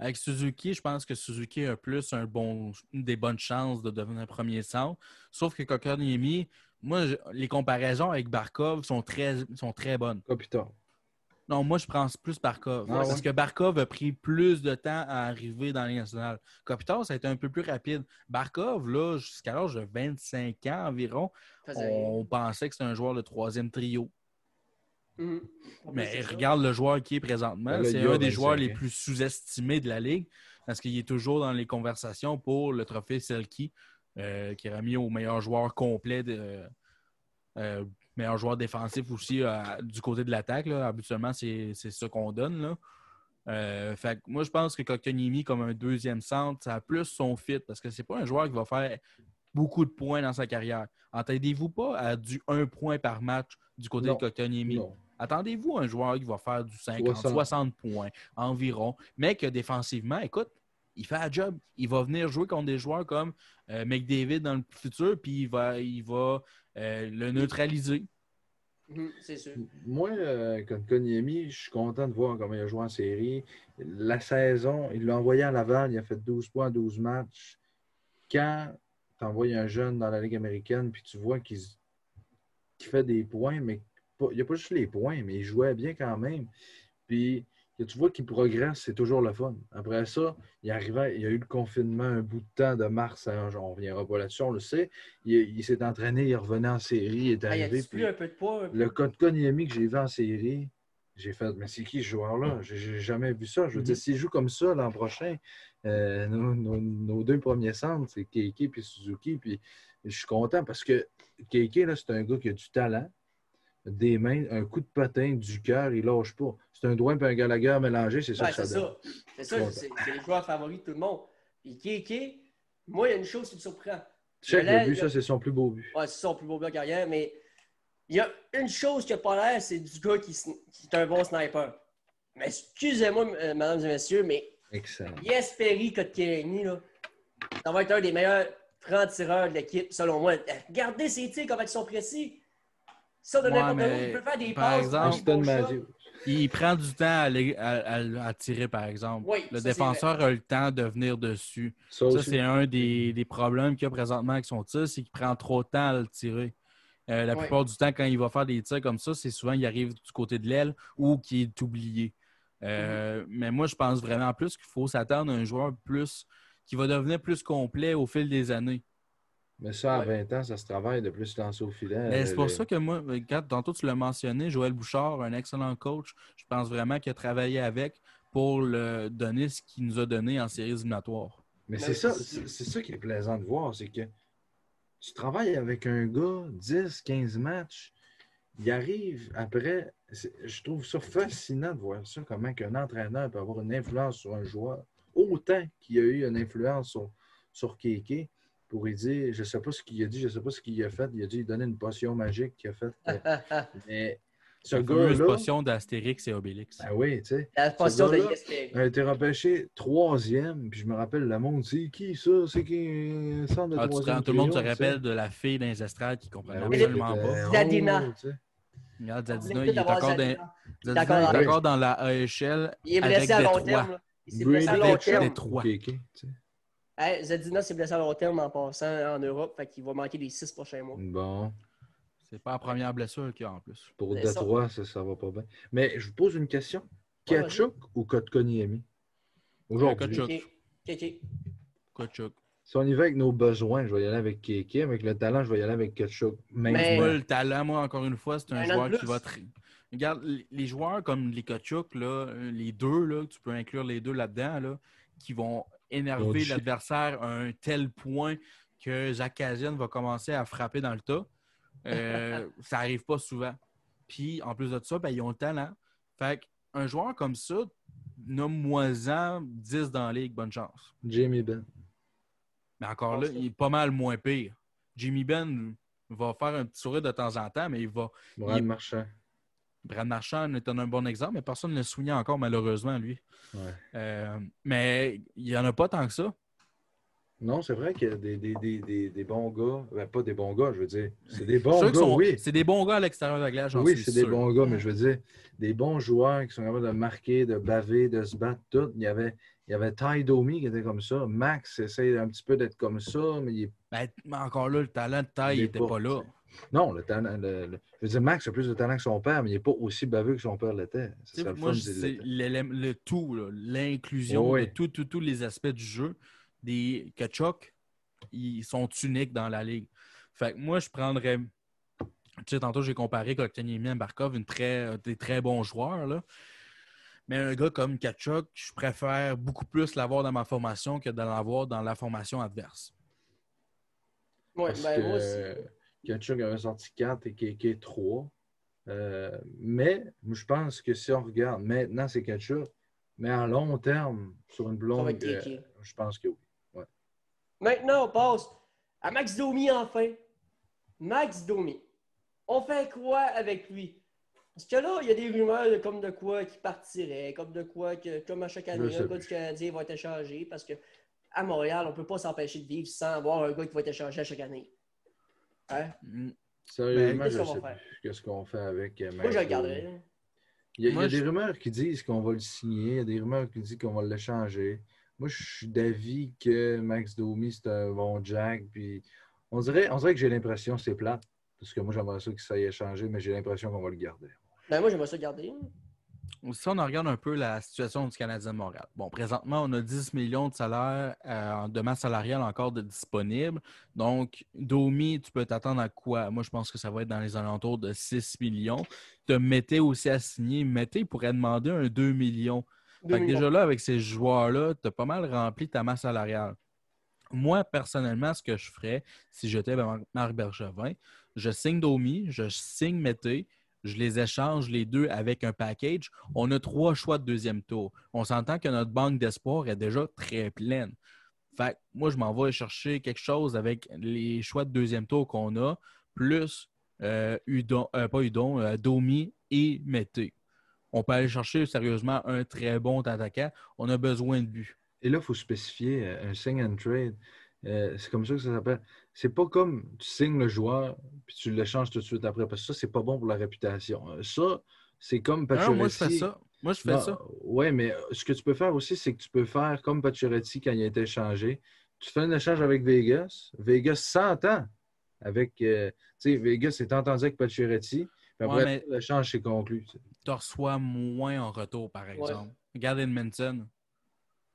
Avec Suzuki, je pense que Suzuki a plus un bon, des bonnes chances de devenir premier centre. Sauf que Kokoniemi, moi, je- les comparaisons avec Barkov sont très, sont très bonnes. Kopitar. Non, moi, je pense plus Barkov. Ah parce ouais? que Barkov a pris plus de temps à arriver dans les nationales. Kopitar, ça a été un peu plus rapide. Barkov, là, jusqu'à l'âge de 25 ans environ, faisait on pensait que c'était un joueur de troisième trio. Mhm. Mais regarde le joueur qui est présentement. Ben c'est un des 25 joueurs les plus sous-estimés de la Ligue parce qu'il est toujours dans les conversations pour le trophée Selkie, euh, qui est remis au meilleur joueur complet, de, euh, meilleur joueur défensif aussi euh, du côté de l'attaque. là. Habituellement, c'est c'est ça qu'on donne. Là. Euh, fait que moi, je pense que Kotkaniemi, comme un deuxième centre, ça a plus son fit parce que c'est pas un joueur qui va faire beaucoup de points dans sa carrière. Entendez-vous pas à du 1 point par match du côté Non. de Kotkaniemi? Attendez-vous un joueur qui va faire du 50, 60. 60 points environ, mais que défensivement, écoute, il fait un job. Il va venir jouer contre des joueurs comme euh, McDavid dans le futur, puis il va, il va euh, le neutraliser. Mhm, C'est sûr. Moi, euh, quand Konyemi, je suis content de voir comment il a joué en série. La saison, il l'a envoyé à Laval, il a fait 12 points en 12 matchs. Quand tu envoies un jeune dans la Ligue américaine, puis tu vois qu'il fait des points, mais pas- il n'y a pas juste les points, mais il jouait bien quand même. Puis tu vois qu'il progresse, c'est toujours le fun. Après ça, il arrivait, il y a eu le confinement un bout de temps de mars, hein, on ne reviendra pas là-dessus, on le sait. Il, il s'est entraîné, il revenait en série, il est Ah, arrivé. puis- un peu de poids? un peu? le code Konyemi que j'ai vu en série, j'ai fait, mais c'est qui ce joueur-là? J'ai j'ai jamais vu ça. Je veux dire, s'il joue comme ça l'an prochain, euh, nos, nos- nos deux premiers centres, c'est Keiki et Suzuki. Puis je suis content parce que Keiki, là, c'est un gars qui a du talent, des mains, un coup de patin, du cœur, il lâche pas. C'est un doigt et un Gallagher mélangé, c'est ça Ouais, que ça c'est donne. ça. C'est ça, c'est les joueurs favoris de tout le monde. Puis Kéké, moi, il y a une chose qui me surprend. Check le but, ça, c'est son plus beau but. Ouais, c'est son plus beau but de carrière, mais il y a une chose qui n'a pas l'air, c'est du gars qui, est un bon sniper. Mais excusez-moi, euh, mesdames et messieurs, mais Excellent. Kotkaniemi, là, ça va être un des meilleurs francs-tireurs de l'équipe, selon moi. Regardez ses tirs, comment ils sont précis. Ça, de Ouais, n'importe où, mais il peut faire des par passes. exemple-. Il prend du temps à, aller- à- à- à tirer, par exemple. Oui, le défenseur a le temps de venir dessus. Ça c'est un des, des problèmes qu'il y a présentement avec son tir, c'est qu'il prend trop de temps à le tirer. Euh, la plupart du temps, quand il va faire des tirs comme ça, c'est souvent qu'il arrive du côté de l'aile ou qu'il est oublié. Euh, Mais moi, je pense vraiment plus qu'il faut s'attendre à un joueur plus qui va devenir plus complet au fil des années. Mais ça, à 20 ans, ça se travaille de plus lancer au filet. Mais c'est pour Les- ça que moi, quand tantôt tu l'as mentionné, Joël Bouchard, un excellent coach, je pense vraiment qu'il a travaillé avec pour le donner ce qu'il nous a donné en séries éliminatoires. Mais Mais c'est ça, c'est- ça qui est plaisant de voir, c'est que tu travailles avec un gars 10, 15 matchs, il arrive après. Je trouve ça fascinant de voir ça, comment qu'un entraîneur peut avoir une influence sur un joueur, autant qu'il a eu une influence sur, sur Kéké pour lui dire, je ne sais pas ce qu'il a dit, je ne sais pas ce qu'il a fait, il a dit, il donnait une potion magique qu'il a faite. [laughs] Mais ce La gars-là, potion d'Astérix et Obélix. ben oui, tu sais. La potion de Yes a été repêché troisième, puis je me rappelle le monde, c'est qui ça? C'est qui un centre de Ah, troisième tout le monde se rappelle de la fille dans les estrades qui comprenait Ben oui, absolument était pas. Zadina. haute, tu sais. Regarde, Zadina, il est encore dans, Zadina. Zadina, il est avec- encore dans la AHL. Il est avec blessé à long terme. là. Il s'est blessé à long terme. Tu sais. Hey, Zadina s'est blessé à long terme en passant en Europe, fait qu'il va manquer les six prochains mois. Bon, C'est pas la première blessure qu'il y a en plus. pour Détroit, ça, ça va pas bien. Mais je vous pose une question. Ouais, Ketchuk ou Kotkaniemi? Aujourd'hui. Kachuk. Ok, ok. Kachuk. Si on y va avec nos besoins, je vais y aller avec Kéké. Avec le talent, je vais y aller avec Ketchuk. Mais- Moi, le talent, moi, encore une fois, c'est un joueur qui va. Regarde, les- joueurs comme les Kachuk, là, euh, les deux, là, tu peux inclure les deux là-dedans, là, qui vont énerver l'adversaire à un tel point que Jacques Cazien va commencer à frapper dans le tas. Euh, [laughs] ça arrive pas souvent. Puis, en plus de ça, ben, ils ont le talent. Fait un joueur comme ça, nomme-moi-en 10 dans la ligue, bonne chance. Jamie Ben. Mais encore là, il est pas mal moins pire. Jimmy Ben va faire un petit sourire de temps en temps, mais il va. Brad Il- Marchand. Brad Marchand est un bon exemple, mais personne ne le souligne encore, malheureusement, lui. Ouais. Euh, mais il n'y en a pas tant que ça. Non, c'est vrai qu'il y a des, des, des, des, des bons gars. Ben, pas des bons gars, je veux dire. C'est des bons gars, sont- oui. C'est des bons gars à l'extérieur de la glace, Oui, c'est des bons gars, mais je veux dire, des bons joueurs qui sont capables de marquer, de baver, de se battre, tout. Il y avait, il y avait Ty Domi qui était comme ça. Max essaie un petit peu d'être comme ça, mais il est... Ben, mais encore là, le talent de est n'était pas, pas là. Non, le talent. le- le- Je veux dire, Max a plus de talent que son père, mais il n'est pas aussi baveux que son père l'était. Tu C'est sais, ça le moi, c'est le- tout, l'inclusion Oui. de tout- tout- tous les aspects du jeu. Des Kachuk, ils sont uniques dans la ligue. Fait que moi, je prendrais. Tu sais, tantôt, j'ai comparé Kotkaniemi et Barkov, une très, des très bons joueurs. Là. Mais un gars comme Kachuk, je préfère beaucoup plus l'avoir dans ma formation que de l'avoir dans la formation adverse. Parce ben, moi aussi. Kachuk avait sorti 4 et Keke 3. Euh, mais je pense que si on regarde, maintenant, c'est Kachuk. Mais à long terme, sur une blonde, Kéké. je pense que oui. Maintenant, on passe à Max Domi enfin. Max Domi. On fait quoi avec lui? Parce que là, il y a des rumeurs de comme de quoi qui partirait, comme de quoi que, comme à chaque année, un gars du Canadien va être échangé parce que à Montréal, on ne peut pas s'empêcher de vivre sans avoir un gars qui va être échangé à chaque année. Hein? Mm. Sérieusement, je qu'on sais plus qu'est-ce qu'on fait avec euh, Moi, Max je le garderais. Domi. Il y a, il y a Moi, des rumeurs qui disent qu'on va le signer, il y a des rumeurs qui disent qu'on va l'échanger. Moi, je suis d'avis que Max Domi, c'est un bon Jack. Puis on dirait, on dirait que j'ai l'impression que c'est plate. Parce que moi, j'aimerais ça qu'il s'aille échanger, mais j'ai l'impression qu'on va le garder. Ben, moi, j'aimerais ça garder. Si on en regarde un peu la situation du Canadien de Montréal. Bon, présentement, on a 10 millions de salaire euh, de masse salariale encore de disponible. Donc, Domi, tu peux t'attendre à quoi? Moi, je pense que ça va être dans les alentours de 6 millions. Tu Mété aussi à signer. Mété pourrait demander un 2 millions. Fait que déjà là, avec ces joueurs-là, tu as pas mal rempli ta masse salariale. Moi, personnellement, ce que je ferais, si j'étais Mar- Marc Bergevin, je signe Domi, je signe Mété, je les échange les deux avec un package. On a trois choix de deuxième tour. On s'entend que notre banque d'espoir est déjà très pleine. Fait moi, je m'en vais chercher quelque chose avec les choix de deuxième tour qu'on a, plus euh, Udon, euh, pas Udon, euh, Domi et Mété. On peut aller chercher sérieusement un très bon attaquant. On a besoin de but. Et là, il faut spécifier un sing and trade. Euh, c'est comme ça que ça s'appelle. C'est pas comme tu signes le joueur puis tu l'échanges tout de suite après, parce que ça, c'est pas bon pour la réputation. Euh, Ça, c'est comme Non, Pacioretty. moi, je fais ça. Moi, je fais ça. Oui, mais euh, ce que tu peux faire aussi, c'est que tu peux faire comme Pacioretty quand il a été échangé. Tu fais un échange avec Vegas. Vegas s'entend avec. euh, tu sais, Vegas est entendu avec Pacioretty. Puis après, Ouais, l'échange s'est conclu. tu reçois moins en retour, par exemple. Regarde Edmonton.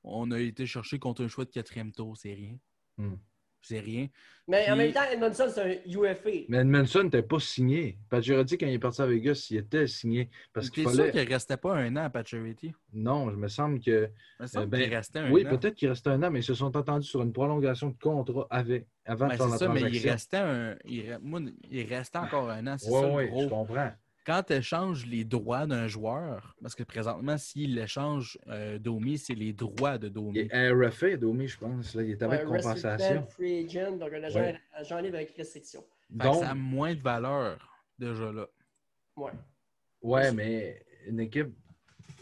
On a été chercher contre un choix de quatrième tour, c'est rien. Hmm. c'est rien. Mais en même temps, Edmondson, c'est un UFA. Mais Edmondson n'était pas signé. Pacioretty, quand il est parti à Vegas, il était signé. Parce qu'il sûr fallait. qu'il restait pas un an à Pacioretty? Non, je me semble que. Il me semble Euh, ben, qu'il restait un Oui, an. peut-être qu'il restait un an, mais ils se sont entendus sur une prolongation de contrat avec, avant Ben, de faire la ça, mais il restait un. Il, moi, il restait encore un an. C'est Oui, ça le oui, je comprends. Quand tu échanges les droits d'un joueur, parce que présentement, s'il échange euh, Domi, c'est les droits de Domi. Il est RFA, Domi, je pense. Là, il est avec Ouais, compensation. Free agent, donc un agent, Ouais. agent libre avec restriction. Donc, ça a moins de valeur déjà là. Ouais. ouais, mais une équipe,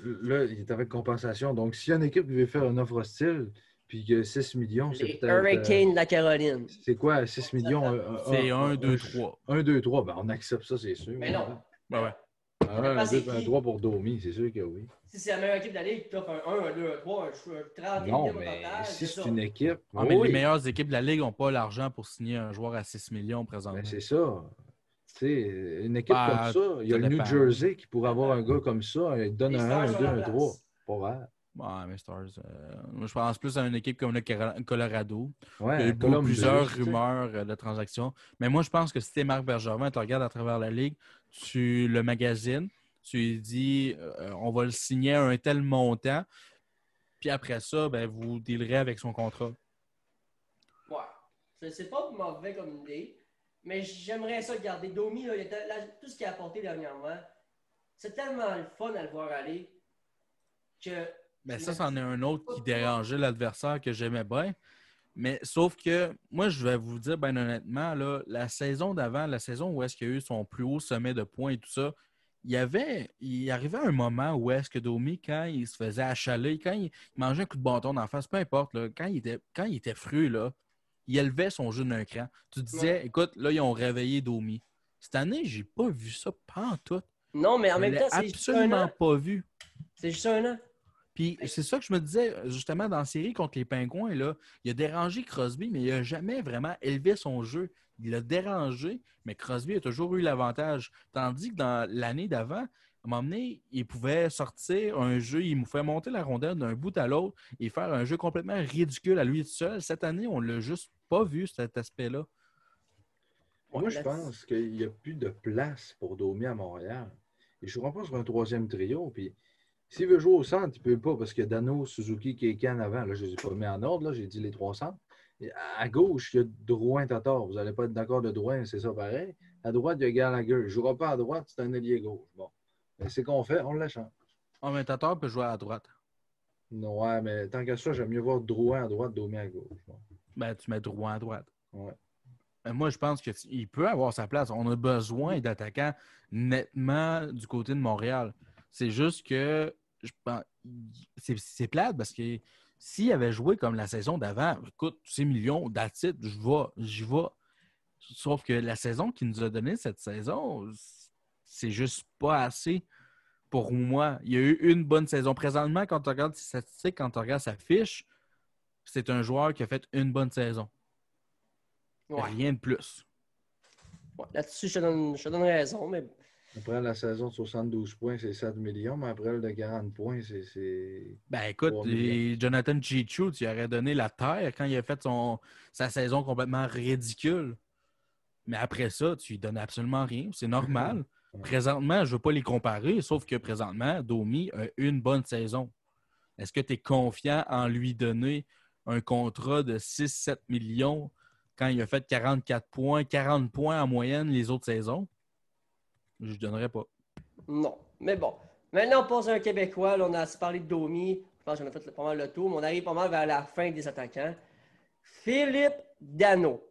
là, il est avec compensation. Donc, s'il y a une équipe qui veut faire une offre hostile, puis que 6 millions, c'est peut-être. euh, Hurricanes de la Caroline. c'est quoi, 6 millions? C'est 1, 2, 3. 1, 2, 3. Ben, on accepte ça, c'est sûr. Mais non. Ouais, ouais. 1, Parce que 2, 1, qui- 3 pour Domi, c'est sûr que oui. Si c'est la meilleure équipe de la ligue, tu offres un 1, un 2, un 3, un chou- un 30 Non, mais total, si c'est une équipe. Ah, mais les meilleures équipes de la Ligue n'ont pas l'argent pour signer un joueur à 6 millions présentement. ben, c'est ça. Tu sais, une équipe Ben, comme ça, il y a le New. Jersey qui pourrait avoir un gars comme ça, il donne Les un Stars 1, un sont 2, à un la 3. place. Pas grave. Ouais, mais Stars. euh, moi, je pense plus à une équipe comme le Colorado. Ouais, Il y a eu beaucoup- plusieurs rumeurs euh, de transactions. Mais moi, je pense que si tu es Marc Bergevin, tu regardes à travers la ligue, tu le magazines, tu lui dis euh, on va le signer à un tel montant. Puis après ça, ben, vous dealerez avec son contrat. Ouais. C'est- pas mauvais comme idée, mais j'aimerais ça garder. Domi, là, il était- là, tout ce qu'il a apporté dernièrement, c'est tellement le fun à le voir aller que. Ben, ça, c'en est un autre qui dérangeait l'adversaire que j'aimais bien. Mais sauf que moi, je vais vous dire, ben honnêtement, là, la saison d'avant, la saison où est-ce qu'il y a eu son plus haut sommet de points et tout ça, il y avait, il arrivait un moment où est-ce que Domi, quand il se faisait achaler, quand il, mangeait un coup de bâton d'en face, peu importe, là, quand il était, quand il était fru, là, il élevait son jeu d'un cran. Tu disais, Ouais. écoute, là, ils ont réveillé Domi. Cette année, j'ai pas vu ça, pas en tout. Non, mais en même temps, c'est juste un absolument an. pas vu. C'est juste un an. Puis c'est ça que je me disais, justement, dans la série contre les Pingouins, là, il a dérangé Crosby, mais il n'a jamais vraiment élevé son jeu. Il l'a dérangé, mais Crosby a toujours eu l'avantage. Tandis que dans l'année d'avant, à un moment donné, il pouvait sortir un jeu, il nous fait monter la rondelle d'un bout à l'autre et faire un jeu complètement ridicule à lui tout seul. Cette année, on ne l'a juste pas vu, cet aspect-là. Moi, Ouais, je là- pense qu'il n'y a plus de place pour Domi à Montréal. Il ne jouera pas sur un troisième trio. Puis, s'il veut jouer au centre, il ne peut pas parce que Dano, Suzuki, Kekan avant, là, je ne les ai pas mis en ordre, là, j'ai dit les trois centres. Et à gauche, il y a Drouin Tatar. Vous n'allez pas être d'accord de Drouin, c'est ça pareil. À droite, il y a Gallagher. Il ne jouera pas à droite, c'est un ailier gauche. Bon. Mais c'est qu'on fait, on l'échange. Un commentateur peut jouer à droite. Non, ouais, mais tant que ça, j'aime mieux voir Drouin à droite, Domi à gauche. Bon. Ben, tu mets droit à droite. Ouais. Ben, moi, je pense qu'il peut avoir sa place. On a besoin d'attaquants nettement du côté de Montréal. C'est juste que c'est plate parce que s'il avait joué comme la saison d'avant, écoute, 6 millions d'attitude, je vais, j'y vais. Sauf que la saison qu'il nous a donnée cette saison, c'est juste pas assez pour moi. Il y a eu une bonne saison. Présentement, quand tu regardes ses statistiques, quand tu regardes sa fiche, c'est un joueur qui a fait une bonne saison. Ouais. Rien de plus. Ouais, Là-dessus, je je te donne raison, mais Après la saison de 72 points, c'est 7 millions, mais après le de 40 points, c'est-. Ben écoute, Jonathan Chichu, tu aurais donné la terre quand il a fait son, sa saison complètement ridicule. Mais après ça, tu lui donnes absolument rien. C'est normal. [laughs] Ouais. Présentement, je ne veux pas les comparer, sauf que présentement, Domi a une bonne saison. Est-ce que tu es confiant en lui donner un contrat de 6-7 millions quand il a fait 44 points, 40 points en moyenne les autres saisons? Je ne donnerais pas. non. Mais bon. Maintenant, on passe à un Québécois. Là, on a parlé de Domi. Je pense qu'on a fait pas mal le tour, mais on arrive pas mal vers la fin des attaquants. Philippe Dano.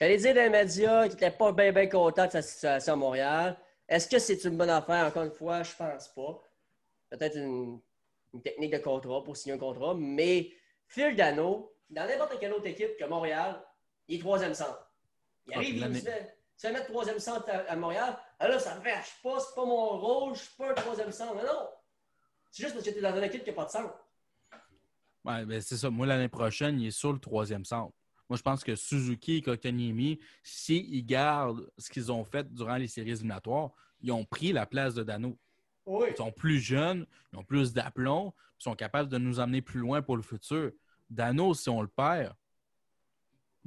J'allais dire dans les médias qu'il n'était pas bien, bien content de sa situation à Montréal. Est-ce que c'est une bonne affaire? Encore une fois, je pense pas. Peut-être une, une technique de contrat pour signer un contrat, mais Phil Dano, dans n'importe quelle autre équipe que Montréal, il est troisième centre. Il Ah, arrive, il se fait, se fait mettre troisième centre à, à Montréal. Ah là, ça je sais pas, c'est pas mon rôle, je suis pas un troisième centre. Mais non! C'est juste parce que tu es dans une équipe qui n'a pas de centre. Ouais, ben c'est ça. Moi, l'année prochaine, il est sur le troisième centre. Moi, je pense que Suzuki et Kotkaniemi, s'ils gardent ce qu'ils ont fait durant les séries éliminatoires, ils ont pris la place de Dano. Oui. Ils sont plus jeunes, ils ont plus d'aplomb, ils sont capables de nous emmener plus loin pour le futur. Dano, si on le perd,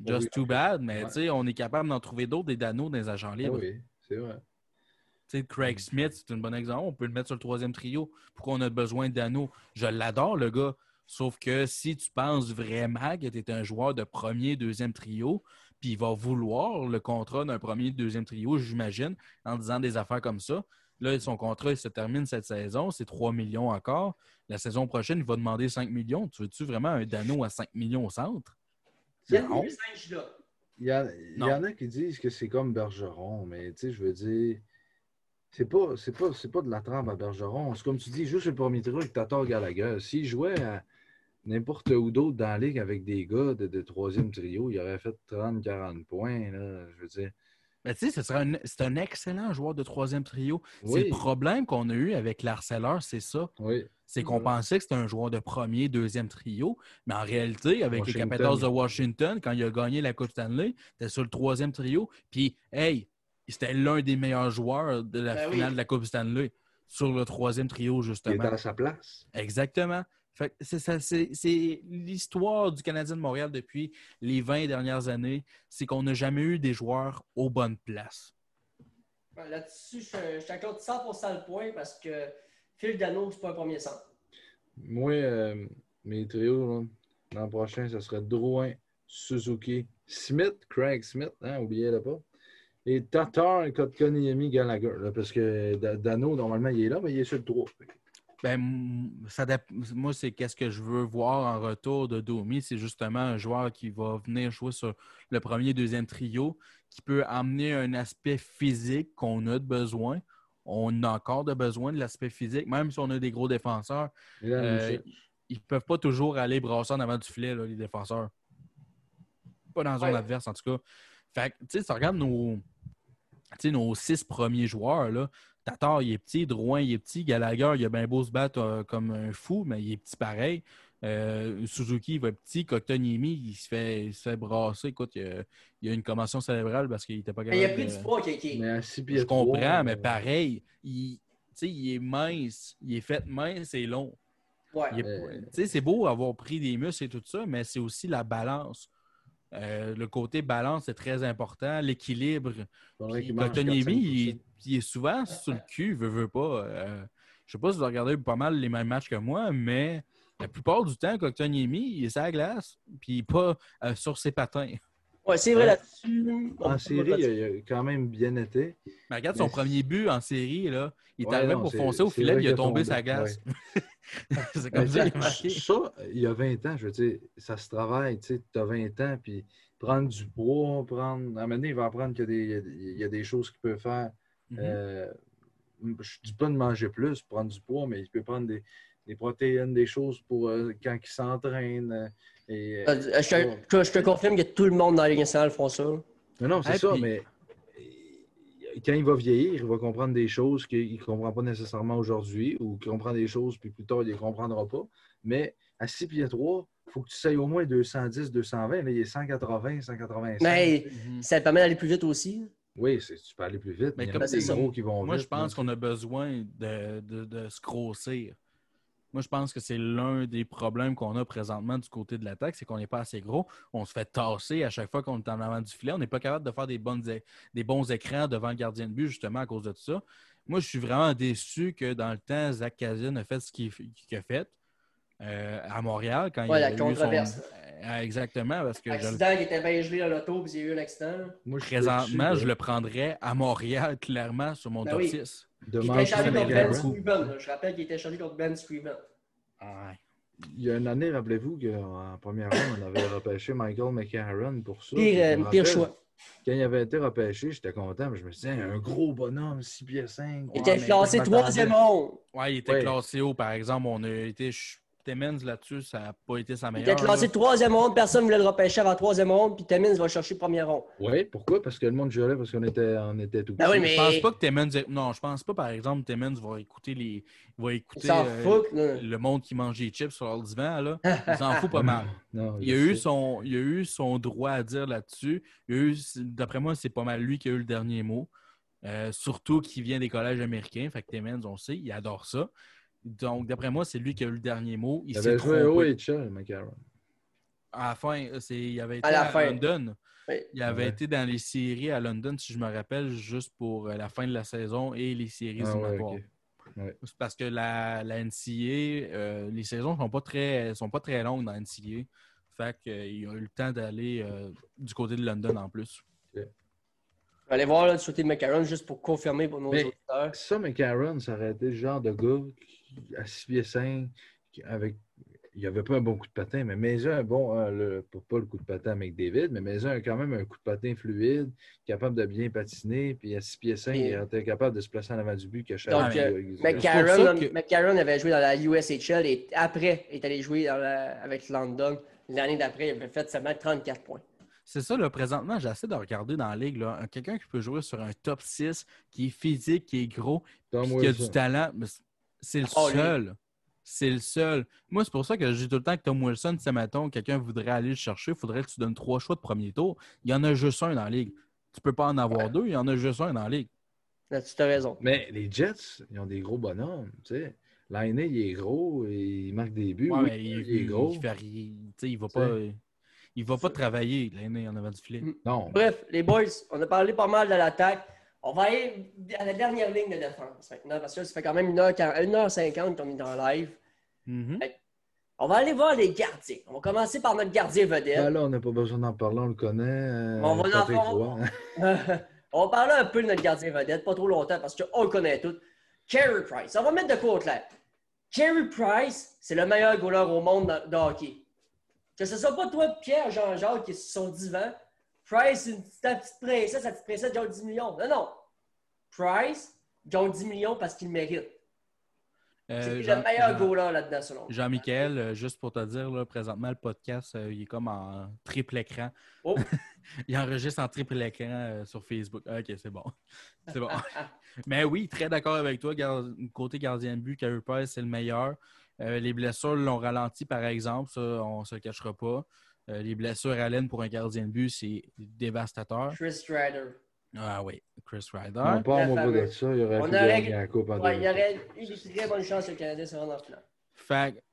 Just too bad, mais on est capable d'en trouver d'autres, des Dano dans les agents Ah libres. oui, c'est vrai. Craig Smith, c'est un bon exemple. On peut le mettre sur le troisième trio. Pourquoi on a besoin d'Ano? Je l'adore, le gars. Sauf que si tu penses vraiment que tu es un joueur de premier, deuxième trio, puis il va vouloir le contrat d'un premier, deuxième trio, j'imagine, en disant des affaires comme ça. Là, son contrat il se termine cette saison, c'est 3 millions encore. La saison prochaine, il va demander 5 millions. Tu veux-tu vraiment un Dano à 5 millions au centre? Il y a Non. des singes là. Il y, il en a qui disent que c'est comme Bergeron, mais tu sais, je veux dire, c'est pas, c'est pas, c'est pas de la trempe à Bergeron. C'est comme tu dis, juste le premier trio avec Tatar Gallagher. S'il jouait à n'importe où d'autre dans la ligue avec des gars de, de troisième trio, il aurait fait 30-40 points. Là, je veux dire. Mais tu sais, ce serait un- c'est un excellent joueur de troisième trio. C'est le problème qu'on a eu avec l'harceleur, c'est ça. oui. C'est qu'on pensait que c'était un joueur de premier, deuxième trio, mais en réalité, avec Washington. les Capitals de Washington, quand il a gagné la Coupe Stanley, c'était sur le troisième trio. Puis, hey, c'était l'un des meilleurs joueurs de la Ben oui. finale de la Coupe Stanley sur le troisième trio, Il était justement. à sa place. Exactement. C'est l'histoire du Canadien de Montréal depuis les 20 dernières années, c'est qu'on n'a jamais eu des joueurs aux bonnes places. Ouais, Là-dessus, je, je t'accorde 100% le point parce que Phil Dano, c'est pas un premier centre. Moi, euh, mes trios, l'an prochain, ce serait Drouin, Suzuki, Smith, Craig Smith, hein, oubliez-le pas. Et Tatar, Kotkaniemi, Gallagher. là, parce que Da- Dano, normalement, il est là, mais il est sur le 3. Ben, ça moi, c'est qu'est-ce que je veux voir en retour de Domi. C'est justement un joueur qui va venir jouer sur le premier, deuxième trio, qui peut amener un aspect physique qu'on a de besoin. On a encore de besoin de l'aspect physique, même si on a des gros défenseurs. Et là, Euh, ils ne peuvent pas toujours aller brasser en avant du filet, là, les défenseurs. Pas dans la zone Ouais. adverse, en tout cas. Fait que, tu sais, si tu regardes nos, sais, nos six premiers joueurs, là, Tatar, il est petit, Drouin, il est petit, Gallagher, il a bien beau se battre euh, comme un fou, mais il est petit pareil. Euh, Suzuki, il va être petit. Koktaniemi, il se fait, il se fait brasser. Écoute, il a, il a une commotion cérébrale parce qu'il n'était pas Mais il a capable pris de- du poids, Kiki. Mais à 6 pieds Je comprends, trois, mais euh, pareil, il, est mince, il est fait mince et long. Ouais. Euh, c'est beau avoir pris des muscles et tout ça, mais c'est aussi la balance. Euh, le côté balance est très important, l'équilibre. 4-5 il, est- il est souvent sur le cul, veut, veut pas. Euh, je sais pas si vous regardez pas mal les mêmes matchs que moi, mais la plupart du temps, Kotkaniemi, il est sur la glace, puis pas euh, sur ses patins. Ouais, c'est vrai là-dessus. En série, il a, il a quand même bien été. Mais regarde son Mais- premier but en série, là. Il est Ouais, arrivé non, pour foncer au filet, il a a tombé sa glace. [laughs] c'est Mais comme ça qu'il est ça, marqué. ça, il y a 20 ans, je veux dire, ça se travaille, tu sais, tu as 20 ans, puis prendre du poids, prendre. À un moment donné, il va apprendre qu'il y a des, il y a il a choses qu'il peut faire. Mhm. Euh, je dis pas de manger plus, prendre du poids, mais il peut prendre des, des protéines, des choses pour euh, quand il s'entraîne. Euh, et, Euh, Je te, je te confirme que tout le monde dans la Ligue nationale font ça. Non, non, c'est Hey, ça, puis- mais euh, quand il va vieillir, il va comprendre des choses qu'il ne comprend pas nécessairement aujourd'hui ou qu'il comprend des choses, puis plus tard, il ne les comprendra pas. Mais à 6 pieds 3, il faut que tu sais au moins 210, 220. Là, il est 180, 185. Mais Mhm. ça permet d'aller plus vite aussi. Oui, c'est- tu peux aller plus vite. Mais Mais il y comme a des c'est gros qui vont Moi, vite. je pense qu'on a besoin de, de- de se grossir. Moi, je pense que c'est l'un des problèmes qu'on a présentement du côté de l'attaque, c'est qu'on n'est pas assez gros. On se fait tasser à chaque fois qu'on est en avant du filet. On n'est pas capable de faire des, bonnes, é- des bons écrans devant le gardien de but, justement, à cause de tout ça. Moi, je suis vraiment déçu que dans le temps, Zach Kazin a fait ce qu'il a fait euh, à Montréal quand Ouais, il la a eu son... controverse. Euh, Exactement, parce que je le Accident qui était bien gelé dans l'auto, puis il y a eu un accident. Moi, je suis Présentement, je le prendrais à Montréal, clairement, sur mon Ben top oui. 6. De Il était chargé contre Ben. Scriven. Je rappelle qu'il était chargé contre Ben Scriven. Il y a une année, rappelez-vous qu'en première ronde, on avait repêché Michael McCarron pour ça. Pire, euh, pire choix. Quand il avait été repêché, j'étais content, mais je me suis dit, un gros bonhomme, 6 pieds 5. Il était classé troisième monde. Ouais, il était Ouais. classé haut, par exemple. On a été. Timmins là-dessus, ça n'a pas été sa Il meilleure. était classé là. troisième monde. Personne ne voulait le repêcher avant troisième monde. Puis Timmins va chercher premier rond. Oui, pourquoi? Parce que le monde jouait parce qu'on était, on était tout Ben oui, mais- Je pense pas que Timmins. est- Non, je pense pas, par exemple, Timmins va écouter les. va Il écouter euh, fout. le monde qui mange des chips sur leur divan, là. Il s'en fout pas [laughs] mal. Non, Il a, eu son, il a eu son droit à dire là-dessus. Il a eu- D'après moi, c'est pas mal lui qui a eu le dernier mot. Euh, surtout qu'il vient des collèges américains. Fait que Timmins, on sait, il adore ça. Donc, d'après moi, c'est lui qui a eu le dernier mot. Il Il s'est avait joué trompé. au HL, McCarron. À la fin, il avait été à, London. Il avait été dans les séries à London, si je me rappelle, juste pour la fin de la saison et les séries ah, Parce que la, la NCA, les saisons sont pas très sont pas très longues dans la NCA. Fait qu'il a eu le temps d'aller du côté de London en plus. Je vais aller voir du côté de McCarron juste pour confirmer pour nos auditeurs. Ça, McCarron, ça aurait été le genre de gars à 6 pieds 5, avec. Il n'y avait pas un bon coup de patin, mais Maison un bon, euh, pas le coup de patin avec David, mais Maison a quand même un coup de patin fluide, capable de bien patiner, puis à 6 pieds 5, il était capable de se placer en avant du but que chaque Donc, euh, McCarron, avait joué dans la USHL et après est allé jouer avec London. L'année d'après, il avait fait seulement 34 points. C'est ça, là, présentement, j'essaie de regarder dans la ligue, quelqu'un qui peut jouer sur un top 6, qui est physique, qui est gros, qui a du talent, c'est le ah, seul. C'est le seul. Moi, c'est pour ça que je dis tout le temps que Tom Wilson, si, mettons, quelqu'un voudrait aller le chercher, il faudrait que tu donnes trois choix de premier tour. Il y en a juste un dans la ligue. Tu peux pas en avoir deux, il y en a juste un dans la ligue. tu as raison. Mais les Jets, ils ont des gros bonhommes, tu sais. L'année, il est gros, et il marque des buts. mais il, est gros. Il, il, il va pas. Il va pas travailler, l'aîné, en avant du filet. Mm. Non. Bref, les boys, on a parlé pas mal de l'attaque. On va aller à la dernière ligne de défense maintenant, parce que ça fait quand même 1h50 qu'on est dans live. Mm-hmm. On va aller voir les gardiens. On va commencer par notre gardien vedette. Ben là, on n'a pas besoin d'en parler, on le connaît. Euh, on, va [laughs] [laughs] on va parler un peu de notre gardien vedette, pas trop longtemps, parce qu'on le connaît tout. Carey Price. On va mettre de côté là. Carey Price, c'est le meilleur goaler au monde de hockey. Que ce soit pas toi, Pierre, Jean-Jacques, qui est sur son divan. Price, ta petite princesse, sa petite princesse gagne 10 millions. Non, non. Price gagne 10 millions parce qu'il mérite. Euh, c'est le meilleur goaler là-dedans, selon moi. Jean-Michel, euh, juste pour te dire, là, présentement, le podcast, euh, il est comme en triple écran. Oh. [laughs] il enregistre en triple écran sur Facebook. Ok, c'est bon. [laughs] C'est bon. [laughs] Mais oui, très d'accord avec toi. Côté gardien de but, Carey Price, c'est le meilleur. Euh, les blessures l'ont ralenti, par exemple, ça, on ne se le cachera pas. Euh, les blessures à l'aine pour un gardien de but, c'est dévastateur. Chris Ryder. Ah oui, Chris Ryder. On pas à de ça, il aurait, on aurait... la coupe en ouais, Il y aurait eu de très bonnes chances que le Canadien se rende en finale. Fait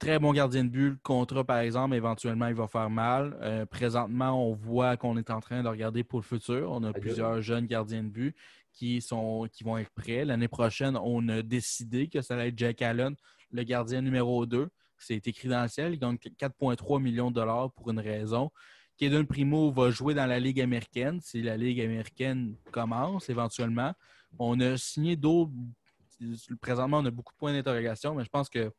très bon gardien de but. Le contrat, par exemple, éventuellement, il va faire mal. Euh, présentement, on voit qu'on est en train de regarder pour le futur. On a plusieurs jeunes gardiens de but qui, sont, qui vont être prêts. L'année prochaine, on a décidé que ça allait être Jack Allen, le gardien numéro 2. C'est écrit dans le ciel. Il gagne 4,3 millions de dollars pour une raison. Kaden Primo va jouer dans la Ligue américaine si la Ligue américaine commence éventuellement. On a signé d'autres. Présentement, on a beaucoup de points d'interrogation, mais je pense que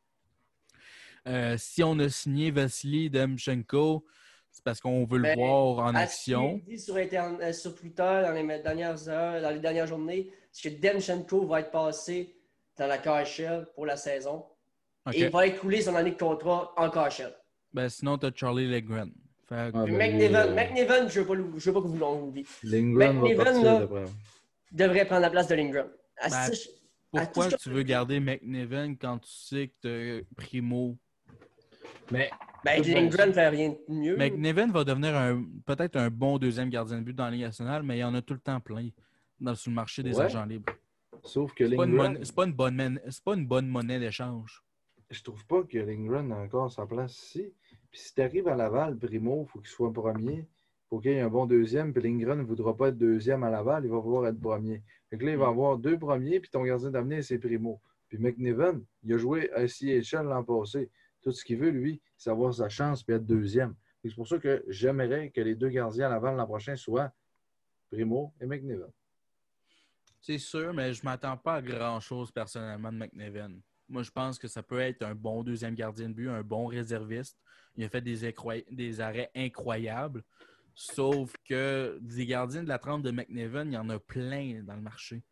euh, si on a signé Vasily Demchenko, c'est parce qu'on veut le ben, voir en action. dit sur, euh, sur, Twitter dans les dernières heures, dans les dernières journées, c'est que Demchenko va être passé dans la KHL pour la saison. Et il va écouler son année de contrat en KHL. Ben, sinon, tu as Charlie Legren. Ah, ben, McNiven, McNiven, je ne veux, veux, pas que vous l'enleviez. McNiven devrait prendre la place de Lindgren. Ben, pourquoi tu veux garder McNiven quand tu sais que tu as Primo? Mais ben, Lindgren fait rien de mieux. McNiven va devenir peut-être un bon deuxième gardien de but dans la Ligue nationale, mais il y en a tout le temps plein dans, sur le marché des agents libres. Sauf que Lindgren... C'est pas, une bonne, pas une bonne monnaie d'échange. Je trouve pas que Lindgren a encore sa place ici. Puis si tu arrives à Laval, Primo, il faut qu'il soit premier. Il faut qu'il y ait un bon deuxième. Puis Lindgren ne voudra pas être deuxième à Laval, il va vouloir être premier. Fait que là, il va mm. avoir deux premiers, puis ton gardien d'avenir, c'est Primo. Puis McNiven, il a joué à CHL l'an passé. Tout ce qu'il veut, lui, c'est avoir sa chance et être deuxième. C'est pour ça que j'aimerais que les deux gardiens à Laval l'an prochain soient Primo et McNiven. C'est sûr, mais je ne m'attends pas à grand-chose personnellement de McNiven. Moi, je pense que ça peut être un bon deuxième gardien de but, un bon réserviste. Il a fait des, arrêts incroyables. Sauf que des gardiens de la trempe de McNiven, il y en a plein dans le marché.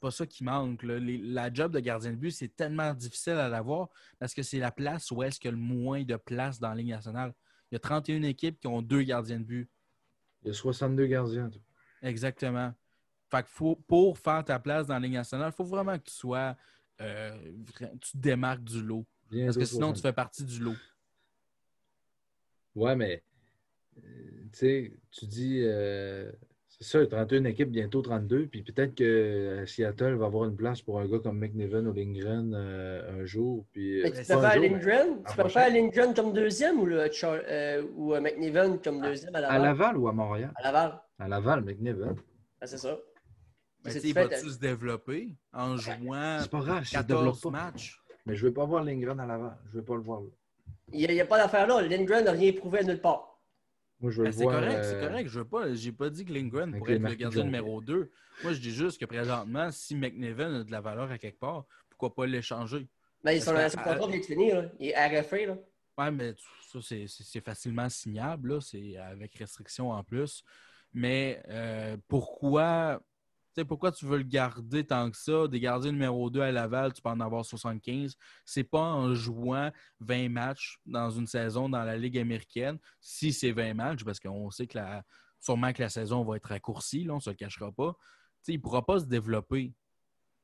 C'est pas ça qui manque. la job de gardien de but, c'est tellement difficile à l'avoir parce que c'est la place où est-ce qu'il y a le moins de place dans la Ligue nationale. Il y a 31 équipes qui ont deux gardiens de but. Il y a 62 gardiens. Exactement. Fait faut, pour faire ta place dans la Ligue nationale, il faut vraiment que tu sois. Euh, tu te démarques du lot. parce que sinon, tu fais partie du lot. Ouais, mais euh, tu sais, tu dis euh, C'est ça, 31 équipes, bientôt 32. Puis peut-être que euh, Seattle va avoir une place pour un gars comme McNiven ou Lindgren euh, un jour. Puis, tu préfères Lindgren? Tu préfères Lindgren comme deuxième ou, le, ou McNiven comme deuxième à Laval? À Laval? Ou à Montréal? À Laval. À Laval, McNiven. Ah, c'est ça. Mais il va-tu se développer en jouant c'est pas grave, 14 matchs? Mais je ne veux pas voir Lindgren à Laval. Je ne veux pas le voir là. Il n'y a, pas d'affaire là. Lindgren n'a rien prouvé à nulle part. Moi, je veux ben, c'est correct, c'est correct. Je veux pas. J'ai pas dit que Lindgren pourrait être le gardien numéro 2. Moi, je dis juste que présentement, si McNeven a de la valeur à quelque part, pourquoi pas l'échanger? Ben, son, contrat vient de finir. Il est RFA. Là. Ouais, mais ça, c'est facilement signable. C'est avec restriction en plus. Mais euh, pourquoi sais, pourquoi tu veux le garder tant que ça? Des gardiens numéro 2 à Laval, tu peux en avoir 75. C'est pas en jouant 20 matchs dans une saison dans la Ligue américaine, si c'est 20 matchs, parce qu'on sait que la, sûrement que la saison va être raccourcie, là, on ne se le cachera pas. sais, il ne pourra pas se développer.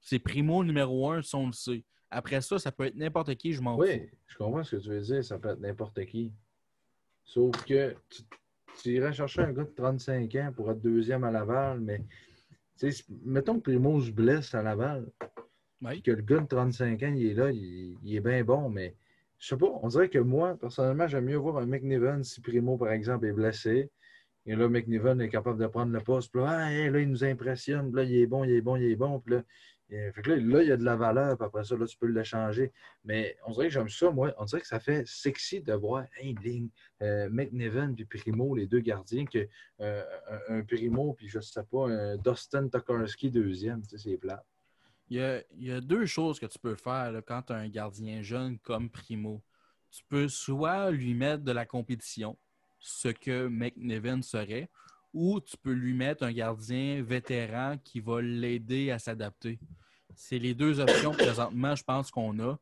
C'est primo numéro 1, si on le sait. Après ça, ça peut être n'importe qui, je m'en fous. Oui, je comprends ce que tu veux dire, ça peut être n'importe qui. Sauf que tu, tu irais chercher un gars de 35 ans pour être deuxième à Laval, mais mettons que Primo se blesse à Laval. Que le gars de 35 ans, il est là, il, est bien bon, mais je sais pas, on dirait que moi, personnellement, j'aime mieux voir un McNiven si Primo, par exemple, est blessé. Et là, McNiven est capable de prendre le poste. Puis là, là, il nous impressionne. Puis là, il est bon, il est bon, il est bon. Puis là, là, il y a de la valeur, puis après ça, là, tu peux le changer. Mais on dirait que j'aime ça, moi. On dirait que ça fait sexy de voir un ligne, euh, puis Primo, les deux gardiens, que euh, un, Primo, puis je sais pas, un Dustin Tokarski deuxième, tu sais, c'est plat. Il y, a, deux choses que tu peux faire quand tu as un gardien jeune comme Primo. Tu peux soit lui mettre de la compétition, ce que McNeven serait, ou tu peux lui mettre un gardien vétéran qui va l'aider à s'adapter. C'est les deux options présentement, je pense qu'on a.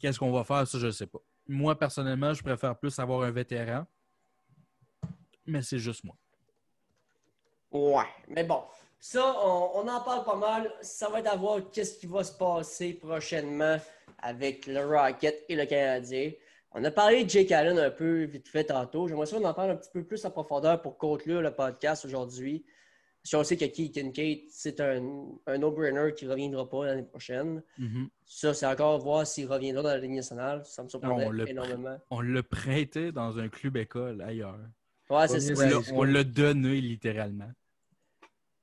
Qu'est-ce qu'on va faire, ça, je ne sais pas. Moi, personnellement, je préfère plus avoir un vétéran, mais c'est juste moi. Ouais, mais bon, ça, on, en parle pas mal. Ça va être à voir qu'est-ce qui va se passer prochainement avec le Rocket et le Canadien. On a parlé de Jake Allen un peu vite fait tantôt. J'aimerais ça qu'on en parle un petit peu plus en profondeur pour conclure le podcast aujourd'hui. Si on sait que Keith Kincaid, c'est un, un no-brainer qui ne reviendra pas l'année prochaine. Mm-hmm. Ça, c'est encore voir s'il reviendra dans la Ligue nationale. Ça me surprendrait énormément. On l'a prêté dans un club école ailleurs. Ouais, c'est ça. On l'a donné littéralement.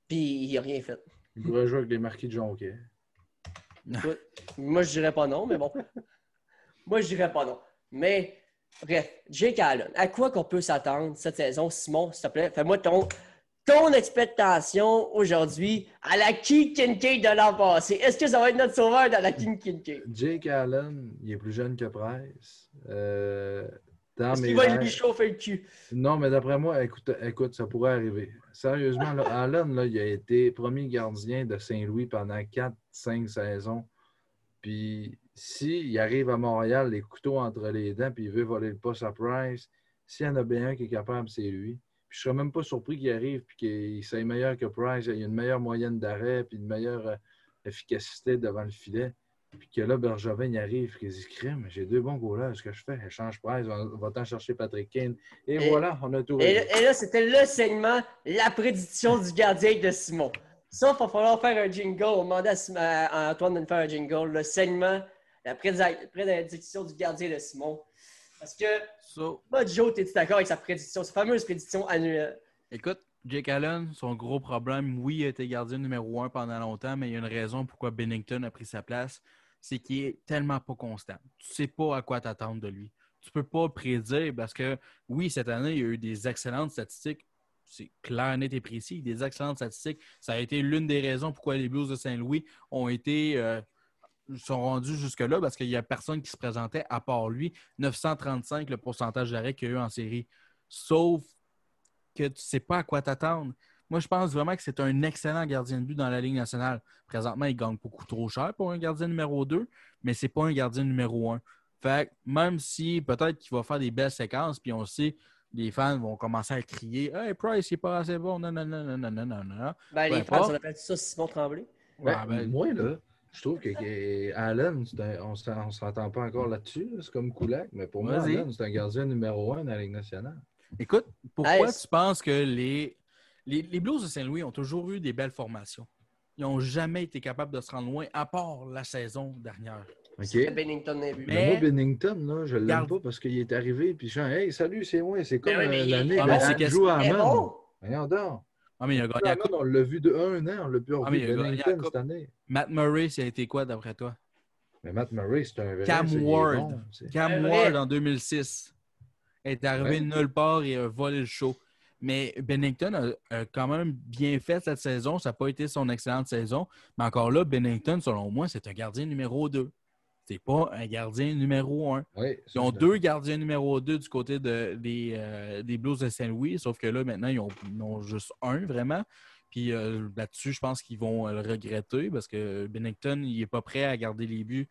Puis il n'a rien fait. Il pourrait jouer avec les marquis de Jonquet. [laughs] moi, je dirais pas non, mais bon. [laughs] moi, je dirais pas non. Mais, bref, Jake Allen, à quoi qu'on peut s'attendre cette saison? Simon, s'il te plaît, fais-moi ton, ton expectation aujourd'hui à la King Kincaid de l'an passé? Est-ce que ça va être notre sauveur dans la King Kincaid? Jake Allen, il est plus jeune que Price. Euh, Est-ce qu'il va lui chauffer le cul? Non, mais d'après moi, écoute, écoute, ça pourrait arriver. Sérieusement, Allen, là, il a été premier gardien de Saint-Louis pendant 4-5 saisons. Puis s'il arrive à Montréal, les couteaux entre les dents, puis il veut voler le poste à Price, s'il y en a bien un qui est capable, c'est lui. Puis je serais même pas surpris qu'il arrive puis qu'il soit meilleur que Price. Il a une meilleure moyenne d'arrêt puis une meilleure euh, efficacité devant le filet. Puis que là, Bergevin y arrive et qu'il dit Crime, j'ai deux bons goalers, ce que je fais? Échange Price, on va t'en chercher Patrick Kane. Et, voilà, on a tout. Et, et là, c'était le segment, la prédiction du gardien de Simon. Ça, il va falloir faire un jingle. On demandait à, Antoine de nous faire un jingle. Le segment la prédiction du gardien de Simon. Parce que, so, moi, Joe, es-tu d'accord avec sa prédiction, sa fameuse prédiction annuelle? Écoute, Jake Allen, son gros problème, oui, il a été gardien numéro un pendant longtemps, mais il y a une raison pourquoi Bennington a pris sa place, c'est qu'il est tellement pas constant. Tu sais pas à quoi t'attendre de lui. Tu peux pas prédire parce que, oui, cette année, il y a eu des excellentes statistiques. C'est clair, net et précis. Des excellentes statistiques. Ça a été l'une des raisons pourquoi les Blues de Saint-Louis ont été euh, sont rendus jusque-là parce qu'il n'y a personne qui se présentait à part lui. 935 le pourcentage d'arrêt qu'il y a eu en série. Sauf que tu ne sais pas à quoi t'attendre. Moi, je pense vraiment que c'est un excellent gardien de but dans la Ligue nationale. Présentement, il gagne beaucoup trop cher pour un gardien numéro 2, mais ce n'est pas un gardien numéro 1. Fait même si peut-être qu'il va faire des belles séquences, puis on sait, les fans vont commencer à crier Hey, Price, il n'est pas assez bon. Non, non, non, non, non, non, non, non. Ben, les fans, on appelle ça Simon Tremblay. Ben, ben, moi, là, je trouve que, Allen, on ne s'entend pas encore là-dessus. C'est comme Kulak, mais pour moi, Allen, c'est un gardien numéro un dans la Ligue nationale. Écoute, pourquoi tu penses que les, Les, les Blues de Saint-Louis ont toujours eu des belles formations? Ils n'ont jamais été capables de se rendre loin, à part la saison dernière. OK. Bennington vu. Mais- moi, Bennington, là, je l'aime Garde- pas parce qu'il est arrivé puis je dis Hey, salut, c'est moi. C'est comme Ben mais euh, il- l'année à Mais Hammond. bon, Voyons donc. Ah, mais il a gagné la Hammond, coupe. on l'a vu de un an, on l'a Ah, mais revu. gagné coupe. cette année. Matt Murray, ça a été quoi d'après toi? Mais Matt Murray, c'est un vrai. Cam Ward. Cam vrai. Ward en 2006 est arrivé Ouais. de nulle part et a volé le show. Mais Bennington a, a quand même bien fait cette saison. Ça n'a pas été son excellente saison. Mais encore là, Bennington, selon moi, c'est un gardien numéro 2. C'est pas un gardien numéro 1. Oui, ça, Ils ont deux gardiens numéro 2 du côté de- des, euh, des Blues de Saint-Louis, sauf que là, maintenant, ils ont, ils ont juste un, vraiment. Puis euh, là-dessus, je pense qu'ils vont euh, le regretter parce que Bennington, il n'est pas prêt à garder les buts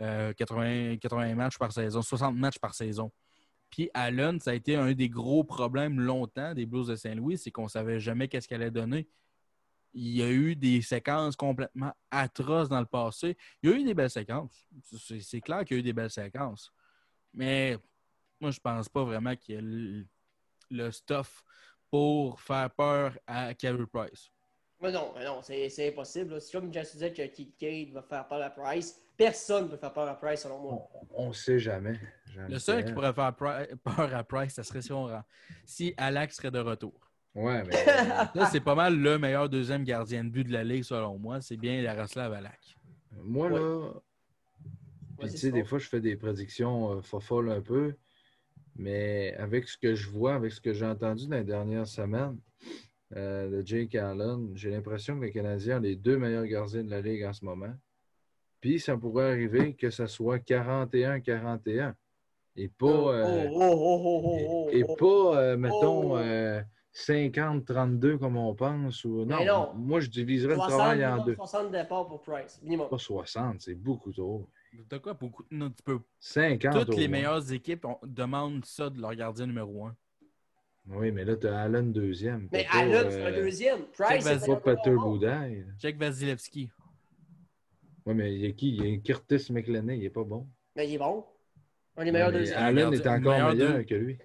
euh, 80, 80 matchs par saison, 60 matchs par saison. Puis Allen, ça a été un des gros problèmes longtemps des Blues de Saint-Louis, c'est qu'on ne savait jamais qu'est-ce qu'elle allait donner. Il y a eu des séquences complètement atroces dans le passé. Il y a eu des belles séquences. C'est clair qu'il y a eu des belles séquences. Mais moi, je pense pas vraiment qu'il y ait le, le stuff pour faire peur à Carey Price. Mais non, mais non, c'est impossible. C'est comme Jesse disait que Kincaid va faire peur à Price. Personne ne peut faire peur à Price, selon moi. On ne sait jamais. Le seul qui pourrait faire peur à Price, ça serait si, on, rend- si Alex serait de retour. Ouais, mais. [laughs] Là, c'est pas mal le meilleur deuxième gardien de but de la Ligue, selon moi. C'est bien Yaroslav Alak. Moi, Ouais. là, tu sais, des fois, je fais des prédictions euh, fofolles un peu, mais avec ce que je vois, avec ce que j'ai entendu dans les dernières semaines euh, de Jake Allen, j'ai l'impression que les Canadiens ont les deux meilleurs gardiens de la Ligue en ce moment. Puis, ça pourrait arriver que ça soit 41-41 et pas, Oh, euh, oh, oh, oh, oh, oh, et oh. pas euh, mettons, Oh. euh, 50-32 comme on pense. Ou... Non, moi, je diviserais le 60, travail en deux. 60 départs pour Price, minimum. Pas 60, c'est beaucoup trop. De quoi beaucoup? Non, tu peux. 50 Toutes les moins. meilleures équipes on- demandent ça de leur gardien numéro un. Oui, mais là, tu as Allen deuxième. Mais Allen, euh, c'est un deuxième. Check Price, c'est Pas Peter. Boudaille. Jack Vasilevski. Oui, mais il y a qui? Il y a Curtis McLennan, il est pas bon. Mais il est bon. Un des meilleurs deuxièmes. Allen est encore meilleur que lui.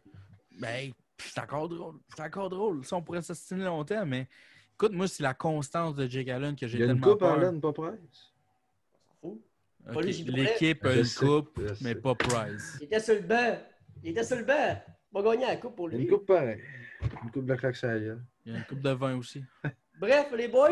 Ben, c'est encore drôle. C'est encore drôle. Ça, on pourrait s'assiner longtemps, mais écoute, moi, c'est la constance de Jake Allen que j'ai Il y a une tellement coupe peur. Allen, pas Price? On s'en fout. Ok, Pas lui, j'y parlais. L'équipe a une coupe, mais pas Price. Il était sur le banc. Il était sur le banc. Il va gagner la coupe pour Il y a lui. Une coupe pareille. Une coupe de la claque. Il y a une coupe de vin aussi. [laughs] Bref, les boys,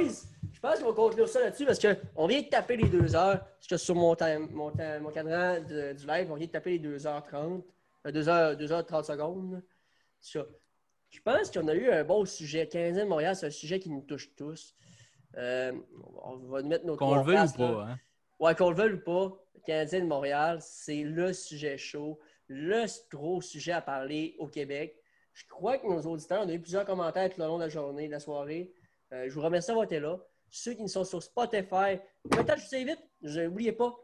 je pense qu'on va conclure ça là-dessus parce qu'on vient de taper les 2 heures. Parce que sur mon, time- mon, time- mon cadran de- du live, on vient de taper les 2h30. euh, 2h, 2h30 secondes. Ça. Je pense qu'on a eu un bon sujet. 15 de Montréal, c'est un sujet qui nous touche tous. Euh, on va nous mettre nos Qu'on le veuille ou là. pas, hein? Ouais, qu'on le veuille ou pas, Canadien de Montréal, c'est le sujet chaud, le gros sujet à parler au Québec. Je crois que nos auditeurs, on a eu plusieurs commentaires tout le long de la journée, de la soirée. Euh, je vous remercie d'avoir été là. Ceux qui sont sur Spotify, maintenant, je vous invite, n'oubliez pas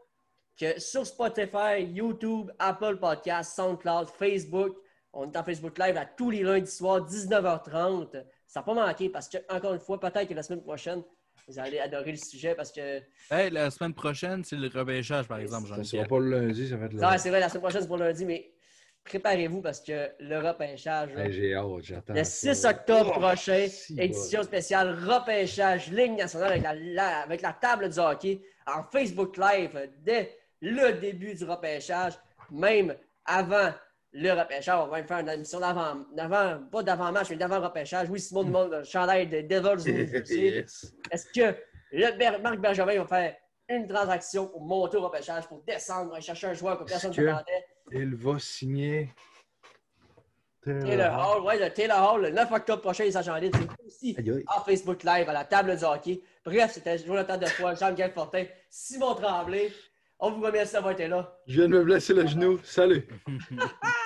que sur Spotify, YouTube, Apple Podcasts, SoundCloud, Facebook, on est en Facebook Live à tous les lundis soirs, 19h30. Ça n'a pas manqué parce que, encore une fois, peut-être que la semaine prochaine, vous allez adorer le sujet parce que Hey, la semaine prochaine, c'est le repêchage, par exemple, Ça ne jean sera pas le lundi, ça va être le Non, c'est vrai, la semaine prochaine, c'est pour lundi, mais préparez-vous parce que le repêchage, là, Hey, J'ai hâte, j'attends. le ça. 6 octobre Oh, prochain, si, édition spéciale repêchage Ligue nationale avec la, la- avec la table du hockey en Facebook Live dès le début du repêchage, même avant le repêchage. On va même faire une émission d'avant, d'avant- pas d'avant-match, mais d'avant-repêchage. Oui, Simon demande le chandail de Devils. [laughs] Yes. Est-ce que le Ber- Marc Bergevin va faire une transaction pour monter au repêchage, pour descendre, aller chercher un joueur que personne ne s'attendait? Il va signer. Taylor Hall, ouais, le Taylor Hall, le 9 octobre prochain, les agents libres, c'est aussi en Facebook Live à la table du hockey. Bref, c'était Jonathan Defoy, Jean-Michel Fortin, Simon Tremblay. On vous remercie d'avoir été là. Je viens de me blesser le genou. Salut. [laughs]